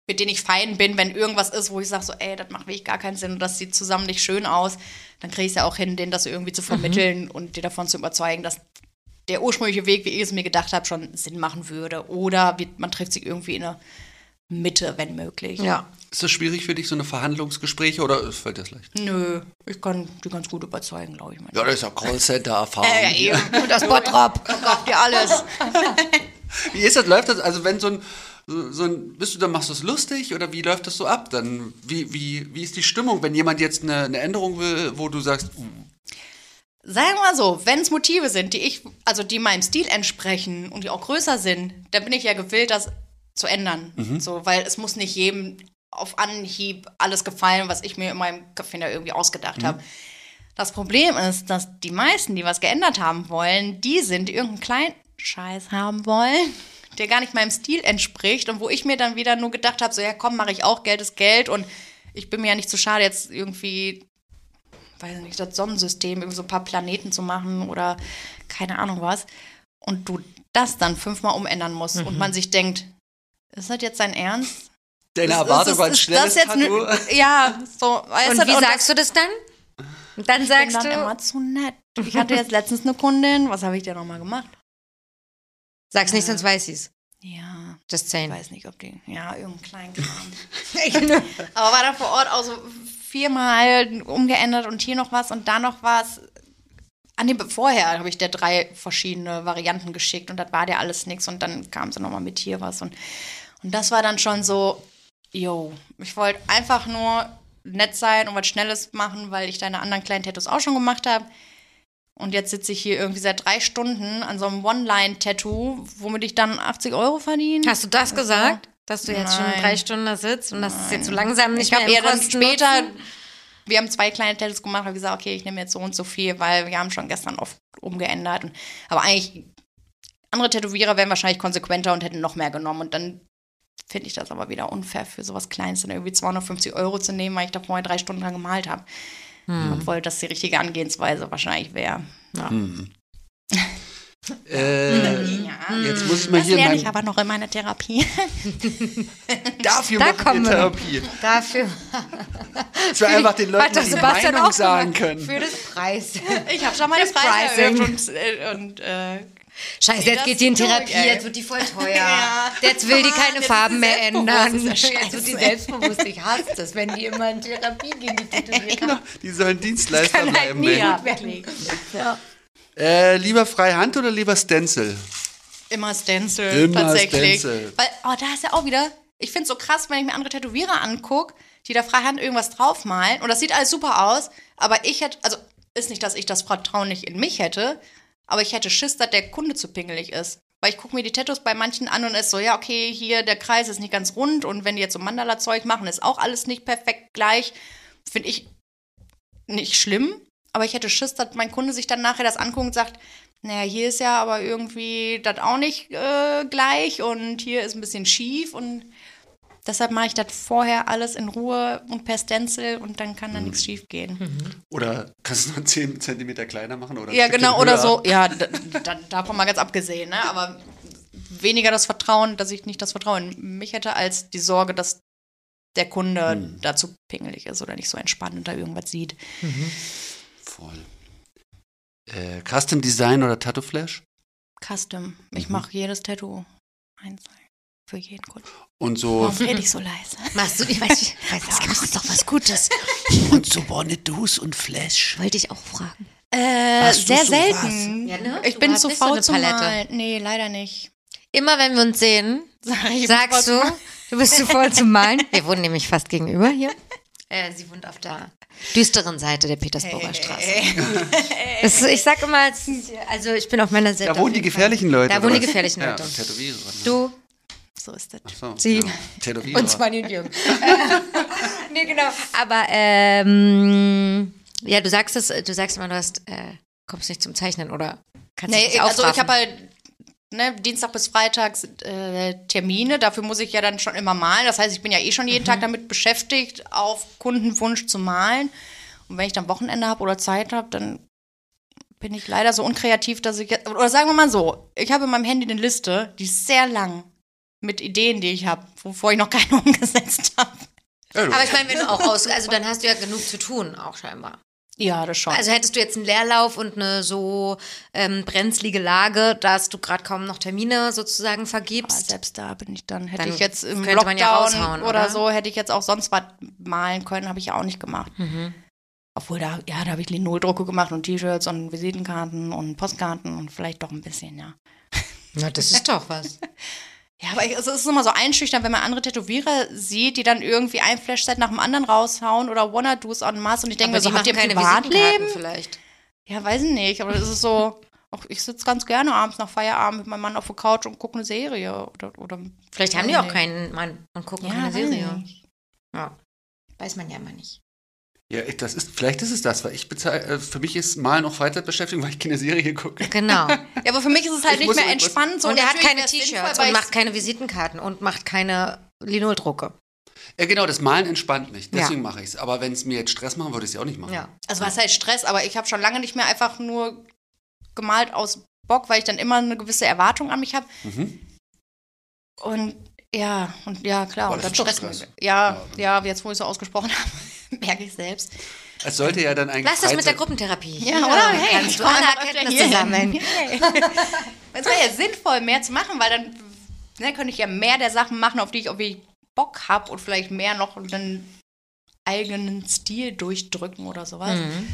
mit denen ich fein bin, wenn irgendwas ist, wo ich sage so, ey, das macht wirklich gar keinen Sinn und das sieht zusammen nicht schön aus, dann kriege ich es ja auch hin, denen das irgendwie zu vermitteln mhm. und dir davon zu überzeugen, dass der ursprüngliche Weg, wie ich es mir gedacht habe, schon Sinn machen würde. Oder man trifft sich irgendwie in der Mitte, wenn möglich. Ja. Ist das schwierig für dich, so eine Verhandlungsgespräche oder fällt das leicht? Nö, ich kann die ganz gut überzeugen, glaube ich. Manchmal. Ja, das ist ja Callcenter-Erfahrung. Äh, ja, eben. Und das Bottrop. Kauft dir alles. wie ist das? Läuft das? Also, wenn so ein, so ein, bist du dann machst du es lustig oder wie läuft das so ab? Dann, wie, wie, wie ist die Stimmung, wenn jemand jetzt eine, eine Änderung will, wo du sagst, uh, sagen wir mal so, wenn es Motive sind, die ich, also die meinem Stil entsprechen und die auch größer sind, dann bin ich ja gewillt, das zu ändern. So, weil es muss nicht jedem auf Anhieb alles gefallen, was ich mir in meinem Kopf da irgendwie ausgedacht habe. Das Problem ist, dass die meisten, die was geändert haben wollen, die sind, die irgendeinen kleinen Scheiß haben wollen, der gar nicht meinem Stil entspricht und wo ich mir dann wieder nur gedacht habe, so ja komm, mache ich auch, Geld ist Geld und ich bin mir ja nicht zu schade, jetzt irgendwie, weiß nicht, das Sonnensystem, irgendwie so ein paar Planeten zu machen oder keine Ahnung was. Und du das dann fünfmal umändern musst und man sich denkt, ist das jetzt dein Ernst? Deine Erwartung war ein ist schnelles das jetzt Tattoo. ne- Ja, so, Und du, wie und sagst du das dann? Und dann ich bin sagst dann du, immer zu nett. Ich hatte jetzt letztens eine Kundin, was habe ich denn nochmal gemacht? Sag's nicht, sonst weiß ich's. Ja, Just ich saying. weiß nicht, ob die, ja, irgendein kleinen Kram. Aber war dann vor Ort auch so viermal umgeändert und hier noch was und da noch was. An dem vorher habe ich der drei verschiedene Varianten geschickt und das war der alles nichts und dann kam sie nochmal mit hier was und, und das war dann schon so, yo, ich wollte einfach nur nett sein und was Schnelles machen, weil ich deine anderen kleinen Tattoos auch schon gemacht habe. Und jetzt sitze ich hier irgendwie seit drei Stunden an so einem One-Line-Tattoo, womit ich dann 80 Euro verdiene. Hast du das gesagt? Dass du jetzt schon Nein. drei Stunden da sitzt und dass es jetzt so langsam nicht ich habe mehr eher dann später, wir haben zwei kleine Tattoos gemacht, habe gesagt, okay, ich nehme jetzt so und so viel, weil wir haben schon gestern oft umgeändert. Und, aber eigentlich, andere Tätowierer wären wahrscheinlich konsequenter und hätten noch mehr genommen. Und dann finde ich das aber wieder unfair für sowas Kleines, dann irgendwie 250 Euro zu nehmen, weil ich da vorher drei Stunden dran gemalt habe. Obwohl das die richtige Angehensweise wahrscheinlich wäre. Ja. Äh, Ja. jetzt muss ich mal Das hier lerne ich aber noch in meiner Therapie. dafür Da machen wir. Therapie. Dafür Dass wir einfach den Leuten die Meinung auch sagen können. Für das Preis. Ich habe schon meine Das Preise erhöht Pricing. und, äh, und äh, Scheiße, jetzt das geht die in durch, Therapie, ey. jetzt wird die voll teuer. Ja. Jetzt will die keine jetzt Farben mehr ändern. Jetzt wird die selbstbewusst. Ich hasse das, wenn die immer in Therapie gehen, die Tätowierer. Die sollen Dienstleister Kann halt bleiben. nie gut werden. Ja. Äh, lieber Freihand oder lieber Stencil? immer Stencil Immer tatsächlich. Stencil. Weil, oh, da ist ja auch wieder, ich finde es so krass, wenn ich mir andere Tätowierer angucke, die da freihand irgendwas draufmalen und das sieht alles super aus, aber ich hätte, also ist nicht, dass ich das Vertrauen nicht in mich hätte, aber ich hätte Schiss, dass der Kunde zu pingelig ist. Weil ich gucke mir die Tattoos bei manchen an und ist so, ja, okay, hier der Kreis ist nicht ganz rund und wenn die jetzt so Mandala-Zeug machen, ist auch alles nicht perfekt gleich. Finde ich nicht schlimm, aber ich hätte Schiss, dass mein Kunde sich dann nachher das anguckt und sagt, naja, hier ist ja aber irgendwie das auch nicht äh, gleich und hier ist ein bisschen schief und deshalb mache ich das vorher alles in Ruhe und per Stencil und dann kann da nichts Mhm. schief gehen. Oder kannst du nur 10 cm kleiner machen? Oder Ja, genau, oder so. Ja, da, da, davon mal ganz abgesehen, ne? Aber weniger das Vertrauen, dass ich nicht das Vertrauen in mich hätte, als die Sorge, dass der Kunde Hm. dazu pingelig ist oder nicht so entspannt und da irgendwas sieht. Voll. Äh, Custom Design oder Tattoo Flash? Custom. Ich Mhm. mache jedes Tattoo einzeln. Für jeden Kunden. Und so, Warum rede ich so leise? Machst du, ich weiß, ich weiß auch Das ist doch was Gutes. und so Bonnetus und Flash. Wollte ich auch fragen. Äh, sehr sowas? selten. Ja, ne? Ich Du bin zu nicht so faul eine zu Palette. malen. Nee, leider nicht. Immer wenn wir uns sehen, Sag ich, sagst du, du bist zu voll zum Malen. Wir wohnen nämlich fast gegenüber hier. Äh, sie wohnt auf der düsteren Seite der Petersburger Straße. Das, ich sag immer, ist- also ich bin auf meiner Seite. Da wohnen die jeden Fall. gefährlichen Leute. Da wohnen die gefährlichen Ja, Leute. Tätowierer. ne? Du So ist das. Ach so, Sie. ja. Und Svanny und Jürgen. nee, genau. Aber ähm, ja, du sagst es, du sagst immer, du hast, äh, kommst nicht zum Zeichnen oder kannst Nee, nicht also ich aufraffen. habe halt ne, Dienstag bis Freitag äh, Termine, dafür muss ich ja dann schon immer malen. Das heißt, ich bin ja eh schon jeden Tag damit beschäftigt, auf Kundenwunsch zu malen. Und wenn ich dann Wochenende habe oder Zeit habe, dann bin ich leider so unkreativ, dass ich jetzt, oder sagen wir mal so, ich habe in meinem Handy eine Liste, die ist sehr lang mit Ideen, die ich habe, wovor ich noch keine umgesetzt habe. Aber ich meine, wenn du auch aus, also dann hast du ja genug zu tun, auch scheinbar. Ja, das schon. Also hättest du jetzt einen Leerlauf und eine so ähm, brenzlige Lage, dass du gerade kaum noch Termine sozusagen Aber vergibst. selbst da bin ich dann, hätte Dann ich jetzt im könnte Lockdown man ja raushauen, oder, oder? so, hätte ich jetzt auch sonst was malen können, habe ich ja auch nicht gemacht. Mhm. Obwohl da, ja, da habe ich Linoldrucke gemacht und T-Shirts und Visitenkarten und Postkarten und vielleicht doch ein bisschen, ja. Na, das ist doch was. Ja, aber es ist immer so einschüchternd, wenn man andere Tätowierer sieht, die dann irgendwie ein Flashset nach dem anderen raushauen oder Wanna-Dos en masse und ich denke mir so, habt ihr Privatleben? Vielleicht. Ja, weiß ich nicht, aber das ist so. Auch ich sitze ganz gerne abends nach Feierabend mit meinem Mann auf der Couch und gucke eine Serie. Oder, oder Vielleicht haben die auch keinen Mann und gucken Ja, keine Serie. ich Ja. Weiß man ja immer nicht. Ja, das ist, vielleicht ist es das, weil ich bezahl, äh, für mich ist Malen auch Freizeitbeschäftigung, weil ich keine Serie gucke. Genau. Ja, aber für mich ist es halt Ich nicht mehr entspannt. So, und er hat keine T-Shirts und macht keine Visitenkarten und macht keine Linoldrucke. Ja, genau, das Malen entspannt mich, Ja. deswegen mache ich es. Aber wenn es mir jetzt Stress machen würde, ich es ja auch nicht machen. Ja. Also was heißt Stress, aber ich habe schon lange nicht mehr einfach nur gemalt aus Bock, weil ich dann immer eine gewisse Erwartung an mich habe. Mhm. Und ja, und ja, klar. Aber und das dann ist doch Stress. Stress. Ja, ja, jetzt wo ich es so ausgesprochen habe, merke ich selbst. Es sollte ja dann eigentlich Lass das mit der Gruppentherapie. Ja, oder? Hey, kannst du alle Erkenntnisse sammeln. Hey. Es wäre ja sinnvoll, mehr zu machen, weil dann ne, könnte ich ja mehr der Sachen machen, auf die ich, ich Bock habe und vielleicht mehr noch einen eigenen Stil durchdrücken oder sowas. Mhm.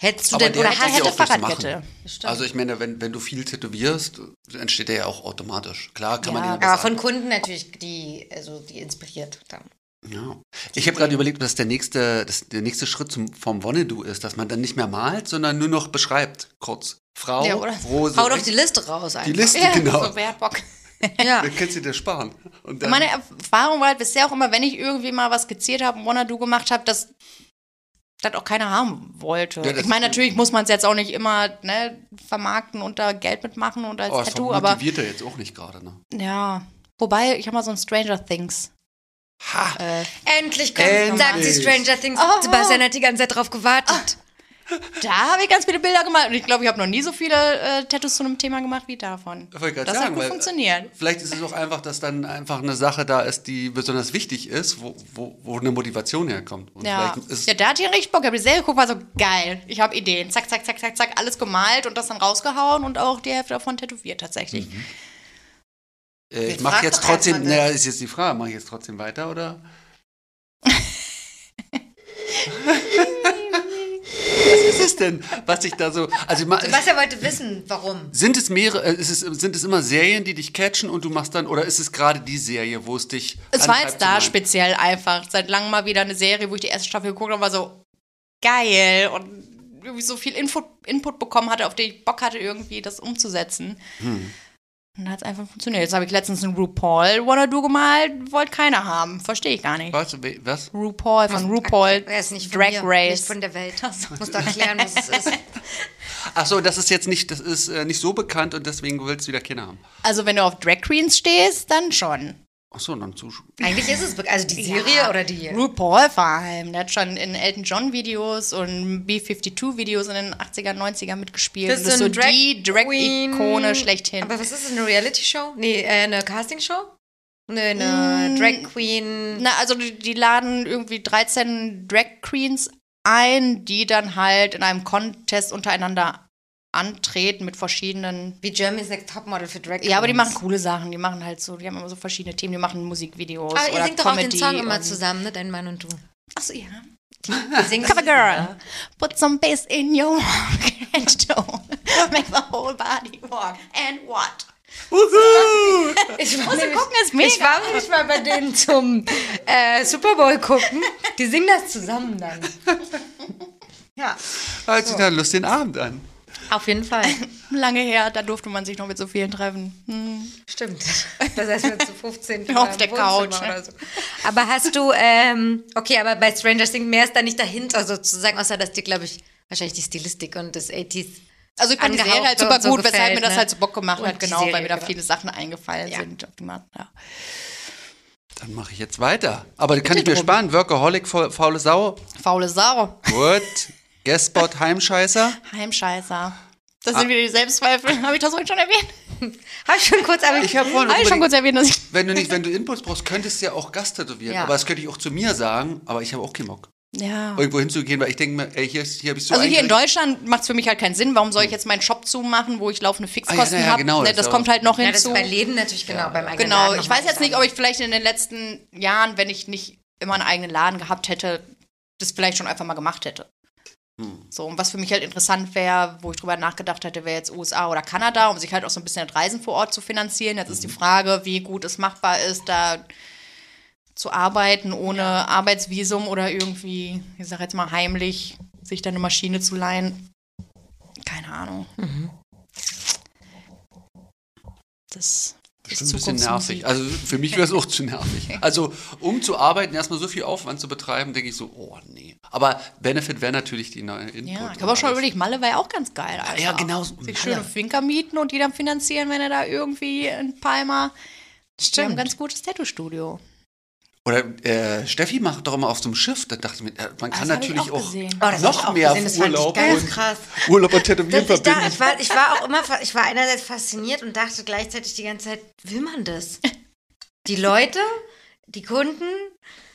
Hättest du Aber denn, der oder hätte ja hätte Fahrradkette. Also ich meine, wenn, wenn du viel tätowierst, entsteht der ja auch automatisch. Klar kann man Ja, ihn aber aber sagen. von Kunden natürlich, die, also die inspiriert dann. Ja. Ich habe gerade überlegt, dass der nächste, das, der nächste Schritt zum, vom Wonnedu ist, dass man dann nicht mehr malt, sondern nur noch beschreibt, kurz. Frau, Ja, oder? Rose, Hau doch die Liste raus einfach. die Liste, Ja, genau. so, wer hat Bock? Ja. Dann kannst du dir sparen. Und dann, Meine Erfahrung war halt bisher auch immer, wenn ich irgendwie mal was skizziert habe, Wanna-Do gemacht habe, dass das auch keiner haben wollte. Ja, das- ich meine, natürlich muss man es jetzt auch nicht immer ne, vermarkten und da Geld mitmachen und als oh, das Tattoo, aber motiviert er jetzt auch nicht gerade. Ne? ja. Wobei, ich habe mal so ein Stranger Things. Ha! Äh, Endlich kommt, Endlich. sagt sie Stranger Things. Oh. Sebastian hat die ganze Zeit drauf gewartet. da habe ich ganz viele Bilder gemacht und ich glaube, ich habe noch nie so viele äh, Tattoos zu einem Thema gemacht wie davon. Ich wollte gerade Das sagen, hat gut weil- funktioniert. Vielleicht ist es auch einfach, dass dann einfach eine Sache da ist, die besonders wichtig ist, wo, wo, wo eine Motivation herkommt. Und Ja. ja, da hatte ich richtig Bock. Ich habe die Serie geguckt, war so geil. Ich habe Ideen. Zack, zack, zack, zack, zack, alles gemalt und das dann rausgehauen und auch die Hälfte davon tätowiert tatsächlich. Äh, ich mache jetzt trotzdem, naja, ist jetzt die Frage, mache ich jetzt trotzdem weiter oder? Was ist es denn, was ich da so, also Sebastian wollte wissen, warum. sind es mehrere, äh, ist es, sind es immer Serien, die dich catchen und du machst dann, oder ist es gerade die Serie, wo es dich Es war jetzt da speziell einfach. Seit langem mal wieder eine Serie, wo ich die erste Staffel geguckt habe, war so geil und irgendwie so viel Info, Input bekommen hatte, auf den ich Bock hatte, irgendwie das umzusetzen. Hm. Und dann hat es einfach funktioniert. Jetzt habe ich letztens einen RuPaul Wanna Do gemalt, wollte keiner haben. Verstehe ich gar nicht. Was? We- was? RuPaul von RuPaul Er ist nicht von Drag hier, Race. Nicht von der Welt. Muss doch erklären, was es ist. Ach so, das ist jetzt nicht, das ist äh, nicht so bekannt und deswegen willst du wieder Kinder haben. Also wenn du auf Drag Queens stehst, dann schon. Ach so, dann zu. Eigentlich ist es, also die Serie Ja, oder die. RuPaul vor allem. Der hat schon in Elton John Videos und B-52 Videos in den 80er, 90er mitgespielt. Und das ist so Drag die Drag-Ikone schlechthin. Aber was ist es, eine Reality-Show? Nee, äh, eine Casting-Show? Nee, eine Mm. Drag Queen. Na, also die, die laden irgendwie 13 Drag Queens ein, die dann halt in einem Contest untereinander antreten mit verschiedenen. Wie Germany's Next Topmodel für Drag Ja, aber die Queens. machen coole Sachen. Die machen halt so, die haben immer so verschiedene Themen. Die machen Musikvideos Aber ihr singt doch auch den Song immer zusammen, ne? Dein Mann und du. Achso, ja. Die singen Cover Girl. Put some bass in your walk and don't make the whole body walk. And what? Ich war, Muss nämlich, gucken, ist mega. ich war nämlich mal bei denen zum äh, Super Bowl gucken. Die singen das zusammen dann. Ja, Hört sich da einen lustigen Abend an. Auf jeden Fall. Lange her, da durfte man sich noch mit so vielen treffen. Hm. Stimmt. Das heißt, wir zu 15 Auf der Couch, ne? Oder so. Aber hast du, ähm, okay, aber bei Stranger Things mehr ist da nicht dahinter sozusagen, außer dass dir, glaube ich, wahrscheinlich die Stilistik und das 80s. Also ich fand die Serie halt super so gut, weshalb gefällt, mir das ne? halt so Bock gemacht Und hat, genau, Serie, weil mir da genau. viele Sachen eingefallen Ja. sind. Ja. Dann mache ich jetzt weiter. Aber kann ich mir sparen. Workaholic, faul- faule Sau. Faule Sau, Gut. Guestbot, Heimscheißer. Heimscheißer. Das Ah. sind wieder die Selbstzweifel. Habe ich das vorhin schon erwähnt? Habe ich schon kurz, aber Ich habe vorhin Habe ich schon kurz erwähnt, dass ich. wenn du nicht, wenn du Inputs brauchst, könntest du ja auch Gast tätowieren. Ja. Aber das könnte ich auch zu mir sagen, aber ich habe auch keinen Bock. Ja. Irgendwo hinzugehen, weil ich denke mir, ey, hier, ist- hier habe ich so Also hier in Deutschland macht es für mich halt keinen Sinn. Warum soll ich jetzt meinen Shop zumachen, wo ich laufende Fixkosten Ah, ja, ja, habe? genau, ne, das das kommt halt noch ja, das ist hinzu. bei Läden natürlich genau, beim eigenen Genau, Laden ich weiß jetzt nicht, ob ich vielleicht in den letzten Jahren, wenn ich nicht immer einen eigenen Laden gehabt hätte, das vielleicht schon einfach mal gemacht hätte. Hm. So, und was für mich halt interessant wäre, wo ich drüber nachgedacht hätte, wäre jetzt USA oder Kanada, um sich halt auch so ein bisschen das Reisen vor Ort zu finanzieren. Jetzt ist die Frage, wie gut es machbar ist, da zu arbeiten ohne Arbeitsvisum oder irgendwie, ich sag jetzt mal heimlich, sich da eine Maschine zu leihen. Ahnung. Das Das ist ein bisschen nervig. Also für mich wäre es auch zu nervig. Also um zu arbeiten, erstmal so viel Aufwand zu betreiben, denke ich so, oh nee. Aber Benefit wäre natürlich die neue Input. Ja, ich habe auch schon überlegt, Malle war ja auch ganz geil. Alter. Ja, genau. Sich Malle. schöne Finker mieten und die dann finanzieren, wenn er da irgendwie in Palma. Die haben ein ganz gutes Tattoo-Studio. Oder äh, Steffi macht doch immer auf so einem Schiff. Da dachte ich mir, äh, man kann das natürlich auch auch. Oh, noch mehr ich Urlaub ganz und krass. Urlaub und Tätowieren Das, ich, da, verbinden. ich, war, ich war auch immer, ich war einerseits fasziniert und dachte gleichzeitig die ganze Zeit, will man das? Die Leute, die Kunden,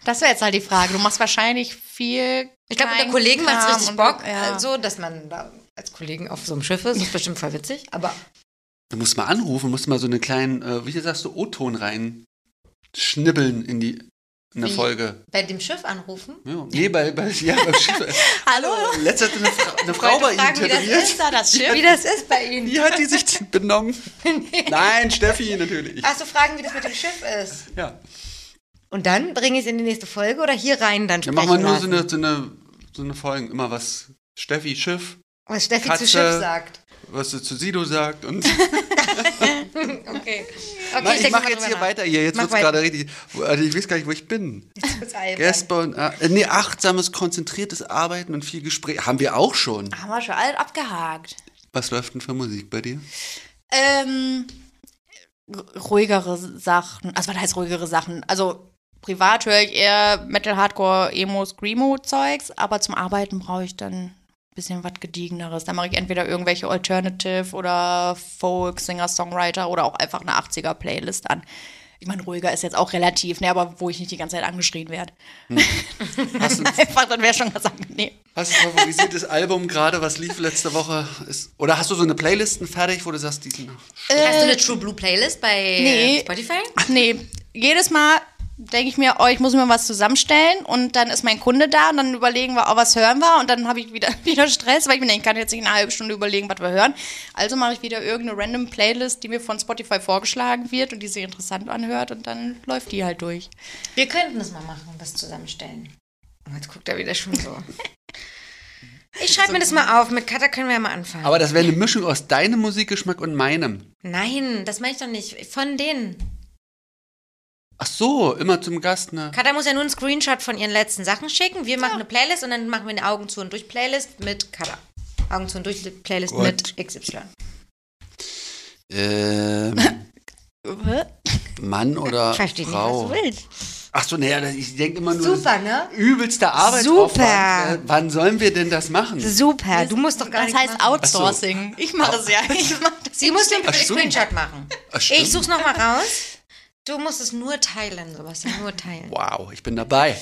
Das wäre jetzt halt die Frage. Du machst wahrscheinlich viel. ich glaube, unter Kollegen macht es richtig und- Bock, ja. so, dass man da als Kollegen auf so einem Schiff ist. Das ist bestimmt voll witzig, aber Du musst mal anrufen, musst mal so einen kleinen, äh, wie sagst du, O-Ton rein schnibbeln in die in der? Folge. bei dem Schiff anrufen. Ja, nee, bei, bei, ja, beim Schiff. Hallo? Letztens hat eine, Fra eine Frau bei fragen, wie das ist da, das Schiff. Wie das ist bei Ihnen. Wie hat die sich benommen? Nein, Steffi natürlich. Ach so, fragen, wie das mit dem Schiff ist. Ja. Und dann bringe ich es in die nächste Folge oder hier rein dann Dann sprechen machen wir nur so eine, so eine, so eine Folge, immer was Steffi Schiff, Was Steffi Katze. zu Schiff sagt. Was sie zu Sido sagt und Okay. Okay, Nein, ich mache jetzt hier nach. weiter hier. Jetzt wird's weiter. gerade richtig. Also ich weiß gar nicht, wo ich bin. Das ist albern. Gästbau, äh, nee, achtsames, konzentriertes Arbeiten und viel Gespräch. Haben wir auch schon. Haben wir schon alles abgehakt. Was läuft denn für Musik bei dir? Ähm, ruhigere Sachen. Also, was heißt ruhigere Sachen? Also, privat höre ich eher Metal, Hardcore, Emo, Screamo-Zeugs, aber zum Arbeiten brauche ich dann bisschen was Gediegeneres. Da mache ich entweder irgendwelche Alternative oder Folk, Singer, Songwriter oder auch einfach eine 80er-Playlist an. Ich meine, ruhiger ist jetzt auch relativ, ne, aber wo ich nicht die ganze Zeit angeschrien werde. Hast du Einfach, dann wäre schon ganz angenehm. hast du ein favorisiertes Album gerade, was lief letzte Woche? Ist, oder hast du so eine Playlisten fertig, wo du sagst, die sind Hast du eine True Blue Playlist bei Nee. äh, Spotify? Nee, jedes Mal denke ich mir, oh, ich muss mir was zusammenstellen und dann ist mein Kunde da und dann überlegen wir, oh, was hören wir und dann habe ich wieder, wieder Stress, weil ich mir denke, ich kann jetzt nicht eine halbe Stunde überlegen, was wir hören. Also mache ich wieder irgendeine random Playlist, die mir von Spotify vorgeschlagen wird und die sich interessant anhört und dann läuft die halt durch. Wir könnten das mal machen, das zusammenstellen. Oh, Jetzt guckt er wieder schon so. Ich schreibe mir das mal auf. Mit Katha können wir ja mal anfangen. Aber das wäre eine Mischung aus deinem Musikgeschmack und meinem. Nein, das meine ich doch nicht. Von denen. Ach so, immer zum Gast, ne? Katha muss ja nur einen Screenshot von ihren letzten Sachen schicken. Wir machen eine Playlist und dann machen wir eine Augen zu und durch Playlist mit Katha. Augen zu und durch Playlist Gut. mit XY. Ähm, Mann oder Verstehe nicht, Frau? was du willst. Ach so, naja, ich denke immer nur. Super, ne? Übelste Arbeitsaufwand. Super. Äh, Wann sollen wir denn das machen? Super, du musst doch gar Das nichts heißt machen. Outsourcing. Ich mache es ja. Ich mach das Sie muss den Ach so. Screenshot machen. Ach. Ich such's nochmal raus. Du musst es nur teilen, Sebastian, nur teilen. Wow, ich bin dabei.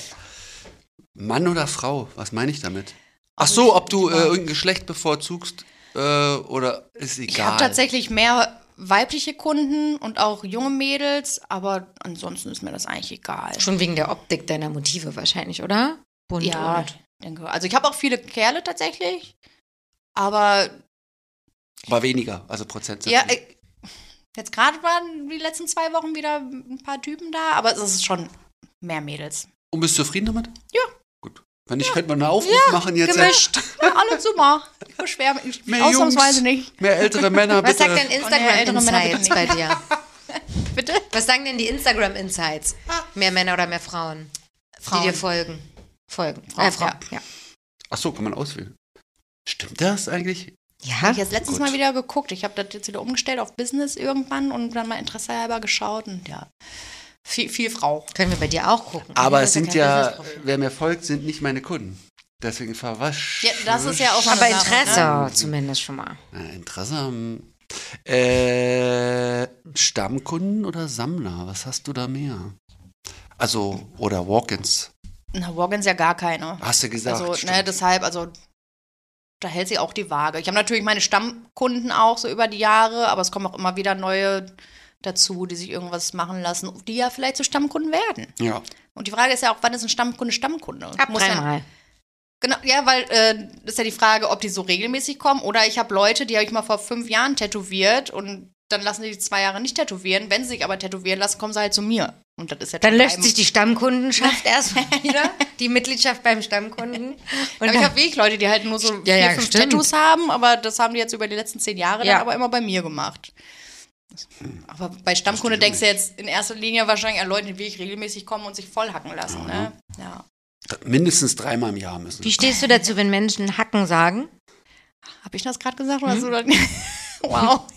Mann oder Frau? Was meine ich damit? Ach so, ob du äh, irgendein Geschlecht bevorzugst äh, oder ist egal. Ich habe tatsächlich mehr weibliche Kunden und auch junge Mädels, aber ansonsten ist mir das eigentlich egal. Schon wegen der Optik deiner Motive wahrscheinlich, oder? Bunt Ja, und- denke. Also ich habe auch viele Kerle tatsächlich, aber War weniger, also Prozentsatz. ja, äh, jetzt gerade waren die letzten zwei Wochen wieder ein paar Typen da, aber es ist schon mehr Mädels. Und bist du zufrieden damit? Ja. Gut. Wenn nicht, könnte man einen Aufruf machen jetzt. Gemischt. Ja, alle super. Ich beschwere mich Mehr ausnahmsweise Jungs, nicht. Mehr ältere Männer, Was bitte. sagt denn Oh, Instagram-Insights bei dir? Bitte? Was sagen denn die Instagram-Insights? Mehr Männer oder mehr Frauen, Frauen. die dir folgen? Folgen. Frauen, äh, Frauen. Ja. Ach so, kann man auswählen. Stimmt das eigentlich? Ja. Habe ich jetzt letztens Gut. mal wieder geguckt. Ich habe das jetzt wieder umgestellt auf Business irgendwann und dann mal Interesse halber geschaut und ja, viel, viel Frau. Können wir bei dir auch gucken. Aber es sind ja, wer mir folgt, sind nicht meine Kunden. Deswegen verwasch. Ja, das ist ja auch Aber Sache, Interesse ne? zumindest schon mal. Interesse am. Äh, Stammkunden oder Sammler? Was hast du da mehr? Also, oder Walk-ins. Na, Walk-ins ja gar keine. Hast du gesagt. Also, ne, deshalb, also da hält sie auch die Waage. Ich habe natürlich meine Stammkunden auch so über die Jahre, aber es kommen auch immer wieder neue dazu, die sich irgendwas machen lassen, die ja vielleicht zu Stammkunden werden. ja. Und die Frage ist ja auch, wann ist ein Stammkunde Stammkunde? Ab Muss ja- dreimal. Genau, ja, weil äh, das ist ja die Frage, ob die so regelmäßig kommen oder ich habe Leute, die habe ich mal vor fünf Jahren tätowiert und dann lassen die die zwei Jahre nicht tätowieren. Wenn sie sich aber tätowieren lassen, kommen sie halt zu mir. Und das ist ja Dann löscht sich die Stammkundenschaft erstmal wieder, die Mitgliedschaft beim Stammkunden. Und Aber ich dann- habe wirklich Leute, die halt nur so Ja, vier, ja, fünf stimmt. Tattoos haben, aber das haben die jetzt über die letzten zehn Jahre Ja. dann aber immer bei mir gemacht. Aber bei Stammkunde denkst du jetzt in erster Linie wahrscheinlich an Leute, die wirklich regelmäßig kommen und sich vollhacken lassen. Ne? Ja. Mindestens dreimal im Jahr müssen. Wie stehst du dazu, wenn Menschen Hacken sagen? Habe ich das gerade gesagt oder du das? wow.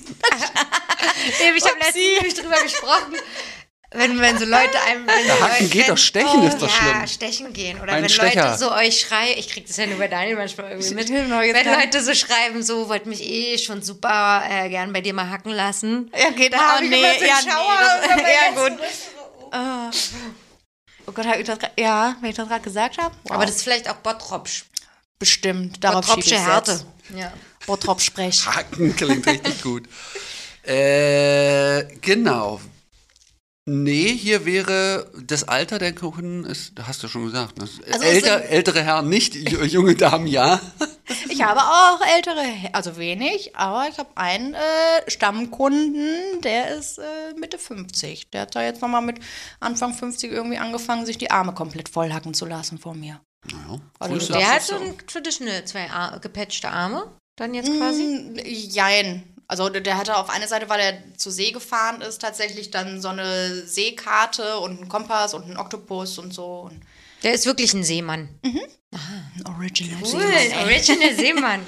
Ich habe letztens drüber gesprochen. Wenn, wenn so Leute einem. Wenn so Hacken Leute, geht doch, Stechen ist doch ja, schlimm. Stechen gehen. Oder Ein wenn Stecher. Leute so euch schreien, ich krieg das ja nur bei Daniel manchmal irgendwie mit. Wenn kann- Leute so schreiben, so, wollt mich eh schon super äh, gern bei dir mal hacken lassen. Ja, geht Da hab ah, ich nee, einen ja, Schauer nee, das, ja, gut. Ah. Oh Gott, hab ich das grad, ja, wenn ich das gerade gesagt habe. Aber das ist vielleicht auch Bottropsch. bestimmt. Darauf Bottropsche ich Härte. Ja. Bottrop sprech. Haken klingt richtig gut. Äh, genau. Nee, hier wäre das Alter der Kunden, ist, hast du schon gesagt. Ne? Also Älter, ältere Herren nicht, ju- junge Damen ja. Ich habe auch ältere, also wenig, aber ich habe einen äh, Stammkunden, der ist äh, Mitte 50. Der hat da jetzt nochmal mit Anfang 50 irgendwie angefangen, sich die Arme komplett vollhacken zu lassen vor mir. Naja, Also der hat so so. ein traditional, zwei Ar gepatchte Arme. Dann jetzt quasi. Mm, Jein. Also der- hatte auf eine Seite, weil er zur See gefahren ist, tatsächlich dann so eine Seekarte und einen Kompass und einen Oktopus und so. Und Der ist wirklich ein Seemann. ein Original Cool, Original Seemann.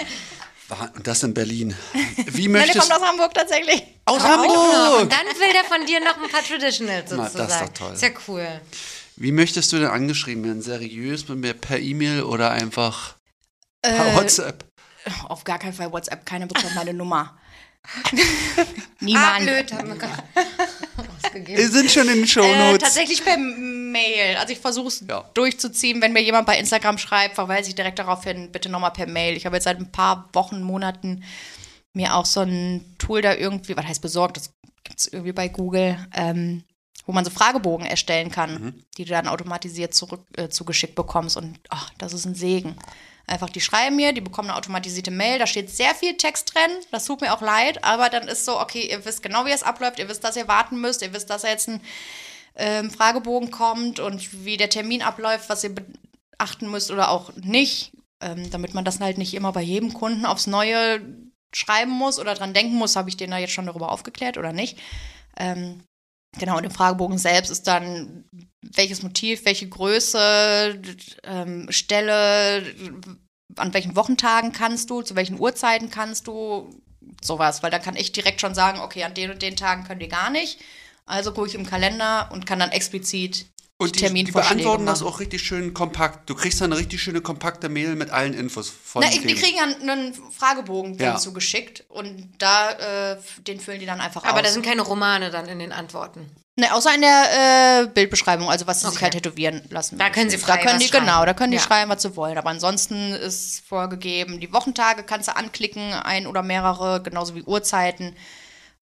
Und das in Berlin. Wie Nein, der möchtest kommt aus Hamburg tatsächlich. aus noch. Hamburg? Und dann will der von dir noch ein paar Traditionals Na, sozusagen. das ist doch toll. Ja cool. Wie möchtest du denn angeschrieben werden? Seriös mit mir per E-Mail oder einfach per Äh, WhatsApp? Auf gar keinen Fall WhatsApp, keiner bekommt meine Nummer. Ah, Niemand. blöd, haben wir gerade Wir ausgegeben. sind schon in den Äh, Shownotes. tatsächlich per Mail. Also ich versuche es Ja. durchzuziehen. Wenn mir jemand bei Instagram schreibt, verweise ich direkt darauf hin, bitte nochmal per Mail. Ich habe jetzt seit ein paar Wochen, Monaten mir auch so ein Tool da irgendwie, was heißt besorgt, das gibt es irgendwie bei Google, ähm, wo man so Fragebogen erstellen kann, die du dann automatisiert zurück äh, zugeschickt bekommst. Und ach, das ist ein Segen. Einfach, die schreiben mir, die bekommen eine automatisierte Mail, da steht sehr viel Text drin, das tut mir auch leid, aber dann ist so, okay, ihr wisst genau, wie es abläuft, ihr wisst, dass ihr warten müsst, ihr wisst, dass jetzt ein ähm, Fragebogen kommt und wie der Termin abläuft, was ihr beachten müsst oder auch nicht, ähm, damit man das halt nicht immer bei jedem Kunden aufs Neue schreiben muss oder dran denken muss, habe ich den da jetzt schon darüber aufgeklärt oder nicht. Ähm, genau, und im Fragebogen selbst ist dann, welches Motiv, welche Größe, ähm, Stelle, an welchen Wochentagen kannst du, zu welchen Uhrzeiten kannst du, sowas, weil dann kann ich direkt schon sagen, okay, an den und den Tagen können die gar nicht. Also gucke ich im Kalender und kann dann explizit Und die, die beantworten das auch richtig schön kompakt. Du kriegst dann eine richtig schöne kompakte Mail mit allen Infos von Na, ich, die dem. kriegen ja einen Fragebogen Ja. zugeschickt und da, äh, den füllen die dann einfach Aber aus. da sind keine Romane dann in den Antworten. Ne, außer in der äh, Bildbeschreibung, also was sie sich Okay. halt tätowieren lassen. Da können sie frei Da können was die, genau, schreiben. da können die Ja. schreiben, was sie wollen. Aber ansonsten ist vorgegeben, die Wochentage kannst du anklicken, ein oder mehrere, genauso wie Uhrzeiten.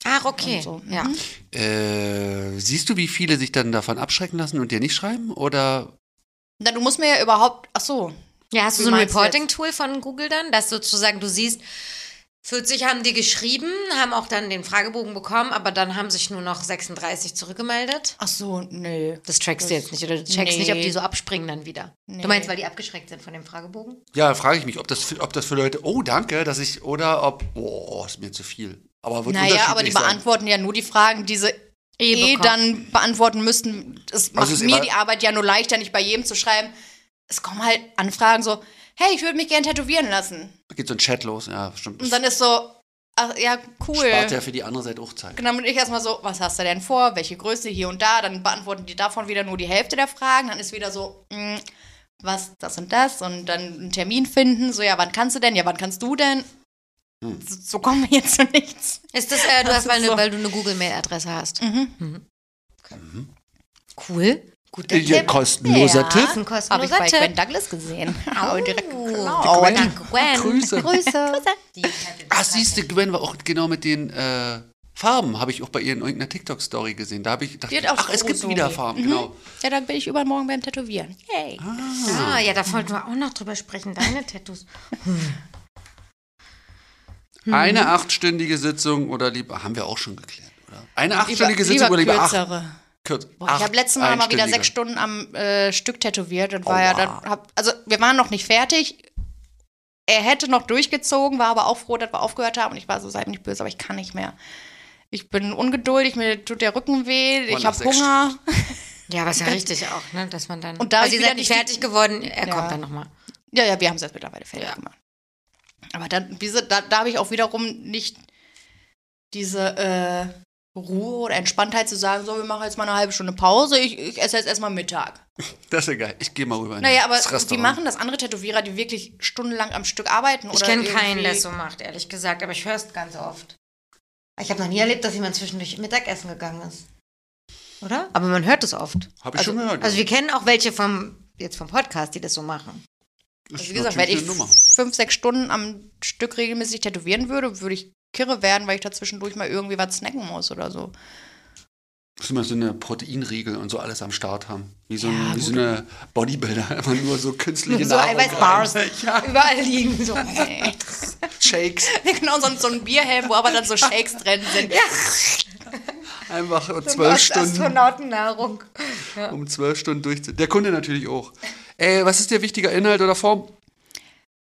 Ach, okay. So, Ja. mhm. Äh, siehst du, wie viele sich dann davon abschrecken lassen und dir nicht schreiben? Oder Na, du musst mir ja überhaupt, ach so, Ja, hast du so ein? Reporting-Tool von Google dann, dass sozusagen du siehst, 40 haben die geschrieben, haben auch dann den Fragebogen bekommen, aber dann haben sich nur noch 36 zurückgemeldet. ach so, nö. Das trackst du jetzt nicht oder du checkst Nee. nicht, ob die so abspringen dann wieder. Nee. Du meinst, weil die abgeschreckt sind von dem Fragebogen? ja, frage ich mich, ob das, für, ob das für Leute, oh danke, dass ich, oder ob, oh, ist mir zu viel. Aber wird Naja, aber die sein. beantworten ja nur die Fragen, die sie Eh eh dann beantworten müssten. Es macht Also mir die Arbeit ja nur leichter, nicht bei jedem zu schreiben. Es kommen halt Anfragen so, hey, ich würde mich gerne tätowieren lassen. Geht so ein Chat los, ja, stimmt. Und dann ist so, ach ja, cool. Spart ja für die andere Seite auch Zeit. Genau, und ich erstmal so, was hast du denn vor? Welche Größe hier und da? Dann beantworten die davon wieder nur die Hälfte der Fragen. Dann ist wieder so, mh, was, das und das. Und dann einen Termin finden. So, ja, wann kannst du denn? Ja, wann kannst du denn? Hm. So, so kommen wir jetzt zu nichts. Ist das, äh, du Das hast, weil, ist ne, so. weil du eine Google-Mail-Adresse hast. Mhm. Cool. Guter Ja, Tipp. kostenloser Ja. Tipp. Ein Habe ich kostenloser bei. Gwen Douglas gesehen. Habe direkt Oh, danke, Gwen. Grüße. Grüße. Die Ach, siehst du, Gwen war auch genau mit den äh, Farben, habe ich auch bei ihr in irgendeiner TikTok-Story gesehen. Da habe ich gedacht, ach, es gibt wieder Farben, Mhm. genau. Ja, dann bin ich übermorgen beim Tätowieren. Yay. Ah, ja, da wollten wir auch noch drüber sprechen. Deine Tattoos. Eine achtstündige Sitzung oder lieber, haben wir auch schon geklärt, oder? Eine achtstündige lieber, Sitzung oder lieber acht? Kurz, Boah, ich habe letztes Mal mal wieder sechs Stunden am äh, Stück tätowiert. Das war ja Aua. dann, hab, also wir waren noch nicht fertig. Er hätte noch durchgezogen, war aber auch froh, dass wir aufgehört haben. Und ich war so, seid nicht böse, aber ich kann nicht mehr. Ich bin ungeduldig, mir tut der Rücken weh, Boah, ich habe Hunger. Ja, aber ist ja richtig auch, ne? Dass man dann. Und da also ihr seid nicht fertig geworden, er Ja. kommt dann nochmal. Ja, ja, wir haben es jetzt mittlerweile fertig Ja. gemacht. Aber dann, diese, da, da habe ich auch wiederum nicht diese äh, Ruhe oder Entspanntheit zu sagen, so, wir machen jetzt mal eine halbe Stunde Pause, ich, ich esse jetzt erstmal Mittag. Das ist geil. Ich gehe mal rüber Naja, aber wie Restaurant. machen das andere Tätowierer, die wirklich stundenlang am Stück arbeiten? Ich kenne keinen, der es so macht, ehrlich gesagt, aber ich höre es ganz oft. Ich habe noch nie erlebt, dass jemand zwischendurch Mittagessen gegangen ist. Oder? Aber man hört es oft. Hab ich also, schon gehört, Also wir kennen auch welche vom, jetzt vom Podcast, die das so machen. Das Also wie gesagt, wenn ich fünf, sechs Stunden am Stück regelmäßig tätowieren würde, würde ich kirre werden, weil ich da zwischendurch mal irgendwie was snacken muss oder so. Muss immer so eine Proteinriegel und so alles am Start haben. Wie so, ein, Ja, wie so eine Bodybuilder. Einfach nur so künstliche So Nahrung Eiweißbars. Ja, überall liegen. So. Nee. Shakes. Auch so, so ein Bierhelm, wo aber dann so Shakes drin sind. Einfach zwölf Stunden. Astronautennahrung. Um zwölf Stunden durch. Der Kunde natürlich auch. Ey, was ist dir wichtiger, Inhalt oder Form?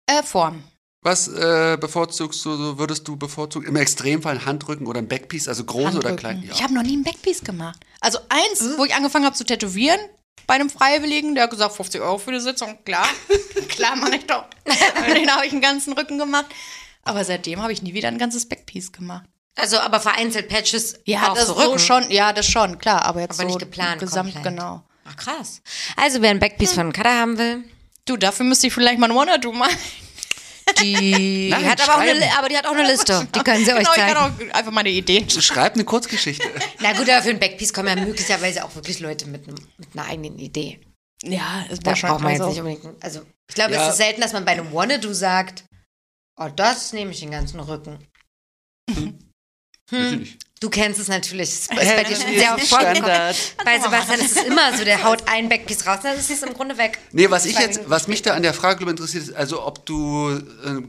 Äh, Form. Was äh, bevorzugst du, so würdest du bevorzugen? Im Extremfall ein Handrücken oder ein Backpiece, also groß oder Handrücken. klein? Ich habe noch nie ein Backpiece gemacht. Also eins, Hm? wo ich angefangen habe zu tätowieren, bei einem Freiwilligen, der hat gesagt, 50 Euro für die Sitzung. Klar, klar mache ich doch. Den habe ich einen ganzen Rücken gemacht. Aber seitdem habe ich nie wieder ein ganzes Backpiece gemacht. Also aber vereinzelt Patches Ja, auf das so so Rücken. schon, ja, das schon, klar. Aber jetzt Aber so nicht geplant Gesamt, komplett. genau. Ach krass. Also wer ein Backpiece von Kada haben will, Du, dafür müsste ich vielleicht mal ein One-or-Two machen. Die Nein, hat aber auch, eine, aber die hat auch eine Liste. Die können sie euch genau, ich zeigen. kann auch einfach meine Ideen schreiben. Schreib eine Kurzgeschichte. Na gut, aber für ein Backpiece kommen ja möglicherweise auch wirklich Leute mit, einem, mit einer eigenen Idee. Ja, es Da braucht man jetzt also- nicht unbedingt. Also ich glaube, Ja. es ist selten, dass man bei einem Wanna-Do sagt, oh, das nehme ich den ganzen Rücken. Weiß ich nicht. Du kennst es natürlich. Es ist bei dir schon sehr oft Standard. vorgekommen. Bei Sebastian ist es immer so, der haut ein Backpiece raus, dann ist es im Grunde weg. Nee, was ich jetzt, Minuten was mich da an der Frage darüber interessiert, ist, also ob du äh,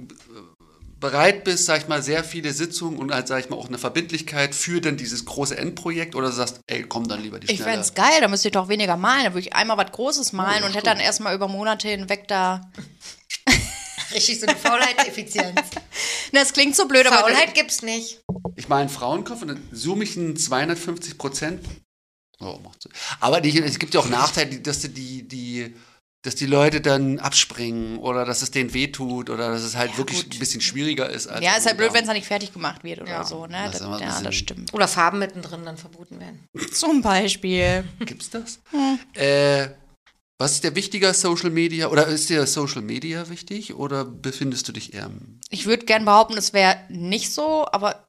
bereit bist, sag ich mal, sehr viele Sitzungen und halt, sag ich mal, auch eine Verbindlichkeit für dann dieses große Endprojekt oder sagst, ey, komm dann lieber die Ich fände es geil, da müsste ich doch weniger malen. Da würde ich einmal was Großes malen Oh, und hätte dann erstmal über Monate hinweg da. Richtig so eine Faulheit-Effizienz. Na, Das klingt so blöd, aber. Faulheit gibt's nicht. Ich mal einen Frauenkopf und dann zoome ich einen 250 Prozent. Oh. Aber die, es gibt ja auch Nachteile, dass die, die, die, dass die Leute dann abspringen oder dass es denen wehtut oder dass es halt wirklich gut. ein bisschen schwieriger ist. Als Ja, ist halt blöd, wenn es dann nicht fertig gemacht wird oder Ja. so, ne? Das Das, ja, das stimmt. Oder Farben mittendrin dann verboten werden. Zum Beispiel. Gibt's das? Äh, was ist der wichtiger Social Media oder ist dir Social Media wichtig oder befindest du dich eher im- Ich würde gern behaupten, es wäre nicht so, aber.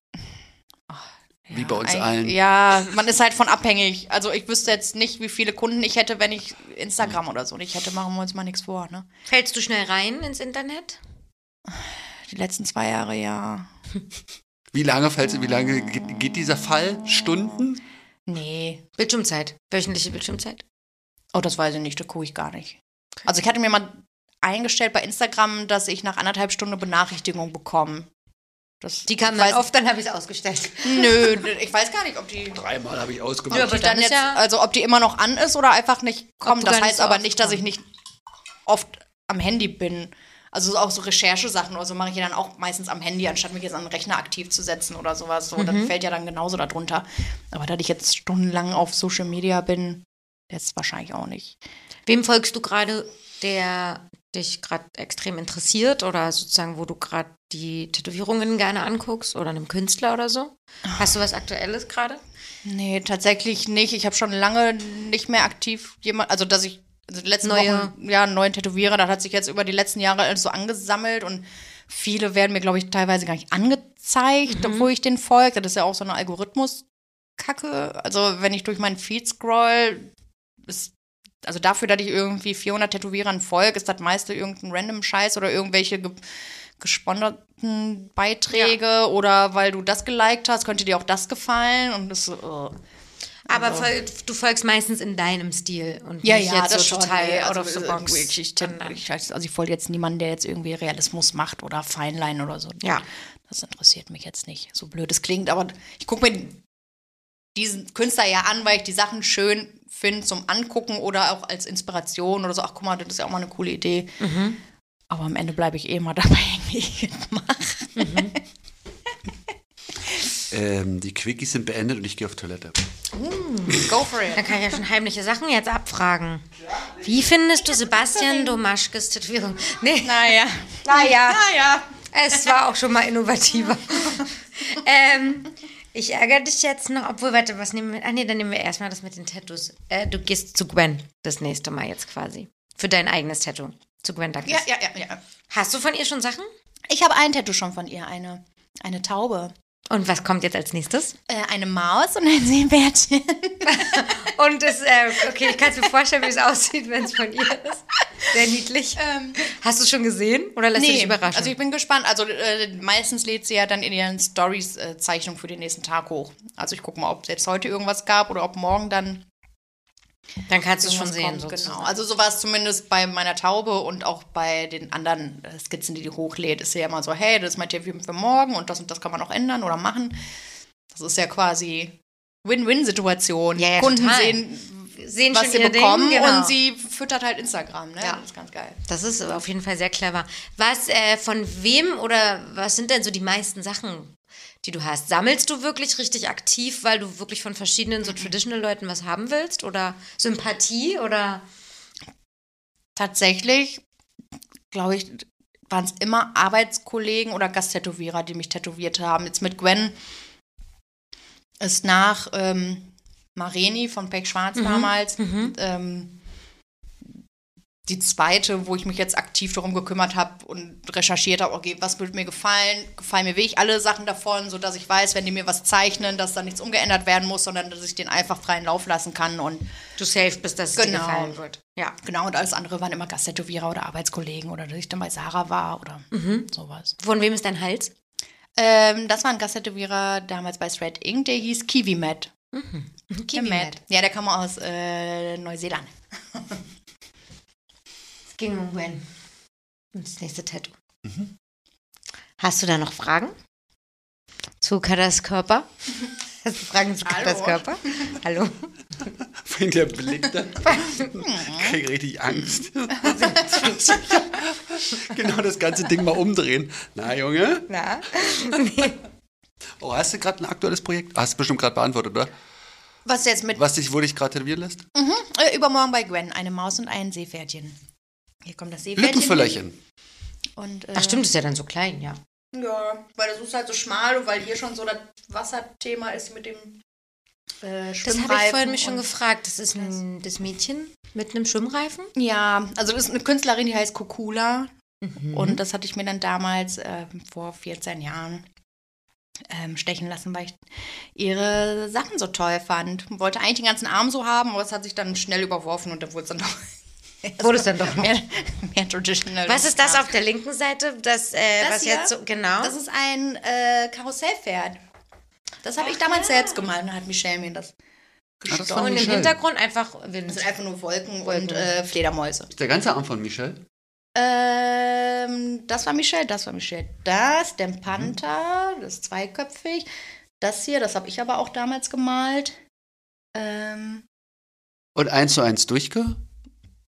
Ach, Wie ja, bei uns allen. Ja, man ist halt von abhängig. Also ich wüsste jetzt nicht, wie viele Kunden ich hätte, wenn ich Instagram oder so nicht hätte. Machen wir uns mal nichts vor, ne? Fällst du schnell rein ins Internet? Die letzten zwei Jahre, ja. Wie lange fällt wie lange geht, geht dieser Fall? Stunden? Nee. Bildschirmzeit. Wöchentliche Bildschirmzeit. Oh, das weiß ich nicht, das gucke ich gar nicht. Also ich hatte mir mal eingestellt bei Instagram, dass ich nach anderthalb Stunden Benachrichtigung bekomme. Das, Die kamen ich dann oft, dann habe ich es ausgestellt. Nö, ich weiß gar nicht, ob die, Dreimal habe ich ausgemacht. aber ob die dann dann jetzt, ja- also ob die immer noch an ist oder einfach nicht kommt. Das heißt so aber nicht, dass ich nicht oft am Handy bin. Also auch so Recherchesachen oder so mache ich ja dann auch meistens am Handy, anstatt mich jetzt an den Rechner aktiv zu setzen oder sowas. So, Mhm. das fällt ja dann genauso darunter. Aber da ich jetzt stundenlang auf Social Media bin, jetzt wahrscheinlich auch nicht. Wem folgst du gerade, der dich gerade extrem interessiert oder sozusagen, wo du gerade die Tätowierungen gerne anguckst oder einem Künstler oder so? Hast du was Aktuelles gerade? Nee, tatsächlich nicht. Ich habe schon lange nicht mehr aktiv jemand, also dass ich also die letzten Neue- Wochen ja einen neuen Tätowierer, das hat sich jetzt über die letzten Jahre alles so angesammelt und viele werden mir, glaube ich, teilweise gar nicht angezeigt, obwohl ich den folge. Das ist ja auch so eine Algorithmus-Kacke. Also wenn ich durch meinen Feed scroll, ist also dafür, dass ich irgendwie 400 Tätowierern folge, ist das meiste irgendein random Scheiß oder irgendwelche ge gesponserten Beiträge oder weil du das geliked hast, könnte dir auch das gefallen und das so, äh. Aber fol- du folgst meistens in deinem Stil und Ja, nicht ja, jetzt das so total Nee, out also, of the äh, box. Ich, ich, ich, also ich folge jetzt niemanden, der jetzt irgendwie Realismus macht oder Feinlein oder so. Ja. Das interessiert mich jetzt nicht. So blöd es klingt, aber ich gucke mir diesen Künstler ja an, weil ich die Sachen schön finde zum Angucken oder auch als Inspiration oder so. Ach, guck mal, das ist ja auch mal eine coole Idee. Aber am Ende bleibe ich eh immer dabei, wie ich mache. Ähm, die Quickies sind beendet und ich gehe auf Toilette. Go for Da it. kann ich ja schon heimliche Sachen jetzt abfragen. Wie findest du Sebastian Domaschkes Tätowierung? Nee, Naja. naja, Naja. es war auch schon mal innovativer. ähm, ich ärgere dich jetzt noch, obwohl, warte, was nehmen wir? Ah, nee, dann nehmen wir erstmal das mit den Tattoos. Äh, du gehst zu Gwen das nächste Mal jetzt quasi. Für dein eigenes Tattoo. Zu Gwen Douglas. Ja, ja, ja, ja. Hast du von ihr schon Sachen? Ich habe ein Tattoo schon von ihr, eine, eine Taube. Und was kommt jetzt als nächstes? Äh, eine Maus und ein Seebärtchen. Und das, äh, okay, ich kann es mir vorstellen, wie es aussieht, wenn es von ihr ist. Sehr niedlich. Hast du es schon gesehen oder lässt du dich überraschen? also ich bin gespannt. Also äh, meistens lädt sie ja dann in ihren Stories äh, Zeichnung für den nächsten Tag hoch. Also ich gucke mal, ob es jetzt heute irgendwas gab oder ob morgen dann Dann kannst du es schon sehen. kommt. Genau. Also so war es zumindest bei meiner Taube und auch bei den anderen äh, Skizzen, die die hochlädt, ist sie ja immer so, hey, das ist mein Tipp für morgen und das und das kann man auch ändern oder machen. Das ist ja quasi Win-Win-Situation. Ja, ja, Kunden total. sehen, Sehen was sie ihr Ding, bekommen genau. und sie füttert halt Instagram. Ne? Ja. Das ist ganz geil. Das ist auf jeden Fall sehr clever. Was, äh, von wem oder was sind denn so die meisten Sachen, die du hast? Sammelst du wirklich richtig aktiv, weil du wirklich von verschiedenen so Traditional-Leuten was haben willst? Oder Sympathie? Oder tatsächlich, glaube ich, waren es immer Arbeitskollegen oder Gasttätowierer, die mich tätowiert haben. Jetzt mit Gwen ist nach ähm, Mareni von Peck Schwarz damals ähm, die zweite, wo ich mich jetzt aktiv darum gekümmert habe und recherchiert habe, okay, was würde mir gefallen? Gefallen mir wirklich alle Sachen davon, sodass ich weiß, wenn die mir was zeichnen, dass da nichts umgeändert werden muss, sondern dass ich den einfach freien Lauf lassen kann und du safe bist, dass es dir Genau. gefallen wird? Ja. Genau, und alles andere waren immer Gasttätowierer oder Arbeitskollegen oder dass ich dann bei Sarah war oder sowas. Von wem ist dein Hals? Ähm, das war ein Gasttätowierer damals bei Thread Inc., der hieß Kiwi Matt. Kiwi Der Matt. Ja, der kam aus äh, Neuseeland. Ging um Gwen. Und das nächste Tattoo. Hast du da noch Fragen? Zu Kadas Körper? Hast du Fragen zu Kadas Hallo. Körper? Hallo? Wenn der Blick da, ich krieg richtig Angst. genau das ganze Ding mal umdrehen. Na, Junge? Na? Oh, hast du gerade ein aktuelles Projekt? Hast du bestimmt gerade beantwortet, oder? Was jetzt mit Was dich, wo dich gerade tätowieren lässt? äh, übermorgen bei Gwen? Eine Maus und ein Seepferdchen. Hier kommt das Seepferdchen. Lückenfüllerchen. Und, äh, Ach stimmt, ist ja dann so klein, ja. Ja, weil das ist halt so schmal und weil hier schon so das Wasserthema ist mit dem äh, Das habe ich vorhin mich schon gefragt. Das ist ein, das Mädchen mit einem Schwimmreifen? Ja, also das ist eine Künstlerin, die heißt Kokula. Mhm. Und das hatte ich mir dann damals äh, vor 14 Jahren ähm, stechen lassen, weil ich ihre Sachen so toll fand. Wollte eigentlich den ganzen Arm so haben, aber es hat sich dann schnell überworfen und dann wurde es dann doch. Wurde es dann doch noch. mehr, mehr traditional. Was ist das auf der linken Seite? Das, äh, Das was hier? jetzt so, genau. Das ist ein äh, Karussellpferd. Das habe ich damals selbst gemalt und dann hat Michelle mir das das gestochen. und im. Hintergrund einfach Wind. Das sind einfach nur Wolken, Wolken. und äh, Fledermäuse. Ist der ganze Arm von Michelle? Ähm, das war Michelle, das war Michelle. Das, der Panther, das ist zweiköpfig. Das hier, das habe ich aber auch damals gemalt. Ähm, Und eins zu eins durchge?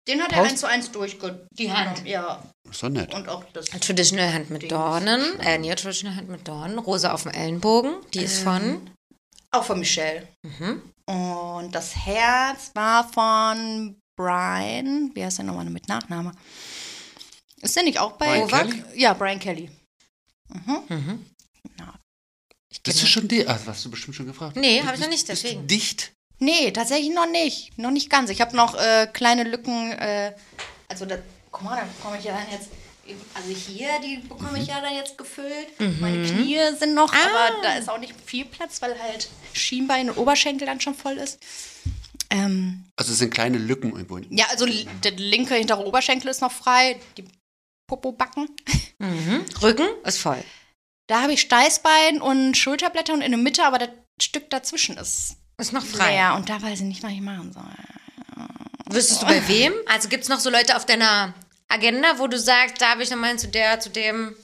Den hat er Paus- eins zu eins durchge... Die Hand. Ja, Ist doch nett. und auch das... Traditional Hand mit Dornen. Äh, nee, Traditional Hand mit Dornen. Rose auf dem Ellenbogen. Die ist von. Auch von Michelle. Mhm. Und das Herz war von Brian. Wie heißt der nochmal mit Nachname? Ist der nicht auch bei Brian Novak? Kelly? Ja, Brian Kelly. Mhm. Ja. Ich Das ist schon die. Ah, das hast du bestimmt schon gefragt. Nee, Du hab ich noch nicht, deswegen. Bist du dicht. Nee, tatsächlich noch nicht. Noch nicht ganz. Ich habe noch äh, kleine Lücken. Äh, also, da, guck mal, da bekomme ich ja dann jetzt. Also hier, die bekomme ich ja dann jetzt gefüllt. Meine Knie sind noch, aber da ist auch nicht viel Platz, weil halt Schienbein und Oberschenkel dann schon voll ist. Ähm, Also es sind kleine Lücken irgendwo. ja, also der linke hintere Oberschenkel ist noch frei, die Popobacken. Mhm. Rücken ist voll. Da habe ich Steißbein und Schulterblätter und in der Mitte, aber das Stück dazwischen ist Ist noch frei. leer und da weiß ich nicht, was ich machen soll. Wüsstest du bei wem? Also gibt es noch so Leute auf deiner Agenda, wo du sagst, da habe ich nochmal zu der, zu dem.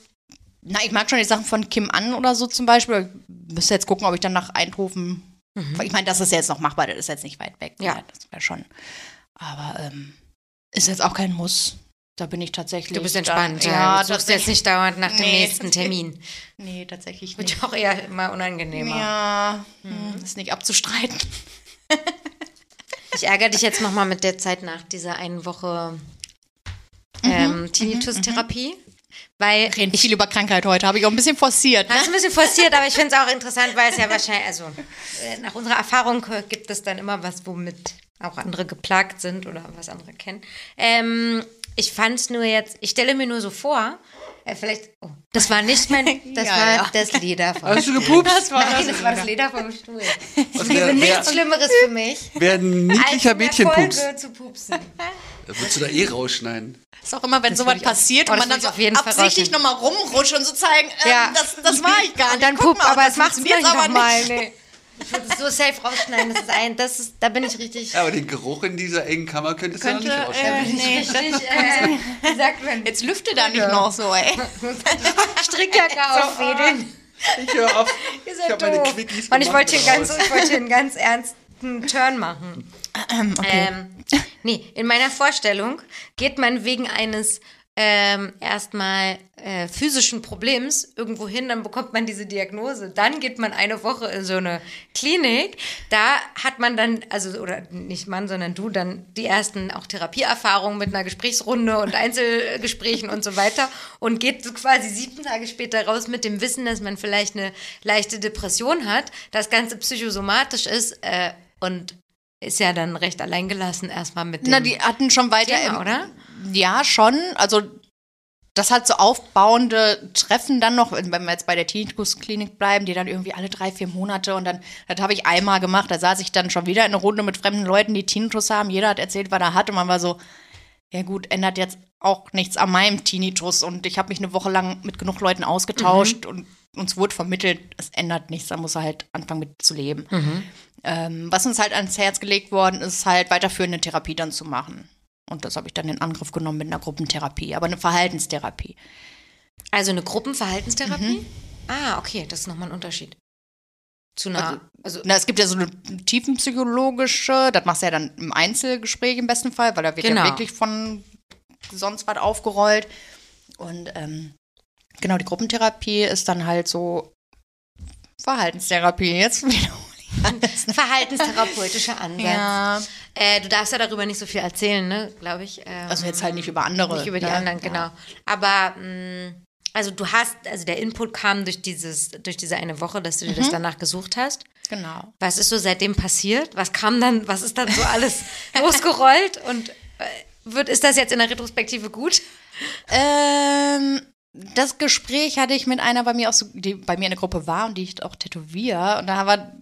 Na, ich mag schon die Sachen von Kim An oder so zum Beispiel. Ich müsste jetzt gucken, ob ich dann nach Eindhoven Mhm. Ich meine, das ist jetzt noch machbar, das ist jetzt nicht weit weg. Ja. Ne? Das wäre schon. Aber ähm, ist jetzt auch kein Muss. Da bin ich tatsächlich. Du bist entspannt, da, ja. Du suchst jetzt nicht dauernd nach dem Nee. nächsten Termin. Nee, tatsächlich Wird nicht. ja auch eher immer unangenehmer. Ja, hm, ist nicht abzustreiten. Ich ärgere dich jetzt nochmal mit der Zeit nach dieser einen Woche ähm, Tinnitus-Therapie. Weil Reden viel über Krankheit heute, habe ich auch ein bisschen forciert. Ne? Das ist ein bisschen forciert, aber ich finde es auch interessant, weil es ja wahrscheinlich, also äh, nach unserer Erfahrung gibt es dann immer was, womit auch andere geplagt sind oder was andere kennen. Ähm, ich fand es nur jetzt, ich stelle mir nur so vor, äh, vielleicht, oh, das war nicht mein, das Ja, war ja. das Leder vom Hast du gepupst? Das war Nein, das war das Leder vom Stuhl. Liebe wer- nichts Schlimmeres für mich, Wer ein niedlicher Mädchenpups. Folge zu pupsen. Würdest du da eh rausschneiden? ist auch immer, wenn sowas ich auch- passiert oh, und das man dann so auf jeden Fall absichtlich nochmal rumrutscht und so zeigen, ähm, Ja. das, das war ich gar nicht. Und dann Guck pup, mal, aber das es macht nicht aber nochmal. nicht. Nee. Ich würde es so safe rausschneiden. Das ist ein, das ist, da bin ich richtig. Ja, aber den Geruch in dieser engen Kammer könntest Könnte, du noch nicht äh, ausstellen. nee, richtig, äh, sagt man? Jetzt lüfte da nicht noch so, ey. Strickjacke aufwedeln. Ich höre auf. Ihr Ich seid habe meine. Quickies Und ich wollte hier, ganz, ich wollte hier einen ganz ernsten Turn machen. Ähm, nee, in meiner Vorstellung geht man wegen eines ähm, erstmal äh, physischen Problems irgendwo hin, dann bekommt man diese Diagnose. Dann geht man eine Woche in so eine Klinik. Da hat man dann, also, oder nicht man, sondern du, dann die ersten auch Therapieerfahrungen mit einer Gesprächsrunde und Einzelgesprächen und so weiter und geht so quasi sieben Tage später raus mit dem Wissen, dass man vielleicht eine leichte Depression hat, das Ganze psychosomatisch ist äh, und ist ja dann recht alleingelassen erstmal mit dem Na, die hatten schon weiter Thema, im- oder? Ja, schon. Also das hat so aufbauende Treffen dann noch, wenn wir jetzt bei der Tinnitus-Klinik bleiben, die dann irgendwie alle drei, vier Monate und dann, das habe ich einmal gemacht, da saß ich dann schon wieder in einer Runde mit fremden Leuten, die Tinnitus haben. Jeder hat erzählt, was er hat und man war so, ja gut, ändert jetzt auch nichts an meinem Tinnitus und ich habe mich eine Woche lang mit genug Leuten ausgetauscht und uns wurde vermittelt, es ändert nichts, da muss er halt anfangen mit zu leben. Ähm, was uns halt ans Herz gelegt worden ist, halt weiterführende Therapie dann zu machen. Und das habe ich dann in Angriff genommen mit einer Gruppentherapie, aber eine Verhaltenstherapie. Also eine Gruppenverhaltenstherapie? Mhm. Ah, okay, das ist nochmal ein Unterschied. Zu einer, also, Na, es gibt ja so eine tiefenpsychologische, das machst du ja dann im Einzelgespräch im besten Fall, weil da wird Genau. ja wirklich von sonst was aufgerollt. Und ähm, genau, die Gruppentherapie ist dann halt so Verhaltenstherapie. Jetzt wiederhole ich alles. verhaltenstherapeutischer Ansatz. Ja, Äh, du darfst ja darüber nicht so viel erzählen, ne, glaube ich. Ähm, also jetzt halt nicht über andere. Nicht über die ne? anderen, genau. Ja. Aber mh, also du hast, also der Input kam durch dieses, durch diese eine Woche, dass du dir Mhm. das danach gesucht hast. Genau. Was ist so seitdem passiert? Was kam dann, was ist dann so alles losgerollt? Und äh, wird, ist das jetzt in der Retrospektive gut? Ähm, das Gespräch hatte ich mit einer bei mir auch so, die bei mir in der Gruppe war und die ich auch tätowiere. Und da war.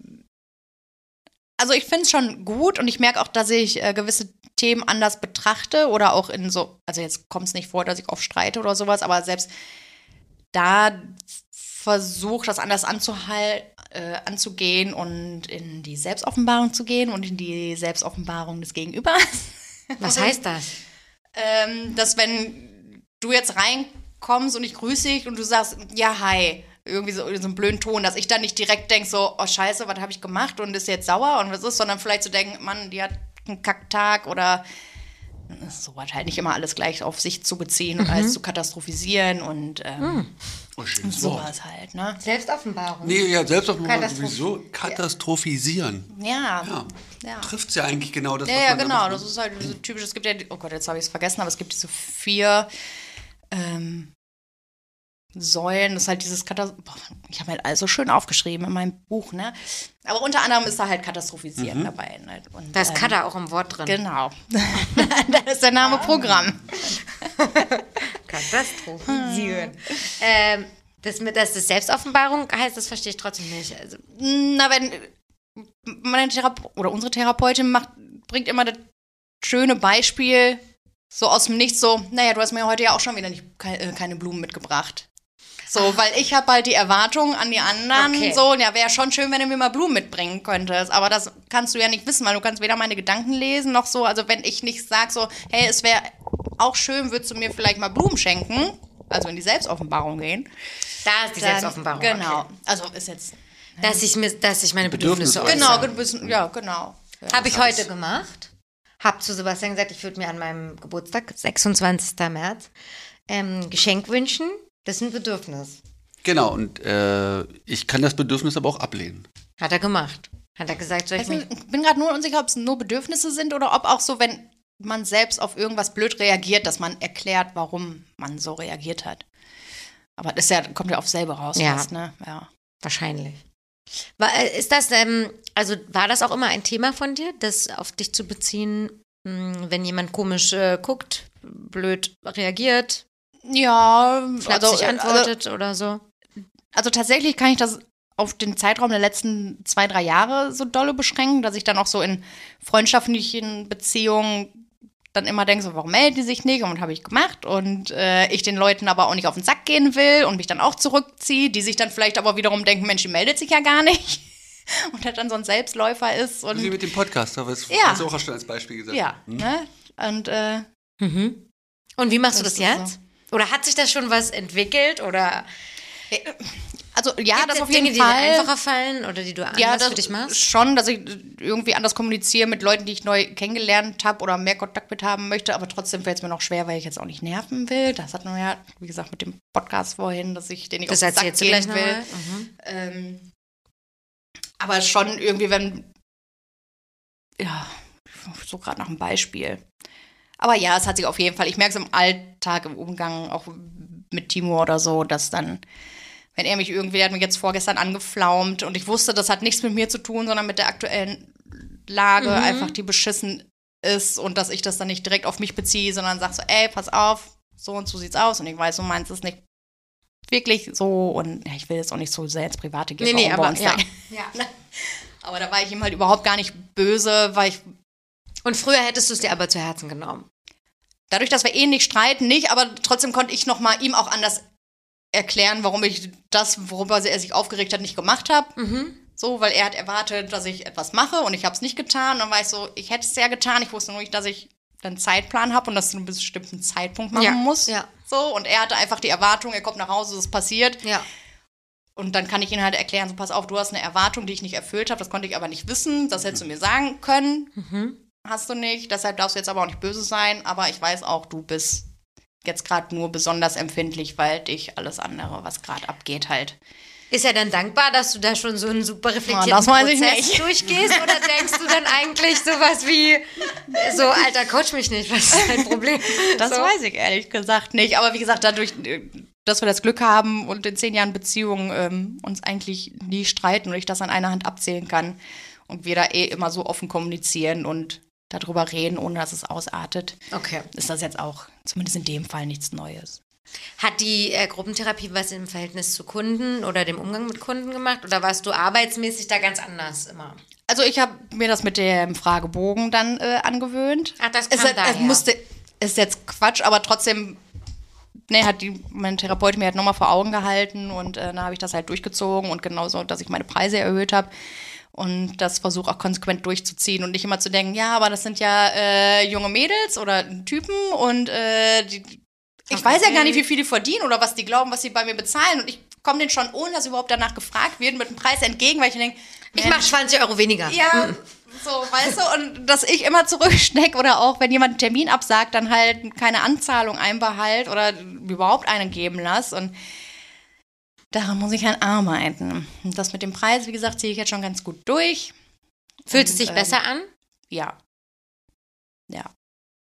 Also ich finde es schon gut und ich merke auch, dass ich äh, gewisse Themen anders betrachte oder auch in so, also jetzt kommt es nicht vor, dass ich oft streite oder sowas, aber selbst da versuche das anders anzuhal äh, anzugehen und in die Selbstoffenbarung zu gehen und in die Selbstoffenbarung des Gegenübers. Was heißt das? ähm, dass wenn du jetzt reinkommst und ich grüße dich und du sagst, ja, hi, irgendwie so, in so einen blöden Ton, dass ich dann nicht direkt denke, so, oh scheiße, was habe ich gemacht und ist jetzt sauer und was ist, sondern vielleicht zu so denken, Mann, die hat einen Kacktag oder so halt nicht immer alles gleich auf sich zu beziehen und alles zu katastrophisieren und ähm, Oh, schönes Wort. sowas halt, ne? Selbstoffenbarung. Nee, ja, selbst auf Katastroph- sowieso katastrophisieren. Ja, Ja. ja. Trifft es ja eigentlich genau das, Ja, was ja, genau. macht, ne? Das ist halt so typisch. Es gibt ja, oh Gott, jetzt habe ich es vergessen, aber es gibt diese vier ähm, Säulen. Das ist halt dieses Katastroph. Ich habe halt alles so schön aufgeschrieben in meinem Buch, ne? Aber unter anderem ist da halt Katastrophisieren Mhm. dabei. Ne? Und, Da ist ähm, Kata auch im Wort drin. Genau. da ist der Name Programm. Katastrophisieren. ähm, das mit, dass das Selbstoffenbarung heißt, das verstehe ich trotzdem nicht. Also, Na, wenn meine Therape oder unsere Therapeutin macht, bringt immer das schöne Beispiel so aus dem Nichts so, naja, du hast mir heute ja auch schon wieder nicht, äh, keine Blumen mitgebracht. So, weil ich habe halt die Erwartung an die anderen, Okay. so, ja, wäre schon schön, wenn du mir mal Blumen mitbringen könntest. Aber das kannst du ja nicht wissen, weil du kannst weder meine Gedanken lesen, noch so, also wenn ich nicht sage so, hey, es wäre auch schön, würdest du mir vielleicht mal Blumen schenken, also in die Selbstoffenbarung gehen. da ist die Dann- Selbstoffenbarung. Genau. Okay. Also ist jetzt Dass ich, mir, dass ich meine Bedürfnisse, Bedürfnisse äußere. Genau, ge- ja, genau. Ja. Habe ich heute gemacht. Hab zu Sebastian gesagt, ich würde mir an meinem Geburtstag, 26. März, ähm, Geschenk wünschen. Das ist ein Bedürfnis. Genau, und äh, ich kann das Bedürfnis aber auch ablehnen. Hat er gemacht. Hat er gesagt, soll ich Also, mich... ich bin gerade nur unsicher, ob es nur Bedürfnisse sind oder ob auch so, wenn man selbst auf irgendwas blöd reagiert, dass man erklärt, warum man so reagiert hat. Aber das ist ja, kommt ja auf selber raus, Ja. fast, ne? Ja. Wahrscheinlich. War, äh, ist das, ähm, also war das auch immer ein Thema von dir, das auf dich zu beziehen, mh, wenn jemand komisch äh, guckt, blöd reagiert, Ja, flapsig äh, antwortet oder so? Also tatsächlich kann ich das auf den Zeitraum der letzten zwei, drei Jahre so dolle beschränken, dass ich dann auch so in freundschaftlichen Beziehungen dann immer denke, so, warum melden die sich nicht? Und habe ich gemacht. Und äh, ich den Leuten aber auch nicht auf den Sack gehen will und mich dann auch zurückziehe, die sich dann vielleicht aber wiederum denken, Mensch, die meldet sich ja gar nicht. Und das dann so ein Selbstläufer ist. Und Wie mit dem Podcast, aber das Ja. hast du auch schon als Beispiel gesagt. ja, ne? Und äh, Mhm. Und wie machst du das Das jetzt? Oder hat sich da schon was entwickelt? Oder also ja, gibt das auf jeden Dinge, Fall. die dir einfacher fallen oder die du anders ja, das für dich machst? schon, dass ich irgendwie anders kommuniziere mit Leuten, die ich neu kennengelernt habe oder mehr Kontakt mit haben möchte, aber trotzdem fällt es mir noch schwer, weil ich jetzt auch nicht nerven will. Das hat man ja, wie gesagt, mit dem Podcast vorhin, dass ich den nicht Das auf den Sack gehen gleich will. Mhm. Ähm, aber schon irgendwie, wenn, ja, so gerade nach einem Beispiel. Aber ja, es hat sich auf jeden Fall, ich merke es im Alltag, im Umgang, auch mit Timo oder so, dass dann, wenn er mich irgendwie, der hat mich jetzt vorgestern angeflaumt und ich wusste, das hat nichts mit mir zu tun, sondern mit der aktuellen Lage, Mhm. einfach die beschissen ist und dass ich das dann nicht direkt auf mich beziehe, sondern sag so, ey, pass auf, so und so sieht's aus und ich weiß, du meinst es nicht wirklich so und ja, ich will jetzt auch nicht so sehr ins Private gehen. Nee, nee, aber ja. da- aber da war ich ihm halt überhaupt gar nicht böse, weil ich Und früher hättest du es dir aber zu Herzen genommen. Dadurch, dass wir eh nicht streiten, nicht, aber trotzdem konnte ich noch mal ihm auch anders erklären, warum ich das, worüber er sich aufgeregt hat, nicht gemacht habe. Mhm. So, weil er hat erwartet, dass ich etwas mache und ich habe es nicht getan. Und dann war ich so, ich hätte es ja getan. Ich wusste nur nicht, dass ich einen Zeitplan habe und das zu einem bestimmten Zeitpunkt machen Ja, muss. ja. So, und er hatte einfach die Erwartung, er kommt nach Hause, es passiert. Ja. Und dann kann ich ihn halt erklären, so pass auf, du hast eine Erwartung, die ich nicht erfüllt habe, das konnte ich aber nicht wissen, das hättest du mir sagen können. Mhm. Hast du nicht, deshalb darfst du jetzt aber auch nicht böse sein, aber ich weiß auch, du bist jetzt gerade nur besonders empfindlich, weil dich alles andere, was gerade abgeht, halt. Ist er dann dankbar, dass du da schon so einen super reflektierten Ja, Prozess nicht. durchgehst? Oder denkst du dann eigentlich sowas wie, so, Alter, coach mich nicht, was ist dein Problem? Das so. weiß ich ehrlich gesagt nicht. Aber wie gesagt, dadurch, äh, dass wir das Glück haben und in zehn Jahren Beziehung ähm, uns eigentlich nie streiten und ich das an einer Hand abzählen kann und wir da eh immer so offen kommunizieren und darüber reden, ohne dass es ausartet, Okay. ist das jetzt auch zumindest in dem Fall nichts Neues. Hat die äh, Gruppentherapie was im Verhältnis zu Kunden oder dem Umgang mit Kunden gemacht? Oder warst du arbeitsmäßig da ganz anders immer? Also ich habe mir das mit dem Fragebogen dann äh, angewöhnt. Ach, das es, kam es daher. musste, ist jetzt Quatsch, aber trotzdem, ne, hat die, mein Therapeut mir halt nochmal vor Augen gehalten und äh, da habe ich das halt durchgezogen und genauso, dass ich meine Preise erhöht habe und das versuche auch konsequent durchzuziehen und nicht immer zu denken, ja, aber das sind ja äh, junge Mädels oder Typen und äh, die, ich weiß ja gar nicht, wie viel die verdienen oder was die glauben, was sie bei mir bezahlen. Und ich komme denen schon, ohne dass überhaupt danach gefragt wird, mit dem Preis entgegen, weil ich denke, Ich mache 20 Euro weniger. ja, so, weißt du, und dass ich immer zurückstecke oder auch, wenn jemand einen Termin absagt, dann halt keine Anzahlung einbehalt oder überhaupt einen geben lass und daran muss ich halt arbeiten. Und das mit dem Preis, wie gesagt, ziehe ich jetzt schon ganz gut durch. Fühlt es sich ähm, besser an? Ja. Ja.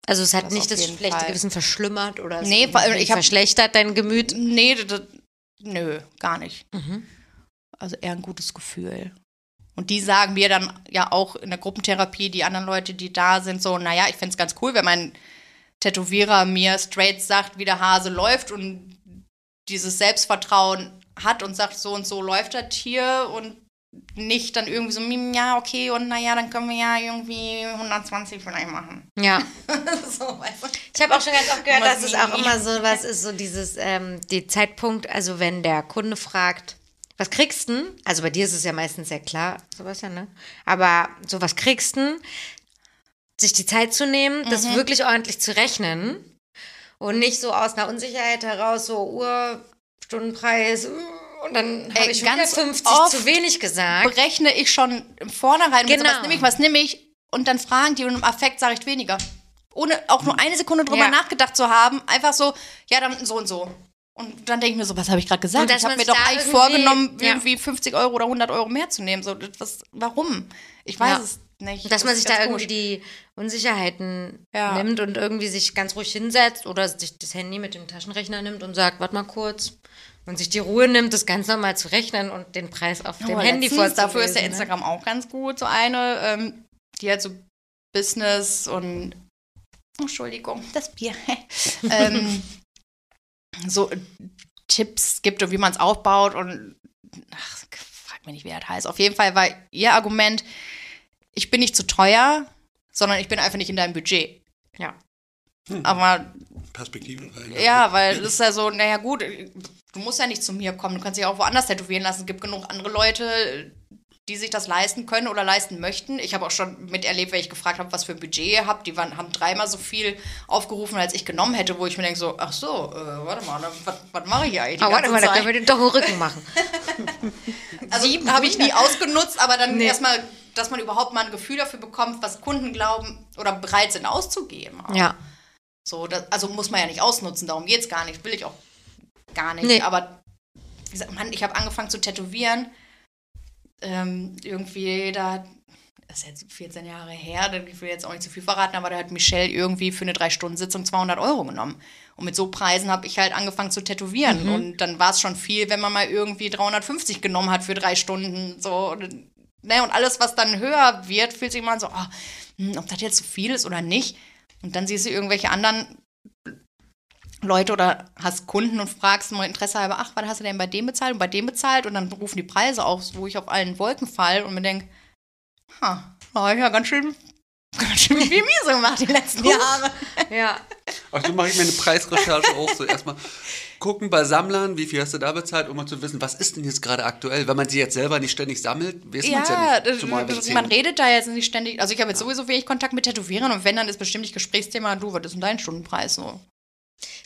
Also es hat das nicht das schlechte Fall. Gewissen verschlimmert oder es Nee, hab- verschlechtert dein Gemüt? Nee, das, nö, gar nicht. Mhm. Also eher ein gutes Gefühl. Und die sagen mir dann ja auch in der Gruppentherapie, die anderen Leute, die da sind, so, naja, ich find's ganz cool, wenn mein Tätowierer mir straight sagt, wie der Hase läuft und dieses Selbstvertrauen hat und sagt, so und so läuft das hier und nicht dann irgendwie so, hm, ja, okay, und naja, dann können wir ja irgendwie 120 vielleicht machen. Ja. so, du? Ich habe auch schon ganz oft gehört, dass es auch immer so was ist, so dieses, ähm, die Zeitpunkt, also wenn der Kunde fragt, was kriegst du? Also bei dir ist es ja meistens sehr klar, sowas ja, ne? Aber so was kriegst du? Sich die Zeit zu nehmen, das Mhm. wirklich ordentlich zu rechnen und nicht so aus einer Unsicherheit heraus, so Uhr, Stundenpreis, uh, Und dann habe ich ganz wieder 50 oft zu wenig gesagt. berechne ich schon im Vornherein, Genau. was nehme ich, was nehme ich und dann fragen die und im Affekt sage ich weniger. Ohne auch nur eine Sekunde drüber Ja. nachgedacht zu haben, einfach so, ja, dann so und so. Und dann denke ich mir so, was habe ich gerade gesagt? Ich habe mir doch eigentlich vorgenommen, ja. irgendwie 50 Euro oder 100 Euro mehr zu nehmen. So, was, warum? Ich weiß Ja. es nicht. Dass Das man sich da irgendwie die Unsicherheiten Ja. nimmt und irgendwie sich ganz ruhig hinsetzt oder sich das Handy mit dem Taschenrechner nimmt und sagt, warte mal kurz. Und sich die Ruhe nimmt, das ganz normal zu rechnen und den Preis auf dem Aber Handy vorzulesen. Dafür ist der ne? Instagram auch ganz gut. So eine, ähm, die hat so Business und oh, Entschuldigung, das Bier. ähm, so Tipps gibt und wie man es aufbaut und ach, frag mich nicht, wie das heißt. Auf jeden Fall war ihr Argument, ich bin nicht zu teuer, sondern ich bin einfach nicht in deinem Budget. Ja. Aber Perspektive. ja, weil es ist ja so, naja gut, du musst ja nicht zu mir kommen, du kannst dich auch woanders tätowieren lassen. Es gibt genug andere Leute, die sich das leisten können oder leisten möchten. Ich habe auch schon miterlebt, wenn ich gefragt habe, was für ein Budget ihr habt. Die waren, haben dreimal so viel aufgerufen, als ich genommen hätte, wo ich mir denke so, ach so, äh, warte mal, was, was mache ich hier eigentlich? die Aber warte mal, da können wir den doch im Rücken machen. Also habe ich nie ausgenutzt, aber dann erstmal, dass man überhaupt mal ein Gefühl dafür bekommt, was Kunden glauben oder bereit sind auszugeben. auch. Ja. So, das, also muss man ja nicht ausnutzen, darum geht es gar nicht. Will ich auch gar nicht. Nee. Aber wie gesagt, Mann, ich habe angefangen zu tätowieren. Ähm, irgendwie, da, das ist jetzt 14 Jahre her, ich will jetzt auch nicht zu viel verraten, aber da hat Michelle irgendwie für eine Drei-Stunden-Sitzung 200 Euro genommen. Und mit so Preisen habe ich halt angefangen zu tätowieren. Und dann war es schon viel, wenn man mal irgendwie 350 genommen hat für drei Stunden. So, und, ne, und alles, was dann höher wird, fühlt sich immer so, oh, ob das jetzt zu viel ist oder nicht. Und dann siehst du irgendwelche anderen Leute oder hast Kunden und fragst mal Interesse halber, ach, was hast du denn bei dem bezahlt und bei dem bezahlt? Und dann rufen die Preise auf, wo ich auf allen Wolken fall und mir denke, ha, da hab ich ja ganz schön, ganz schön viel Miese gemacht die letzten Jahre. Ja. Ach, so mache ich mir eine Preisrecherche auch so erstmal gucken bei Sammlern, wie viel hast du da bezahlt, um mal zu wissen, was ist denn jetzt gerade aktuell. Wenn man sie jetzt selber nicht ständig sammelt, weiß man es ja Ja, nicht. das, Zumal, das, man redet da jetzt nicht ständig. Also ich habe jetzt sowieso wenig Kontakt mit Tätowieren und wenn, dann ist bestimmt nicht Gesprächsthema, du, was ist denn dein Stundenpreis so?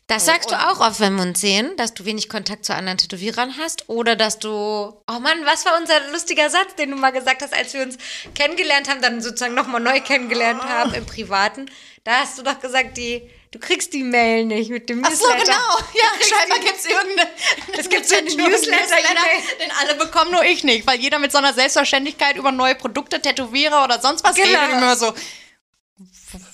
Das sagst du auch oft, wenn wir uns sehen, dass du wenig Kontakt zu anderen Tätowierern hast oder dass du, oh Mann, was war unser lustiger Satz, den du mal gesagt hast, als wir uns kennengelernt haben, dann sozusagen nochmal neu kennengelernt haben im Privaten. Da hast du doch gesagt, die, du kriegst die Mail nicht mit dem Ach so, Newsletter. genau. Ja, scheinbar gibt es irgendeine. Es gibt so einen Newsletter-E-Mail. den alle bekommen, nur ich nicht. Weil jeder mit so einer Selbstverständlichkeit über neue Produkte, Tätowierer oder sonst was Genau. redet. Und immer so,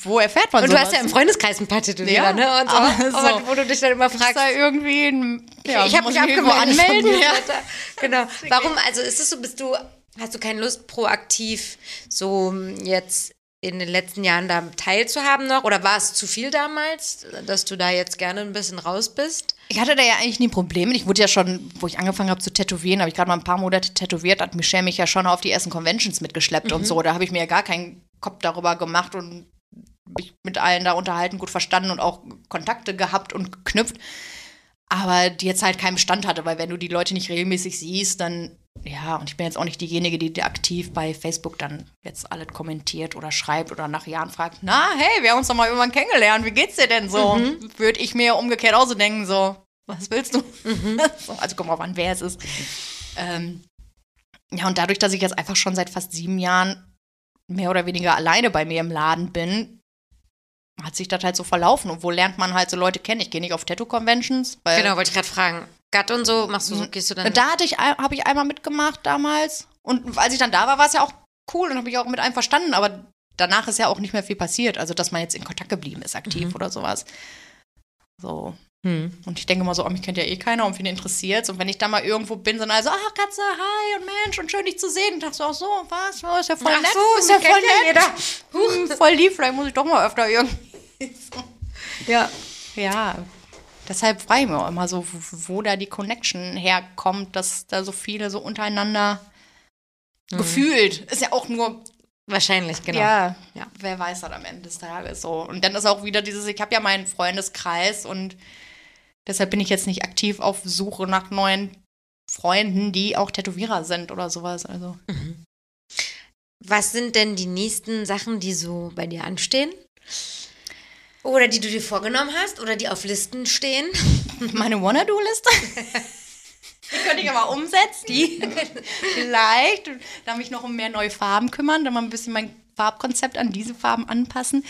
wo erfährt man Und du sowas? hast ja im Freundeskreis ein paar Tätowierer, Ja, ne? Und so. aber so. Aber wo du dich dann immer fragst, da irgendwie ein, ja, ich habe mich abgemeldet anmelden. Ja. Newsletter. Genau. Warum, also ist es so, bist du, hast du keine Lust, proaktiv so mm, jetzt in den letzten Jahren da teilzuhaben noch? Oder war es zu viel damals, dass du da jetzt gerne ein bisschen raus bist? Ich hatte da ja eigentlich nie Probleme. Ich wurde ja schon, wo ich angefangen habe zu tätowieren, habe ich gerade mal ein paar Monate tätowiert, hat Michelle mich ja schon auf die ersten Conventions mitgeschleppt und so. Da habe ich mir ja gar keinen Kopf darüber gemacht und mich mit allen da unterhalten, gut verstanden und auch Kontakte gehabt und geknüpft. Aber die jetzt halt keinen Bestand hatte, weil wenn du die Leute nicht regelmäßig siehst, dann, ja, und ich bin jetzt auch nicht diejenige, die aktiv bei Facebook dann jetzt alles kommentiert oder schreibt oder nach Jahren fragt, na, hey, wir haben uns doch mal irgendwann kennengelernt, wie geht's dir denn so? Würde ich mir umgekehrt auch so denken, so, was willst du? so, also kommt drauf an, wer es ist. Ähm, ja, und dadurch, dass ich jetzt einfach schon seit fast sieben Jahren mehr oder weniger alleine bei mir im Laden bin, hat sich das halt so verlaufen. Und wo lernt man halt so Leute kennen? Ich gehe nicht auf Tattoo-Conventions. Genau, wollte ich gerade fragen. Gatt und so, machst du so, gehst du dann. da hatte ich, habe ich einmal mitgemacht damals. Und als ich dann da war, war es ja auch cool und habe ich auch mit einem verstanden. Aber danach ist ja auch nicht mehr viel passiert. Also, dass man jetzt in Kontakt geblieben ist, aktiv oder sowas. So. Hm. Und ich denke mal so, oh, mich kennt ja eh keiner und wen interessiert Und wenn ich da mal irgendwo bin, sind alle so, ach Katze, hi und Mensch und schön dich zu sehen. Und dachte so, ach so, was? Oh, ist ja voll Ach nett. so, ist ja voll kennt ja nett. Hm, voll lieb, vielleicht muss ich doch mal öfter irgendwie. Ja. Ja, deshalb frage ich mich auch immer so, wo, wo da die Connection herkommt, dass da so viele so untereinander gefühlt. Ist ja auch nur, Wahrscheinlich, genau. ja, Ja. wer weiß das am Ende des Tages so. Und dann ist auch wieder dieses, ich habe ja meinen Freundeskreis und deshalb bin ich jetzt nicht aktiv auf Suche nach neuen Freunden, die auch Tätowierer sind oder sowas. Also. Was sind denn die nächsten Sachen, die so bei dir anstehen? Oder die du dir vorgenommen hast oder die auf Listen stehen? Meine Wanna-Do-Liste? Die könnte ich aber umsetzen. Die vielleicht. Da mich noch um mehr neue Farben kümmern, dann mal ein bisschen mein Farbkonzept an diese Farben anpassen.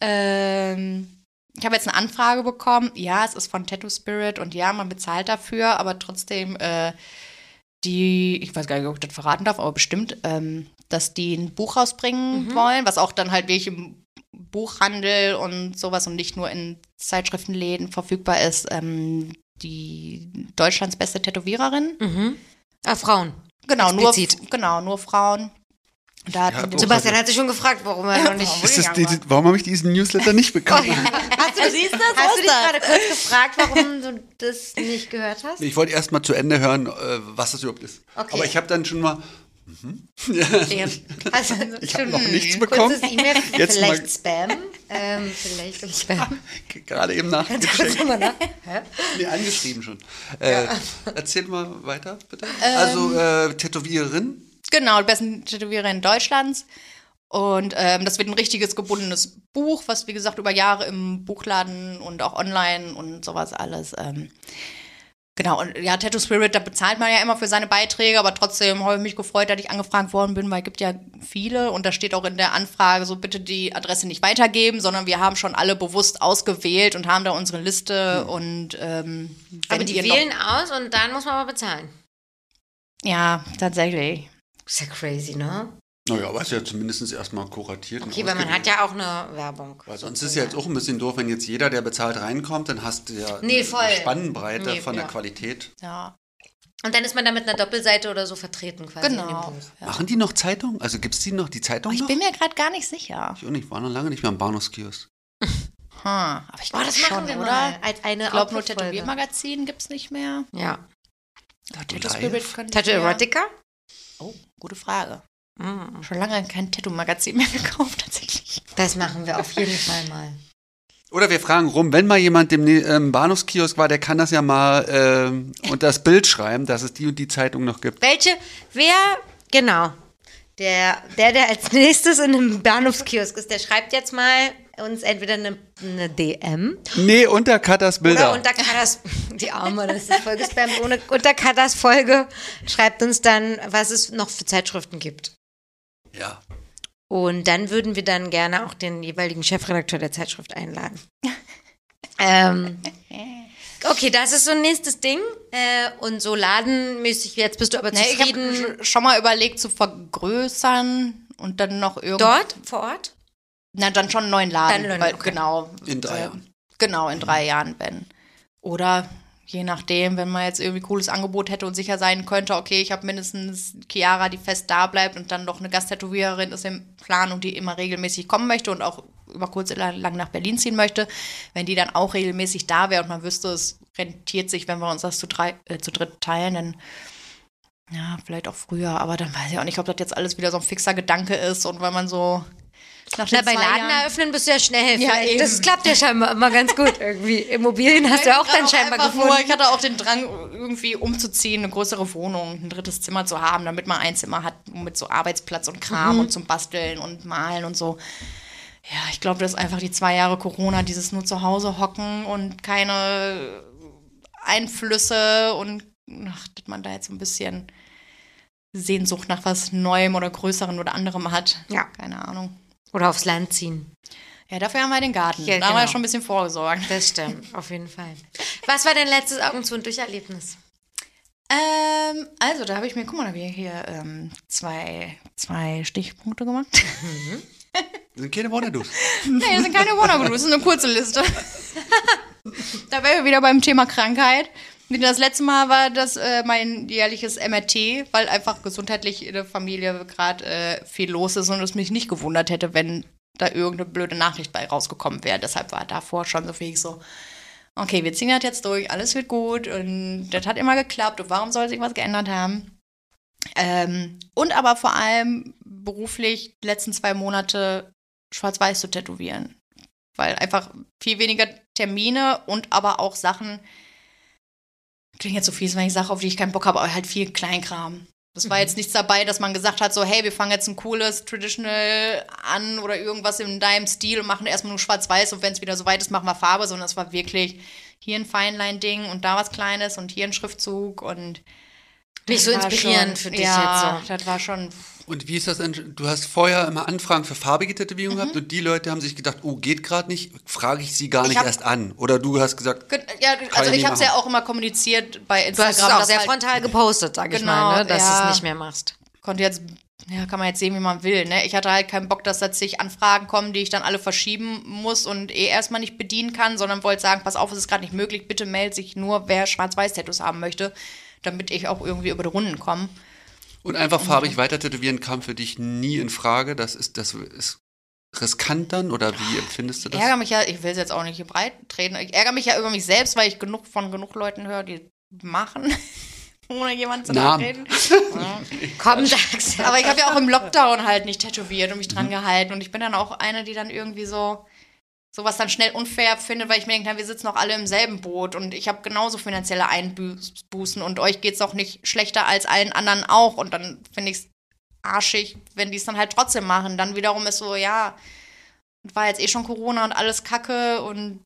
Ähm, ich habe jetzt eine Anfrage bekommen. Ja, es ist von Tattoo Spirit und ja, man bezahlt dafür, aber trotzdem äh, die, ich weiß gar nicht, ob ich das verraten darf, aber bestimmt, ähm, dass die ein Buch rausbringen wollen, was auch dann halt wirklich im Buchhandel und sowas und nicht nur in Zeitschriftenläden verfügbar ist. Ähm, die Deutschlands beste Tätowiererin. Mhm. Ah, Frauen. Genau, nur, genau, nur Frauen. Da hat Ja, Sebastian hat sich schon gefragt, warum er noch nicht. Ist das, die, die, warum habe ich diesen Newsletter nicht bekommen? Hast du, Siehst du, so hast du ist dich das. gerade kurz gefragt, warum du das nicht gehört hast? Ich wollte erst mal zu Ende hören, äh, was das überhaupt ist. Okay. Aber ich habe dann schon mal, Ja. Also, ich habe noch nichts bekommen. Jetzt vielleicht mal- Spam. Ähm, vielleicht Spam. Gerade eben nachgecheckt. nach. Nee, angeschrieben schon. Äh, erzähl mal weiter, bitte. also, äh, Tätowiererin. Genau, die besten Tätowiererin Deutschlands. Und ähm, das wird ein richtiges gebundenes Buch, was wie gesagt über Jahre im Buchladen und auch online und sowas alles. Genau, und ja, Tattoo Spirit, da bezahlt man ja immer für seine Beiträge, aber trotzdem habe ich mich gefreut, dass ich angefragt worden bin, weil es gibt ja viele und da steht auch in der Anfrage so bitte die Adresse nicht weitergeben, sondern wir haben schon alle bewusst ausgewählt und haben da unsere Liste und ähm, Aber die wählen aus und dann muss man aber bezahlen. Ja, tatsächlich. Ist ja crazy, ne? Naja, aber ist ja zumindest erstmal kuratiert. Okay, weil man hat ja auch eine Werbung. Weil sonst ist ja jetzt auch ein bisschen doof, wenn jetzt jeder, der bezahlt, reinkommt, dann hast du ja Nee, voll. eine Spannbreite Nee, von der ja. Qualität. Ja, Und dann ist man da mit einer Doppelseite oder so vertreten quasi in dem genau. Buch. Ja. Machen die noch Zeitung? Also gibt es die noch, die Zeitung Ich noch? bin mir gerade gar nicht sicher. ich auch nicht, war noch lange nicht mehr am Bahnhofskiosk. Hm, aber ich Oh, glaube das schon, machen wir oder? mal. Als eine Ich glaube, nur. Tätowiermagazin gibt es nicht mehr. Ja. Tattoo Erotica? Oh, gute Frage. Mm. Schon lange kein Tattoo-Magazin mehr gekauft, tatsächlich. Das machen wir auf jeden Fall mal. Oder wir fragen rum, wenn mal jemand im ähm, Bahnhofskiosk war, der kann das ja mal ähm, unter das Bild schreiben, dass es die und die Zeitung noch gibt. Welche, wer, genau, der, der, der als nächstes in einem Bahnhofskiosk ist, der schreibt jetzt mal uns entweder eine, eine DM Nee, unter Katas Bilder. oder unter Katas, die Arme, das ist voll gespammt, ohne, unter Katas Folge schreibt uns dann, was es noch für Zeitschriften gibt. Ja. Und dann würden wir dann gerne auch den jeweiligen Chefredakteur der Zeitschrift einladen. ähm, okay, das ist so ein nächstes Ding. Äh, und so ladenmäßig, jetzt bist du aber Nee, ich zufrieden. habe schon mal überlegt zu vergrößern und dann noch irgendwie. Dort, vor Ort? Na, dann schon einen neuen Laden. Dann weil, okay. Genau. In drei äh, Jahren. Genau, in drei Jahren, Ben. Oder je nachdem, wenn man jetzt irgendwie cooles Angebot hätte und sicher sein könnte, okay, ich habe mindestens Chiara, die fest da bleibt und dann noch eine Gasttätowiererin ist im Plan und die immer regelmäßig kommen möchte und auch über kurz oder lang nach Berlin ziehen möchte, wenn die dann auch regelmäßig da wäre und man wüsste, es rentiert sich, wenn wir uns das zu, drei, äh, zu dritt teilen, dann ja, vielleicht auch früher, aber dann weiß ich auch nicht, ob das jetzt alles wieder so ein fixer Gedanke ist und weil man so nach Na, bei Laden Jahren- eröffnen bist du ja schnell. Ja, eben. das klappt ja scheinbar immer ganz gut irgendwie. Immobilien hast du ja auch dann scheinbar einfach gefunden. Nur, ich hatte auch den Drang, irgendwie umzuziehen, eine größere Wohnung, ein drittes Zimmer zu haben, damit man ein Zimmer hat mit so Arbeitsplatz und Kram Mhm. und zum Basteln und Malen und so. Ja, ich glaube, das ist einfach die zwei Jahre Corona, dieses nur zu Hause hocken und keine Einflüsse und ach, dass man da jetzt so ein bisschen Sehnsucht nach was Neuem oder Größerem oder anderem hat. Ja. Keine Ahnung. Oder aufs Land ziehen. Ja, dafür haben wir den Garten. Ja, da haben wir genau. schon ein bisschen vorgesorgt. Das stimmt, auf jeden Fall. Was war dein letztes Augen zu und Durcherlebnis? Ähm, also, da habe ich mir, guck mal, da habe ich hier ähm, zwei, zwei Stichpunkte gemacht. Das sind keine Wonderdus. nee, das sind keine Wondergroups, das ist eine kurze Liste. da wären wir wieder beim Thema Krankheit. Das letzte Mal war das äh, mein jährliches MRT, weil einfach gesundheitlich in der Familie gerade äh, viel los ist und es mich nicht gewundert hätte, wenn da irgendeine blöde Nachricht bei rausgekommen wäre. Deshalb war davor schon so viel so, okay, wir ziehen das jetzt durch, alles wird gut und das hat immer geklappt und warum soll sich was geändert haben? Ähm, und aber vor allem beruflich die letzten zwei Monate schwarz-weiß zu tätowieren. Weil einfach viel weniger Termine und aber auch Sachen, klingt jetzt so fies, wenn ich sage, auf die ich keinen Bock habe, aber halt viel Kleinkram. Das war jetzt nichts dabei, dass man gesagt hat, so, hey, wir fangen jetzt ein cooles Traditional an oder irgendwas in deinem Stil und machen erstmal nur schwarz-weiß und wenn es wieder so weit ist, machen wir Farbe, sondern es war wirklich, hier ein Feinlein-Ding und da was Kleines und hier ein Schriftzug und Nicht so inspirierend schon, für dich ja, jetzt so. das war schon Und wie ist das denn? Du hast vorher immer Anfragen für farbige Tätowierungen Mhm. gehabt und die Leute haben sich gedacht, oh, geht gerade nicht, frage ich sie gar Ich nicht hab- erst an. Oder du hast gesagt, Ge- Ja, also ich ich habe es ja auch immer kommuniziert bei Du Instagram. hast es auch dass sehr halt- frontal gepostet, sag ich Genau, mal, ne? dass du ja. es nicht mehr machst. konnte jetzt, ja, kann man jetzt sehen, wie man will. Ne? Ich hatte halt keinen Bock, dass da zig Anfragen kommen, die ich dann alle verschieben muss und eh erstmal nicht bedienen kann, sondern wollte sagen, pass auf, es ist gerade nicht möglich, bitte meldet sich nur, wer Schwarz-Weiß-Tattoos haben möchte, damit ich auch irgendwie über die Runden komme. Und einfach farbig weiter tätowieren kam für dich nie in Frage. Das ist, das ist riskant dann oder wie empfindest du Ich das? ärgere mich ja, ich will es jetzt auch nicht hier breit treten, ich ärgere mich ja über mich selbst, weil ich genug von genug Leuten höre, die machen, ohne jemanden zu reden. Komm, sag's. Aber ich habe ja auch im Lockdown halt nicht tätowiert und mich dran gehalten. Und ich bin dann auch eine, die dann irgendwie so sowas dann schnell unfair findet, weil ich mir denke, na, wir sitzen auch alle im selben Boot und ich habe genauso finanzielle Einbußen und euch geht's auch nicht schlechter als allen anderen auch. Und dann finde ich es arschig, wenn die es dann halt trotzdem machen. Dann wiederum ist so, ja, war jetzt eh schon Corona und alles Kacke und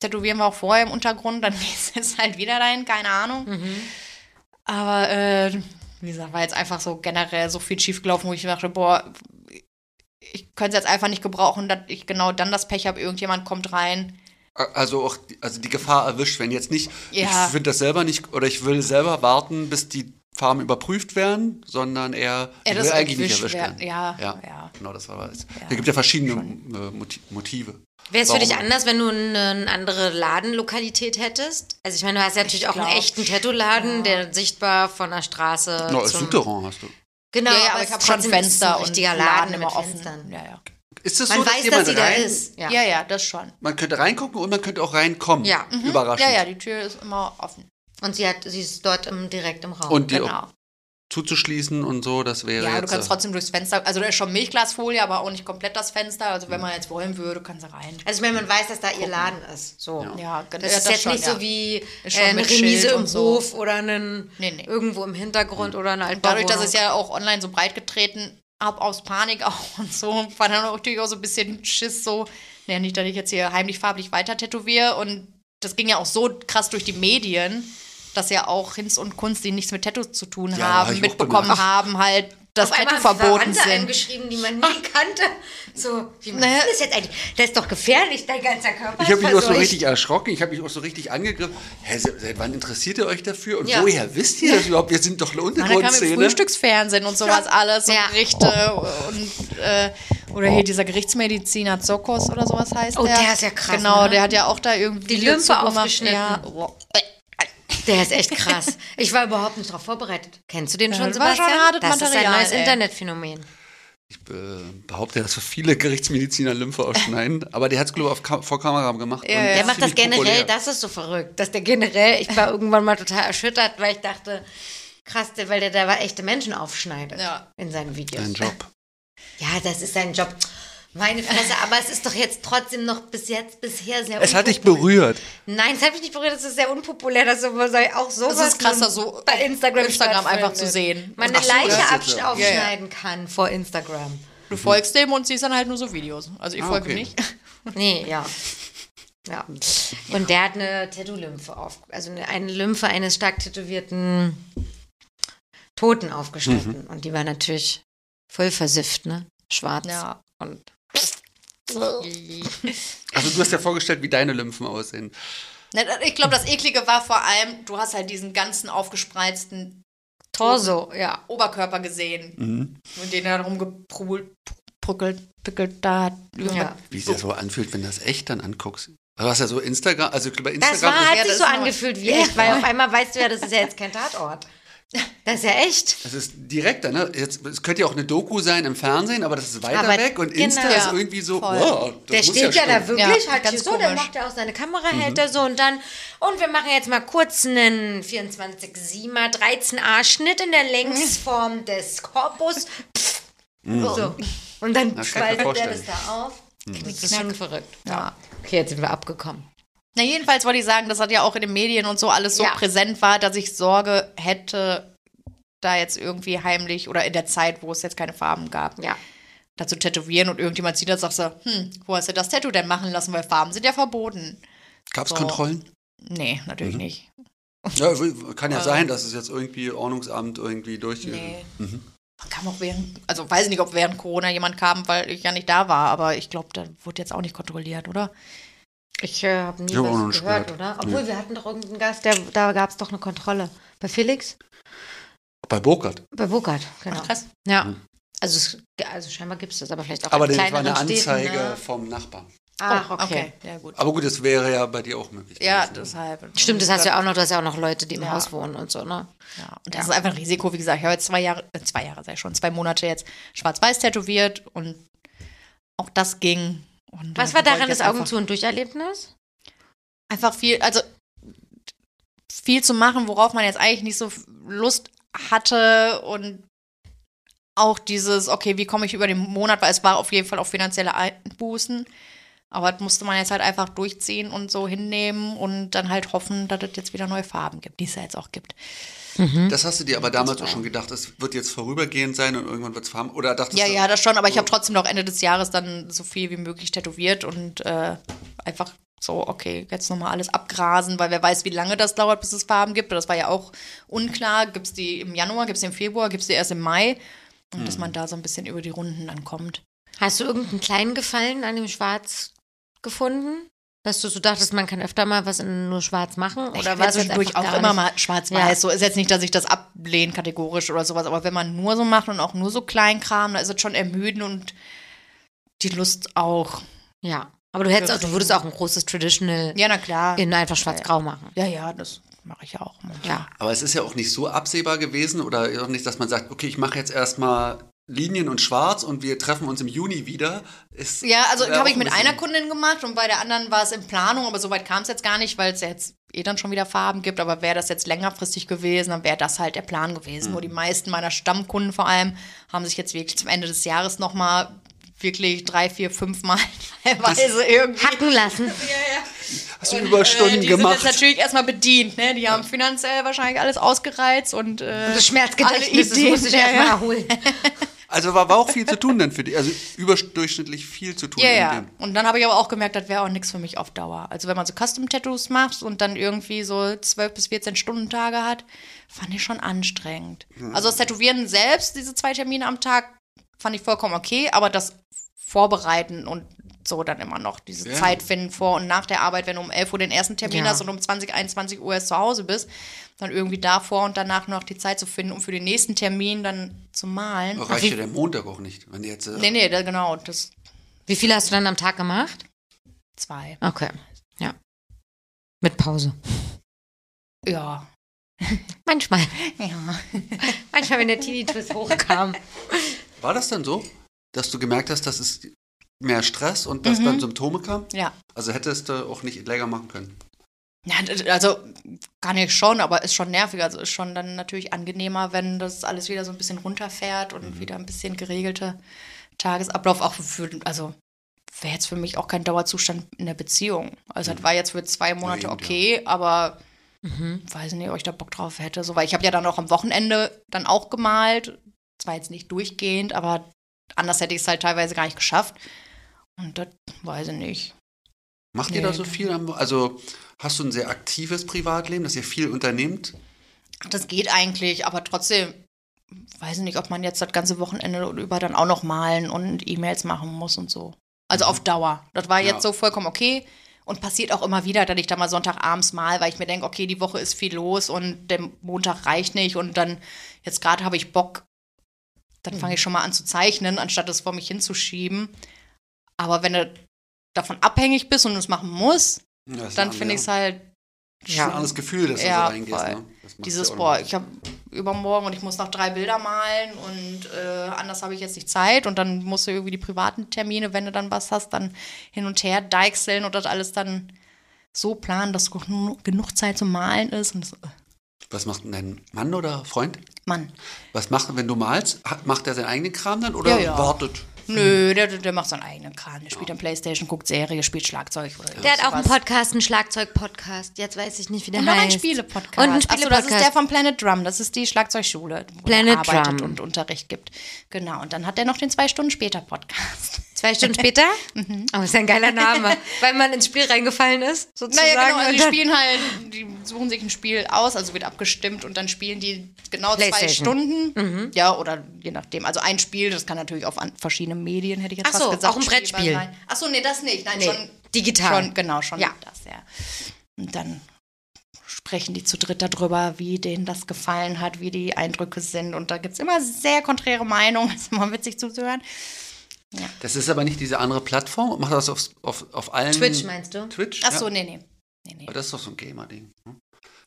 tätowieren wir auch vorher im Untergrund, dann gehst du jetzt halt wieder dahin, keine Ahnung. Mhm. Aber äh, wie gesagt, war jetzt einfach so generell so viel schiefgelaufen, wo ich dachte, boah, ich könnte es jetzt einfach nicht gebrauchen, dass ich genau dann das Pech habe, irgendjemand kommt rein. Also auch die- also die Gefahr erwischt, wenn jetzt nicht, Ja. ich finde das selber nicht, oder ich will selber warten, bis die Farben überprüft werden, sondern eher, ich das will eigentlich nicht erwischt werden. werden. Ja, ja, ja. Genau, das war es. Ja. Da gibt ja verschiedene äh, Moti- Motive. Wäre es für dich anders, wenn du eine, andere Ladenlokalität hättest? Also ich meine, du hast ja natürlich auch einen glaub, echten Tattoo-Laden, ja. der sichtbar von der Straße No, zum... Souterrain hast du. Genau, ja, ja, aber aber ich habe schon Fenster ein und richtiger Laden Laden immer mit offen. Fenstern. Ja, ja. Ist es Man so, dass weiß, dass jemand sie da rein, ist. Ja. ja, ja, das schon. Man könnte reingucken und man könnte auch reinkommen. Ja. Mhm. Überraschend. Ja, ja, die Tür ist immer offen. Und sie hat, sie ist dort im, direkt im Raum. Und die Genau. Zuzuschließen und so, das wäre Ja, du kannst äh, trotzdem durchs Fenster, also da ist schon Milchglasfolie, aber auch nicht komplett das Fenster. Also wenn man jetzt wollen würde, kann sie rein. also ich meine, man weiß, dass da ihr Laden ist. So. Ja, Das ja, ist jetzt schon, nicht ja. so wie Ist äh, schon eine Remise im so. Hof oder einen, Nee, nee. irgendwo im Hintergrund oder eine Dadurch, dass es ja auch online so breit getreten habe, aus Panik auch und so, war dann auch natürlich auch so ein bisschen Schiss so, naja, nicht, dass ich jetzt hier heimlich farblich weiter tätowiere und das ging ja auch so krass durch die Medien, dass ja auch Hinz und Kunst, die nichts mit Tattoos zu tun Ja, hab haben, auch mitbekommen haben halt, dass Auf Tattoo verboten sind. eingeschrieben, die man nie kannte. So, wie man Naja. das jetzt eigentlich? Das ist doch gefährlich, dein ganzer Körper Ich habe ist mich auch so verseucht. richtig erschrocken, ich habe mich auch so richtig angegriffen. Hä, se- seit wann interessiert ihr euch dafür? Und Ja. woher wisst ihr das überhaupt? Wir sind doch eine Man, da kam im Untergrundszene. Frühstücksfernsehen und sowas alles, so Ja. Gerichte und äh, oder hier dieser Gerichtsmediziner Zokos oder sowas heißt Oh, der. der ist ja krass, Genau, ne? der hat ja auch da irgendwie Die Lymphe aufgeschnitten. Ja. Der ist echt krass. Ich war überhaupt nicht darauf vorbereitet. Kennst du den Ja, schon, Sebastian? schon das ist ein Material, neues ey. Internetphänomen. Ich äh, behaupte, dass so viele Gerichtsmediziner Lymphe ausschneiden, aber der hat es, glaube ich, vor Kamera gemacht. Ja. Der macht das generell, populär. das ist so verrückt, dass der generell, ich war irgendwann mal total erschüttert, weil ich dachte, krass, weil der da echte Menschen aufschneidet Ja. in seinen Videos. Ein Job. Ja, das ist sein Job. Meine Fresse, aber es ist doch jetzt trotzdem noch bis jetzt bisher sehr Es hat dich unpopulär. berührt. Nein, es hat mich nicht berührt, es ist sehr unpopulär, dass sowas auch sowas Das ist krasser, so bei Instagram, Instagram einfach zu sehen. Man eine Leiche jetzt ja. aufschneiden kann vor Instagram. Du folgst dem und siehst dann halt nur so Videos. Also ich Ah, folge okay. nicht. Nee, ja. Ja. Und der hat eine Tattoo-Lymphe auf, also eine, eine Lymphe eines stark tätowierten Toten aufgeschnitten. Und die war natürlich voll versifft, ne? Schwarz. Ja. Und Also du hast ja vorgestellt, wie deine Lymphen aussehen. Ne, Ich glaube, das Eklige war vor allem, du hast halt diesen ganzen aufgespreizten Torso, ja. Oberkörper gesehen. Und den er rumgeprügelt, pickelt da hat. ja. Wie es ja so anfühlt, wenn du das echt dann anguckst. Du hast ja so Instagram, also bei Das Instagram war, ist, hat Ja, sich das so angefühlt wie echt, weil auf einmal weißt du ja, das ist ja jetzt kein Tatort. Das ist ja echt. das ist direkter, ne? Jetzt, es könnte ja auch eine Doku sein im Fernsehen, aber das ist weiter Aber weg und Insta genau. ist irgendwie so, Voll. wow, das Der muss steht ja, da stimmen. wirklich Ja, halt ganz hier so, der macht ja auch seine Kamera, hält er so und dann, und wir machen jetzt mal kurz einen 24-7er 13a Schnitt in der Längsform des Korpus. Pff. So. Und dann Mhm. spaltet. Mhm. das da auf. Das ist schon verrückt. Ja. Okay, jetzt sind wir abgekommen. Na, jedenfalls wollte ich sagen, dass das ja auch in den Medien und so alles so Ja. präsent war, dass ich Sorge hätte, da jetzt irgendwie heimlich oder in der Zeit, wo es jetzt keine Farben gab, Ja. da zu tätowieren und irgendjemand sieht das und sagt so, hm, wo hast du das Tattoo denn machen lassen, weil Farben sind ja verboten. Gab es So. Kontrollen? Nee, natürlich Mhm. nicht. Ja, kann ja Also- sein, dass es jetzt irgendwie Ordnungsamt irgendwie durch. Nee. Mhm. Man kam auch während, also weiß ich nicht, ob während Corona jemand kam, weil ich ja nicht da war, aber ich glaube, da wurde jetzt auch nicht kontrolliert, oder? Ich äh, habe nie Ich hab was gehört, gehört. oder? Obwohl, wir hatten doch irgendeinen Gast, der, da gab es doch eine Kontrolle. Bei Felix? Bei Burkhardt. Bei Burkhardt, genau. Ach, krass. Ja. Mhm. Also, es, also scheinbar gibt es das, aber vielleicht auch Aber das war eine kleineren Städten, Anzeige ne? vom Nachbarn. Ach, Oh, okay. Ja, gut. Aber gut, das wäre ja bei dir auch möglich. Ja, gewesen, ne? deshalb. Stimmt, das hast du ja auch noch, du hast ja auch noch Leute, die im Ja. Haus wohnen und so, ne? Ja, und das ist einfach ein Risiko, wie gesagt. Ich habe jetzt zwei Jahre, äh, zwei Jahre sei schon, zwei Monate jetzt schwarz-weiß tätowiert und auch das ging. Und Was war daran das Augen zu und Durcherlebnis? Einfach viel, also viel zu machen, worauf man jetzt eigentlich nicht so Lust hatte und auch dieses, okay, wie komme ich über den Monat, weil es war auf jeden Fall auch finanzielle Einbußen. Aber das musste man jetzt halt einfach durchziehen und so hinnehmen und dann halt hoffen, dass es jetzt wieder neue Farben gibt, die es ja jetzt auch gibt. Das hast du dir aber damals auch schon gedacht, es wird jetzt vorübergehend sein und irgendwann wird es farben? Oder dachtest Ja, du, ja, das schon, aber ich habe trotzdem noch Ende des Jahres dann so viel wie möglich tätowiert und äh, einfach so, okay, jetzt nochmal alles abgrasen, weil wer weiß, wie lange das dauert, bis es Farben gibt. Das war ja auch unklar. Gibt es die im Januar, gibt es die im Februar, gibt es die erst im Mai? Und dass man da so ein bisschen über die Runden dann kommt. Hast du irgendeinen kleinen Gefallen an dem Schwarz gefunden? Dass du so dachtest, man kann öfter mal was in nur schwarz machen? Oder Oder war es zwischendurch einfach auch immer mal schwarz-weiß. Ja. So ist jetzt nicht, dass ich das ablehne kategorisch oder sowas, aber wenn man nur so macht und auch nur so Kleinkram, da ist es schon ermüden und die Lust auch. Ja. Aber du hättest auch, du würdest auch ein großes Traditional Ja, na klar. in einfach schwarz-grau machen. Ja, ja, das mache ich ja auch. Ja. Aber es ist ja auch nicht so absehbar gewesen oder auch nicht, dass man sagt, okay, ich mache jetzt erstmal Linien und Schwarz und wir treffen uns im Juni wieder. Ist, Ja, also habe ich ein mit bisschen- einer Kundin gemacht und bei der anderen war es in Planung, aber soweit kam es jetzt gar nicht, weil es ja jetzt eh dann schon wieder Farben gibt. Aber wäre das jetzt längerfristig gewesen, dann wäre das halt der Plan gewesen. Nur die meisten meiner Stammkunden vor allem haben sich jetzt wirklich zum Ende des Jahres nochmal wirklich drei, vier, fünf Mal teilweise irgendwie. Hacken lassen. Hast du Überstunden äh, die gemacht? sind jetzt natürlich erstmal bedient, ne? Die haben finanziell wahrscheinlich alles ausgereizt und äh, Das Schmerzgedächtnis, das alle muss ich Ideen, erstmal ja, ja. erholen. Also war, war auch viel zu tun dann für dich. Also überdurchschnittlich viel zu tun. Ja, ja. Und dann habe ich aber auch gemerkt, das wäre auch nichts für mich auf Dauer. Also wenn man so Custom-Tattoos macht und dann irgendwie so 12 bis 14 Stunden Tage hat, fand ich schon anstrengend. Also das Tätowieren selbst, diese zwei Termine am Tag, fand ich vollkommen okay, aber das Vorbereiten und so dann immer noch diese Ja. Zeit finden vor und nach der Arbeit, wenn du um 11 Uhr den ersten Termin Ja. hast und um 20, 21 Uhr erst zu Hause bist, dann irgendwie davor und danach noch die Zeit zu finden, um für den nächsten Termin dann zu malen. Reicht ja der Montag auch nicht. Wenn jetzt, äh, Nee, nee, da, genau, das Wie viele hast du dann am Tag gemacht? zwei. Okay. Ja. Mit Pause. Ja. Manchmal. Ja. Manchmal, wenn der Tinnitus hochkam. War das dann so, dass du gemerkt hast, dass es mehr Stress und dass dann Symptome kamen? Ja. Also hättest du auch nicht länger machen können. Ja, also kann ich schon, aber ist schon nervig. Also ist schon dann natürlich angenehmer, wenn das alles wieder so ein bisschen runterfährt und wieder ein bisschen geregelte Tagesablauf. Auch für, also wäre jetzt für mich auch kein Dauerzustand in der Beziehung. Also das war jetzt für zwei Monate eben, okay, aber weiß nicht, ob ich da Bock drauf hätte. So, weil ich habe ja dann auch am Wochenende dann auch gemalt. Zwar jetzt nicht durchgehend, aber anders hätte ich es halt teilweise gar nicht geschafft. Und das weiß ich nicht. Macht Nee, ihr da so viel? am- Also hast du ein sehr aktives Privatleben, dass ihr viel unternehmt? Das geht eigentlich, aber trotzdem weiß ich nicht, ob man jetzt das ganze Wochenende über dann auch noch malen und E-Mails machen muss und so. Also auf Dauer. Das war Ja. jetzt so vollkommen okay und passiert auch immer wieder, dass ich da mal Sonntagabends mal, weil ich mir denke, okay, die Woche ist viel los und der Montag reicht nicht und dann jetzt gerade habe ich Bock, dann fange ich schon mal an zu zeichnen, anstatt das vor mich hinzuschieben. Aber wenn du davon abhängig bist und es machen musst, Ja, dann finde ich es halt Das ist ein anderes Gefühl, dass du Ja, so reingehst. Ne? Dieses, ja boah, ich habe übermorgen und ich muss noch drei Bilder malen und äh, anders habe ich jetzt nicht Zeit und dann musst du irgendwie die privaten Termine, wenn du dann was hast, dann hin und her deichseln und das alles dann so planen, dass genug genug Zeit zum Malen ist das, äh, Was macht denn dein Mann oder Freund? Mann, Was macht, wenn du malst? Macht er seinen eigenen Kram dann oder Ja, ja. wartet? Nö, der, der macht seinen eigenen Kram, der spielt am Playstation, guckt Serie, spielt Schlagzeug oder Der hat auch einen. Podcast, einen Schlagzeug-Podcast. Jetzt weiß ich nicht, wie der Und noch heißt. ein Spiele-Podcast. Und ein Achso, das ist Spiele-Podcast. der von Planet Drum. Das ist die Schlagzeugschule, wo Planet er arbeitet Drum. und Unterricht gibt. Genau. Und dann hat er noch den zwei Stunden später Podcast. Zwei Stunden später? Mhm. Oh, ist ja ein geiler Name. Weil man ins Spiel reingefallen ist, sozusagen. Naja, genau, also die spielen halt, die suchen sich ein Spiel aus, also wird abgestimmt und dann spielen die genau zwei Playstation. Mhm. Stunden. Ja, oder je nachdem. Also ein Spiel, das kann natürlich auf an, verschiedene Medien, hätte ich jetzt Ach fast so, gesagt. auch ein Brettspiel. sein. Ach so, nee, das nicht. Nein, Nee, schon digital. Schon, genau, schon Ja. das, ja. Und dann sprechen die zu dritt darüber, wie denen das gefallen hat, wie die Eindrücke sind. Und da gibt es immer sehr konträre Meinungen. Das ist immer witzig zuzuhören. Das ist aber nicht diese andere Plattform. Macht das auf, auf, auf allen. Twitch meinst du? Twitch? Ach so, ja. nee, nee. nee, nee. Aber das ist doch so ein Gamer-Ding.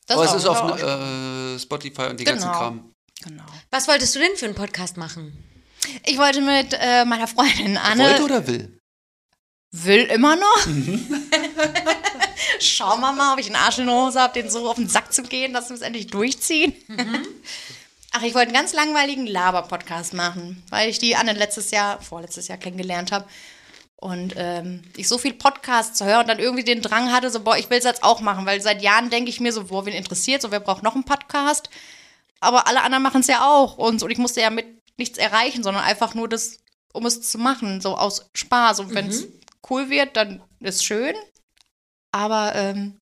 Das Aber es ist auf äh, Spotify und die ganzen Genau. Kram. Genau. Was wolltest du denn für einen Podcast machen? Ich wollte mit äh, meiner Freundin Anne. Wollte oder will? Will immer noch. Schauen wir mal, ob ich einen Arsch in der Hose habe, den so auf den Sack zu gehen, dass wir es endlich durchziehen. Ach, ich wollte einen ganz langweiligen Laber-Podcast machen, weil ich die Anne letztes Jahr, vorletztes Jahr kennengelernt habe. Und ähm, ich so viel Podcasts höre und dann irgendwie den Drang hatte, so, boah, ich will es jetzt auch machen, weil seit Jahren denke ich mir so, boah, wen interessiert, so, wer braucht noch einen Podcast? Aber alle anderen machen es ja auch. Und, und ich musste ja mit nichts erreichen, sondern einfach nur das, um es zu machen, so aus Spaß. Und wenn es cool wird, dann ist schön. Aber ähm,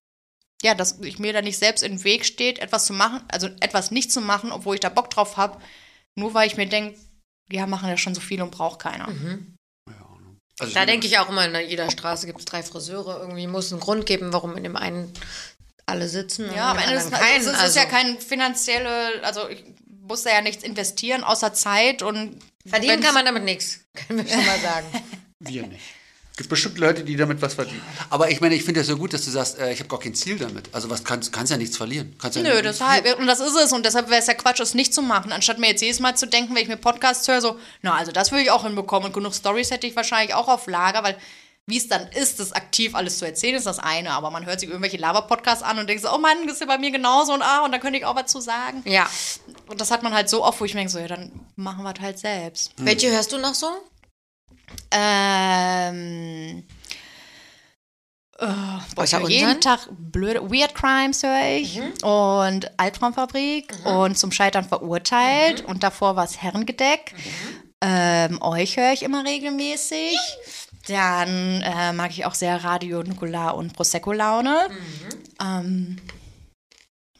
ja, dass ich mir da nicht selbst im Weg steht, etwas zu machen, also etwas nicht zu machen, obwohl ich da Bock drauf habe, nur weil ich mir denke, ja, machen ja schon so viel und braucht keiner. Also Da denke ich auch immer, in jeder Straße gibt es drei Friseure. Irgendwie muss es einen Grund geben, warum in dem einen alle sitzen. Ja, am Ende ist keinen. es ist ja Also, kein finanzielle, also ich muss da ja nichts investieren außer Zeit und Verdienen kann man damit nichts, können wir schon mal sagen. Wir nicht. Es gibt bestimmt Leute, die damit was verdienen. Aber ich meine, ich finde das so gut, dass du sagst, äh, ich habe gar kein Ziel damit. Also was kannst, kannst ja nichts verlieren. Kannst ja Nö, nicht- deshalb, und das ist es. Und deshalb wäre es ja Quatsch, es nicht zu machen. Anstatt mir jetzt jedes Mal zu denken, wenn ich mir Podcasts höre, so, na, also das würde ich auch hinbekommen. Und genug Stories hätte ich wahrscheinlich auch auf Lager, weil wie es dann ist, das aktiv alles zu erzählen, ist das eine. Aber man hört sich irgendwelche Laber-Podcasts an und denkt so, oh Mann, das ist ja bei mir genauso und ah, und da könnte ich auch was zu sagen. Ja. Und das hat man halt so oft, wo ich mir denke, so, ja, dann machen wir es halt selbst. Welche hörst du noch so? Ähm. Oh, boah, ich höre jeden? Tag blöde Weird Crimes höre ich und Albtraumfabrik und zum Scheitern verurteilt und davor war es Herrengedeck. Ähm, euch höre ich immer regelmäßig. Dann äh, mag ich auch sehr Radio Nukular und Prosecco Laune. Ähm,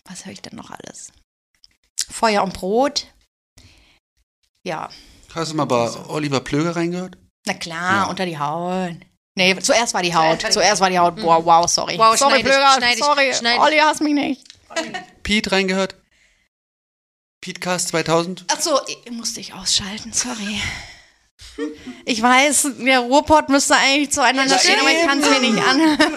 was höre ich denn noch alles? Feuer und Brot. Ja, Hast du mal bei Oliver Plöger reingehört? Na klar, Ja. unter die Haut. Nee, zuerst war die Haut. Zuerst war die Haut. Boah, wow, sorry. Wow, sorry, Blöger. sorry. schneid ich. Olli hasst mich nicht. Pete reingehört? Petecast 2000? Ach so, musste ich ausschalten, sorry. Ich weiß, der Ruhrpott müsste eigentlich zueinander Ja, stehen, aber ich kann es mir nicht anhören.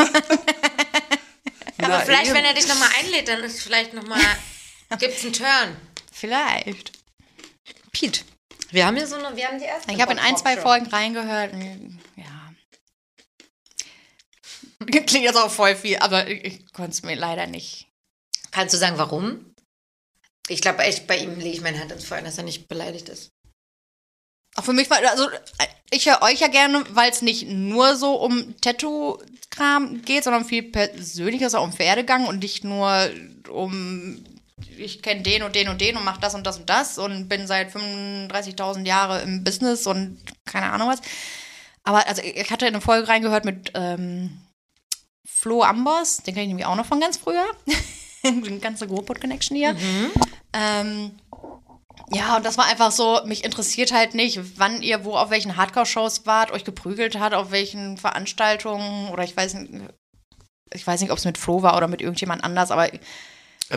Aber Na, vielleicht, eben. wenn er dich nochmal einlädt, dann ist vielleicht nochmal, gibt es einen Turn. Vielleicht. Pete. Wir haben hier so eine, wir haben die erste. Ich habe in ein, zwei. Folgen reingehört. und, Ja. Klingt jetzt auch voll viel, aber ich, ich konnte es mir leider nicht. Kannst du sagen, warum? Ich glaube, echt, bei ihm lege ich meine Hand ins Feuer, dass er nicht beleidigt ist. Auch für mich war, also ich höre euch ja gerne, weil es nicht nur so um Tattoo-Kram geht, sondern viel persönliches, auch um Pferdegang und nicht nur um, ich kenne den und den und den und mache das und das und das und bin seit 35.000 Jahren im Business und keine Ahnung was. Aber also ich hatte in eine Folge reingehört mit ähm, Flo Ambers, den kenne ich nämlich auch noch von ganz früher. Die ganze GoPod-Connection hier. Ähm, ja, und das war einfach so, mich interessiert halt nicht, wann ihr wo auf welchen Hardcore-Shows wart, euch geprügelt hat, auf welchen Veranstaltungen oder ich weiß nicht, ich weiß nicht, ob es mit Flo war oder mit irgendjemand anders, aber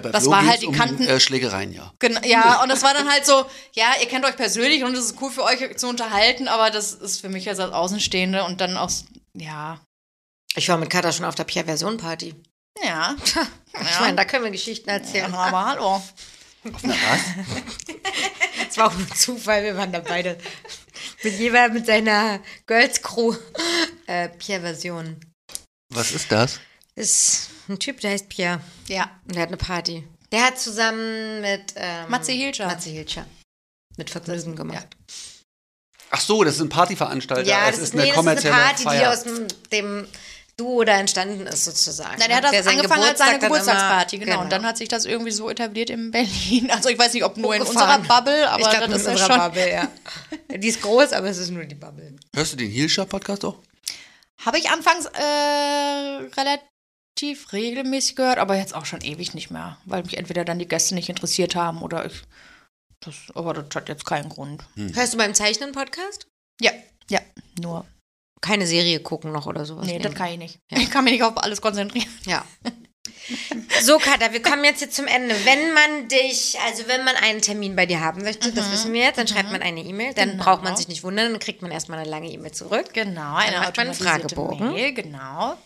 Bei Das Flo war halt die um, Kanten- Äh, Schlägereien, ja. Gen ja, und das war dann halt so, ja, ihr kennt euch persönlich und es ist cool für euch zu unterhalten, aber das ist für mich jetzt als Außenstehende und dann aus, ja, Ich war mit Katha schon auf der Pierre-Version-Party. ja. Ich meine, da können wir Geschichten ja, erzählen. aber hallo. Auf einer was? Es war auch nur Zufall, wir waren da beide. Mit jeweils mit seiner Girls Crew. Äh, Pierre-Version. Was ist das? Ist ein Typ, der heißt Pierre. Ja, Und der hat eine Party. Der hat zusammen mit ähm, Matze Hilscher. Matze Hilscher. Mit Vergnügen gemacht. Ach so, das ist ein Partyveranstalter. Ja, es das ist, eine nee, das ist eine Party, die Feier. aus dem, dem Duo da entstanden ist sozusagen. Nein, er hat das Der angefangen als seine Geburtstagsparty, immer- genau. Und dann hat sich das irgendwie so etabliert in Berlin. Also ich weiß nicht, ob nur in Hochgefahren. unserer Bubble, aber ich glaub, das ist in ja unserer schon. Bubble, ja. Die ist groß, aber es ist nur die Bubble. Hörst du den Heelshop-Podcast auch? Habe ich anfangs äh, relativ regelmäßig gehört, aber jetzt auch schon ewig nicht mehr, weil mich entweder dann die Gäste nicht interessiert haben oder ich. Das, aber das hat jetzt keinen Grund. Hörst du beim Zeichnen Podcast? Ja, ja, nur. Keine Serie gucken noch oder sowas? Nee, das kann ich nicht. Ich kann mich nicht auf alles konzentrieren. Ja. So, Katha, wir kommen jetzt hier zum Ende. Wenn man dich, also wenn man einen Termin bei dir haben möchte, das wissen wir jetzt, dann schreibt man eine E-Mail, dann Genau. braucht man sich nicht wundern, dann kriegt man erstmal eine lange E-Mail zurück. Genau, Dann macht man einen Fragebogen. Mail, genau.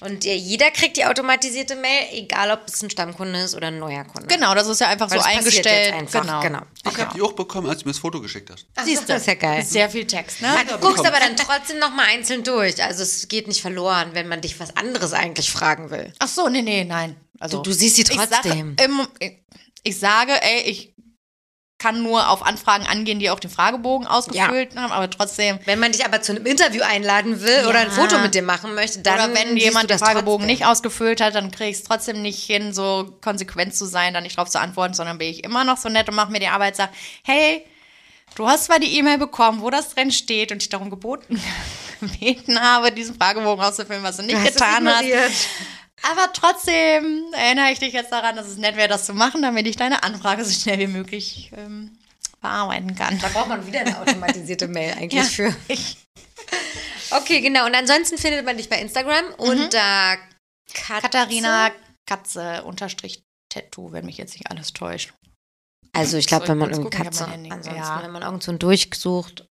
Und jeder kriegt die automatisierte Mail, egal ob es ein Stammkunde ist oder ein neuer Kunde. Genau, das ist ja einfach Weil so das passiert eingestellt. jetzt einfach, Genau. genau. Ich habe die auch bekommen, als du mir das Foto geschickt hast. Siehst du, das ist ja geil. Sehr viel Text, ne? Du guckst aber dann trotzdem nochmal einzeln durch. Also es geht nicht verloren, wenn man dich was anderes eigentlich fragen will. Ach so, nee, nee, nein. Also, Du- du siehst sie Ich trotzdem. sage, im, ich sage, ey, ich kann nur auf Anfragen angehen, die auch den Fragebogen ausgefüllt haben, aber trotzdem. Wenn man dich aber zu einem Interview einladen will oder ein Ja. Foto mit dir machen möchte, dann Oder wenn jemand den das Fragebogen trotzdem. nicht ausgefüllt hat, dann kriege ich es trotzdem nicht hin, so konsequent zu sein, da nicht drauf zu antworten, sondern bin ich immer noch so nett und mache mir die Arbeit, sag, hey, du hast zwar die E-Mail bekommen, wo das drin steht und ich darum geboten, gebeten habe, diesen Fragebogen auszufüllen, was du nicht es getan hast. Aber trotzdem erinnere ich dich jetzt daran, dass es nett wäre, das zu machen, damit ich deine Anfrage so schnell wie möglich ähm, bearbeiten kann. Da braucht man wieder eine automatisierte Mail eigentlich Ja. für. Okay, genau. Und ansonsten findet man dich bei Instagram unter Katze. Katharina Katze unterstrich Tattoo, wenn mich jetzt nicht alles täuscht. Also ich glaube, wenn man ich Katze, ansonsten, Ja. wenn man irgend so einen durchsucht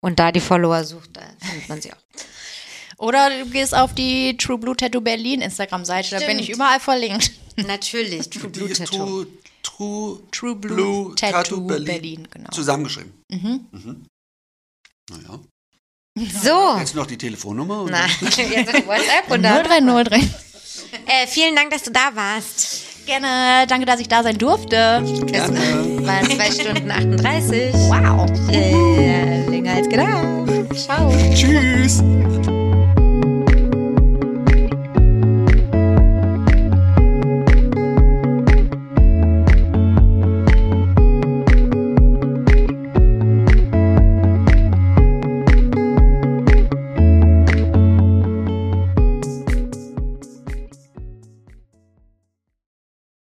und da die Follower sucht, da findet man sie auch. Oder du gehst auf die True Blue Tattoo Berlin Instagram-Seite, da bin ich überall verlinkt. Natürlich, True Blue Tattoo. True, True, True Blue, Tattoo, Berlin. genau. Zusammengeschrieben. Mhm. Naja. So, Jetzt noch die Telefonnummer. und na, jetzt WhatsApp und dann. 0303. Äh, vielen Dank, dass du da warst. Gerne, danke, dass ich da sein durfte. Gerne. Waren zwei Stunden 38. Wow. Äh, länger als gedacht. Ciao. Tschüss.